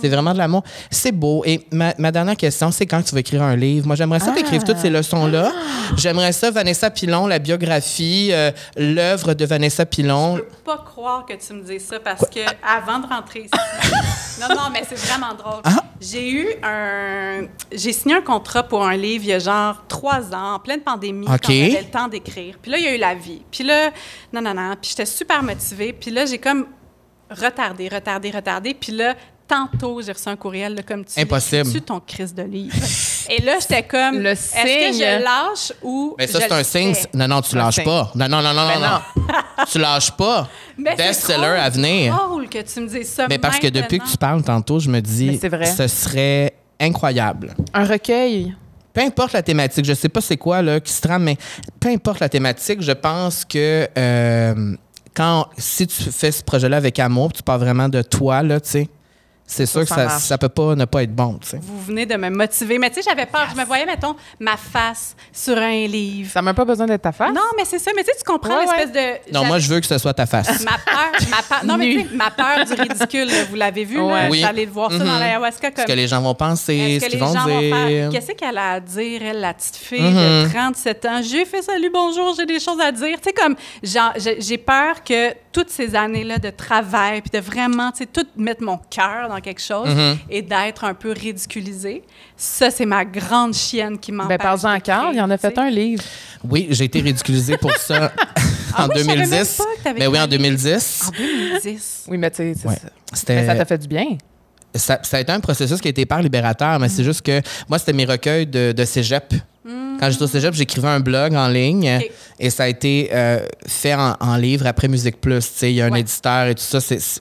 C'est vraiment de l'amour. C'est beau. Et ma, ma dernière question, c'est quand tu vas écrire un livre? Moi, j'aimerais ça Ah. t'écrire toutes ces leçons-là. <gasps> J'aimerais ça, Vanessa Pilon, la biographie, euh, l'œuvre de Vanessa Pilon. Je peux pas croire que tu me dises ça parce que avant de rentrer ici. <laughs> non, non, mais c'est vraiment drôle. Ah. J'ai eu un. J'ai signé un contrat pour un livre il y a genre trois ans, en pleine pandémie, OK. quand j'avais le temps d'écrire. Puis là, il y a eu la vie. Puis là, non, non, non. Puis j'étais super motivée. Puis là, j'ai comme retardé, retardé, retardé. Puis là, tantôt, j'ai reçu un courriel là, comme tu Impossible. tu ton crise de livre? Et là, j'étais comme. Le Est-ce que signe. je lâche ou. Mais ça, je c'est un signe. Non, non, tu Un lâches signe. pas. Non, non, non, non, non, non. tu lâches pas. <laughs> Best-seller à venir. C'est drôle que tu me dises ça. Mais parce que depuis que tu parles tantôt, je me dis, c'est vrai. ce serait incroyable. Un recueil. Peu importe la thématique, je sais pas c'est quoi là qui se trame, mais peu importe la thématique, je pense que euh, quand si tu fais ce projet-là avec amour, tu parles vraiment de toi là, tu sais, c'est sûr que ça ça, marche. ça peut pas ne pas être bon, tu sais. Vous venez de me motiver. Mais tu sais, j'avais peur. Je me voyais, mettons, ma face sur un livre. Ça n'a même pas besoin d'être ta face? Non, mais c'est ça. Mais tu sais, tu comprends Ouais, l'espèce de. Non, moi je veux que ce soit ta face. Ma peur, ma peur, non, mais tu sais, ma peur du ridicule, là, vous l'avez vu, là, Ouais. je Oui. le voir ça dans Mhm. l'ayahuasca Ce comme que les gens vont penser, ce que qu'ils les vont gens vont faire? Dire. qu'est-ce qu'elle a à dire elle la petite fille Mhm. de 37 ans? J'ai fait salut bonjour j'ai des choses à dire tu sais comme j'ai peur que toutes ces années là de travail puis de vraiment tu sais tout mettre mon cœur dans quelque chose Mhm. et d'être un peu ridiculisé ça c'est ma grande chienne qui m'empêche Ben, parle-en Carl, il en a fait un livre. Oui, j'ai été ridiculisée pour ça <laughs> Ah en oui, savais même 2010. pas que t'avais Mais oui, en écrit un 2010. en 2010 Oui, mais tu sais, c'est Ouais. ça. Mais C'était ça t'a fait du bien. ça, ça a été un processus qui a été hyper libérateur, mais Mm. c'est juste que moi, c'était mes recueils de, de cégep. Quand j'étais au cégep, j'écrivais un blog en ligne et ça a été euh, fait en, en livre après Musique Plus. tu sais, Il y a un Ouais. éditeur et tout ça. c'est-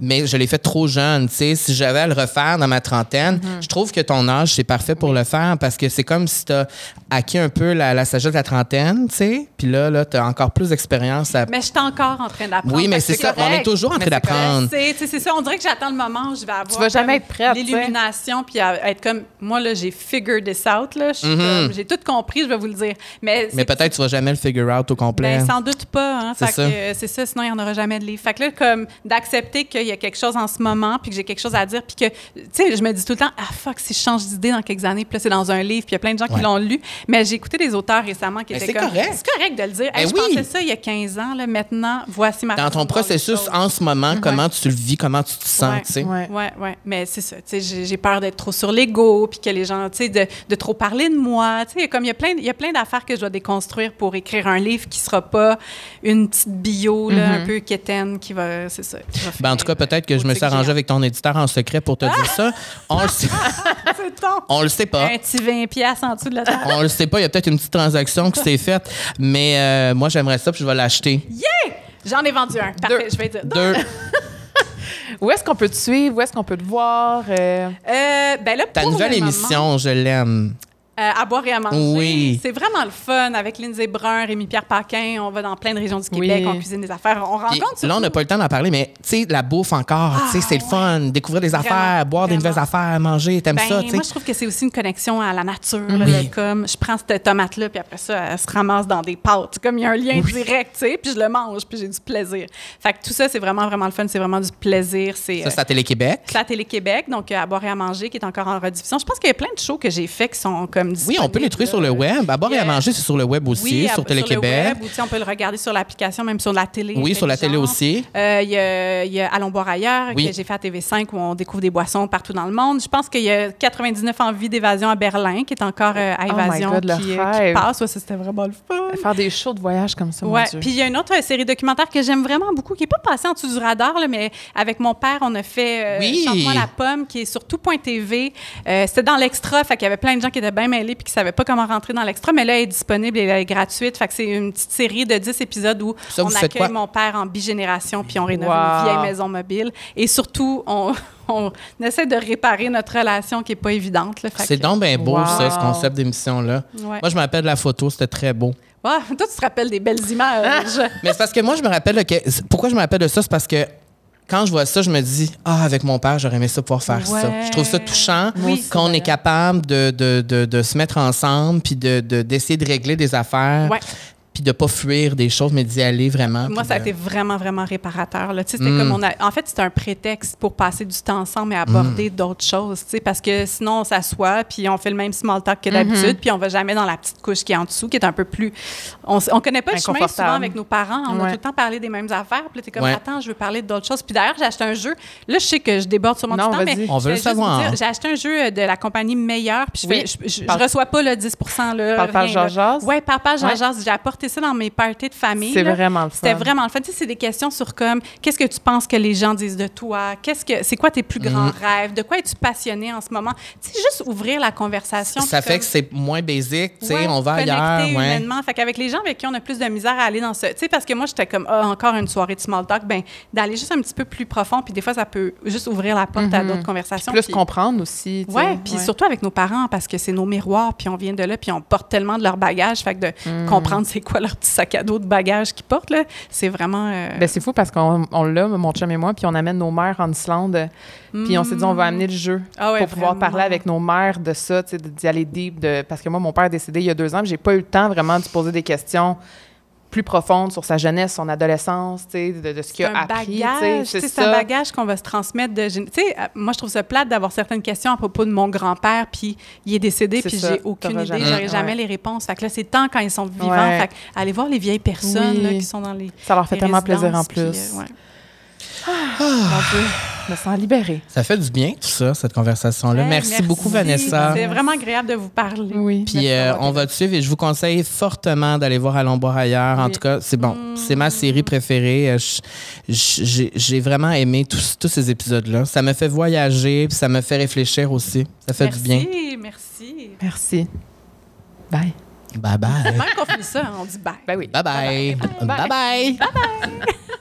Mais je l'ai fait trop jeune. tu sais. Si j'avais à le refaire dans ma trentaine, Mm-hmm. je trouve que ton âge, c'est parfait pour le faire parce que c'est comme si tu as acquis un peu la, la sagesse de la trentaine. tu sais. Puis là, là tu as encore plus d'expérience. À... mais je suis encore en train d'apprendre Oui, mais que c'est ça. On est toujours en train d'apprendre. C'est ça, on dirait que j'attends le moment où je vais avoir Tu vas jamais être prête. L'illumination, puis à être comme, moi, là, j'ai figured this out, là. Mhm. J'ai tout compris, je vais vous le dire. Mais, peut-être tu vas jamais le figure out au complet. ben, sans doute pas. Hein, C'est ça. que, euh, C'est ça, sinon il n'y en aura jamais de livre. Fait que là, comme d'accepter qu'il y a quelque chose en ce moment, puis que j'ai quelque chose à dire, puis que, tu sais, je me dis tout le temps, ah fuck, si je change d'idée dans quelques années, puis là, c'est dans un livre, puis il y a plein de gens Ouais. qui l'ont lu. Mais j'ai écouté des auteurs récemment qui Mais étaient c'est comme, correct. c'est correct de le dire. Hey, Ben je oui. pensais ça il y a 15 ans, là, maintenant, voici ma Dans ton processus en ce moment, comment tu le vis, comment tu te sens, Ouais. tu sais? Ouais. Ouais, ouais. Mais c'est ça. Tu sais, j'ai j'ai peur d'être trop sur l'ego, puis que les gens, tu sais, de, de trop parler de moi. Tu sais, comme il y a plein, il y a plein d'affaires que je dois déconstruire pour écrire un livre qui sera pas une petite bio, là, un peu quétaine, qui va, c'est ça. qui va Ben, en tout cas, peut-être que je me suis arrangé avec ton éditeur en secret pour te dire ça. On le sait, <laughs> on le sait pas. Un petit 20 piastres en dessous de la table. On le sait pas. Il y a peut-être une petite transaction qui s'est faite. Mais euh, moi, j'aimerais ça, puis je vais l'acheter. J'en ai vendu un. Parfait, Deux. je vais dire. Deux. <laughs> Où est-ce qu'on peut te suivre? Où est-ce qu'on peut te voir? Euh, Euh, ben là, Ta pour nouvelle le moment, émission, je l'aime. Euh, à boire et à manger. Oui. C'est vraiment le fun avec Lindsay Brun, Rémi-Pierre Paquin. On va dans plein de régions du Québec, Oui. on cuisine des affaires. On rencontre là, on n'a pas le temps d'en parler, mais tu sais, la bouffe encore, tu sais, c'est le fun. Découvrir des affaires, Vraiment, boire des nouvelles affaires, manger, t'aimes Ben, ça, tu sais. moi, je trouve que c'est aussi une connexion à la nature. là, Oui. de comme je prends cette tomate-là, puis après ça, elle se ramasse dans des pâtes. Comme il y a un lien direct, tu sais, puis je le mange, puis j'ai du plaisir. Fait que tout ça, c'est vraiment, vraiment le fun. C'est vraiment du plaisir. C'est Ça, c'est à Télé-Québec. c'est à Télé-Québec, donc euh, à boire et à manger, qui est encore en rediffusion. Je pense qu'il y a plein de shows que j'ai faits qui sont comme Oui, on peut les trouver sur le web. À boire et à manger, c'est sur le web aussi, Oui, sur Télé-Québec. on peut le regarder sur l'application, même sur la télé. Oui, sur la télé aussi. Euh, Il y, a, il y a Allons boire ailleurs, Oui. que j'ai fait à TV5, où on découvre des boissons partout dans le monde. Je pense qu'il y a 99 envies d'évasion à Berlin, qui est encore euh, à Oh my Évasion, God, le qui, euh, rêve. qui passe. Ouais, ça, c'était vraiment le fun. faire des shows de voyage comme ça, Ouais. Puis il y a une autre euh, série documentaire que j'aime vraiment beaucoup, qui n'est pas passée en dessous du radar, là, mais avec mon père, on a fait euh, Oui. Chante-moi la pomme, qui est sur tout.tv. Euh, C'était dans l'extra, fait qu'il y avait plein de gens qui étaient bien mêlés puis qui savaient pas comment rentrer dans l'extra, mais là, elle est disponible et elle est gratuite. Fait que c'est une petite série de 10 épisodes où Ça, on accueille mon père en bigénération puis on rénove Wow. une vieille maison mobile. Et surtout, on, <laughs> on essaie de réparer notre relation qui est pas évidente. là. Fait C'est que- donc bien beau, Wow. ça, ce concept d'émission-là. Ouais. Moi, je m'appelle la photo, c'était très beau. Toi, tu te rappelles des belles images. <laughs> Mais c'est parce que moi, je me rappelle que. Pourquoi je me rappelle de ça? C'est parce que quand je vois ça, je me dis, ah, avec mon père, j'aurais aimé ça pouvoir faire ça. Je trouve ça touchant Oui, qu'on est capable de, de, de, de se mettre ensemble puis de, de- d'essayer de régler des affaires. Ouais. Puis de pas fuir des choses, mais d'y aller vraiment. Moi, ça a été vraiment, vraiment réparateur. Là. Tu sais, C'était Mm. comme on a... En fait, c'était un prétexte pour passer du temps ensemble et aborder Mm. d'autres choses. tu sais, Parce que sinon, on s'assoit, puis on fait le même small talk que Mm-hmm. d'habitude, puis on va jamais dans la petite couche qui est en dessous, qui est un peu plus. On ne connaît pas le chemin souvent avec nos parents. On a tout le temps parlé des mêmes affaires. Puis là, t'es comme, Ouais. attends, je veux parler d'autres choses. Puis d'ailleurs, j'ai acheté un jeu. Là, je sais que je déborde sur mon Non, temps, mais On veut le savoir. dire, J'ai acheté un jeu de la compagnie Meilleur, puis je, Oui. fais- je, je- je Parle- reçois pas le 10 là, là. Jazz-Jazz? Ouais, Papa Ouais. Jazz. J'ai apporté ça dans mes parties de famille. C'est vraiment le fun. C'était vraiment le fun. Tu sais, c'est des questions sur comme qu'est-ce que tu penses que les gens disent de toi, qu'est-ce que c'est quoi tes plus grands Mhm. rêves, de quoi es-tu passionné en ce moment? Tu sais, juste ouvrir la conversation. Ça fait comme- que c'est moins basique, tu sais, Ouais, on va ailleurs. Ouais. humainement. Fait qu'avec les gens avec qui on a plus de misère à aller dans ce. Tu sais, parce que moi, j'étais comme, ah, encore une soirée de small talk, ben, d'aller juste un petit peu plus profond, puis des fois, ça peut juste ouvrir la porte à d'autres conversations. Plus puis- comprendre aussi. Ouais, puis Ouais. surtout avec nos parents, parce que c'est nos miroirs, puis on vient de là, puis on porte tellement de leur bagage. Fait que de Mm. comprendre c'est quoi leur petit sac à dos de bagages qu'ils portent, là, c'est vraiment. euh, Ben, c'est fou parce qu'on on l'a, mon chum et moi, puis on amène nos mères en Islande. Puis on s'est dit, on va amener le jeu Ah ouais, pour pouvoir vraiment. parler avec nos mères de ça, d'y aller deep. De... Parce que moi, mon père est décédé il y a deux ans, j'ai pas eu le temps vraiment de se poser des questions plus profondes sur sa jeunesse, son adolescence, tu sais, de, de ce qu'il a appris. C'est un bagage qu'on va se transmettre de gén- Tu sais, euh, moi, je trouve ça plate d'avoir certaines questions à propos de mon grand-père, puis il est décédé, puis j'ai aucune idée, j'aurai Ouais. jamais les réponses. Fait que là, c'est temps quand ils sont vivants. Ouais. Fait que allez voir les vieilles personnes Oui. là, qui sont dans les. Ça leur fait tellement plaisir en puis, plus. euh, ouais. Mon Dieu, je me sens libérée. Ça fait du bien, tout ça, cette conversation-là. Hey, merci, beaucoup, Vanessa. C'est vraiment agréable de vous parler. Oui. Puis euh, on va te suivre et je vous conseille fortement d'aller voir Allons boire ailleurs. En tout cas, c'est bon. C'est ma série préférée. Euh, J'ai vraiment aimé tous, tous ces épisodes-là. Ça me fait voyager, puis ça me fait réfléchir aussi. Ça fait merci, du bien. merci. Merci. Bye. Bye bye. Même qu'on finit ça, on dit bye. Ben oui. bye bye. Bye bye. Bye.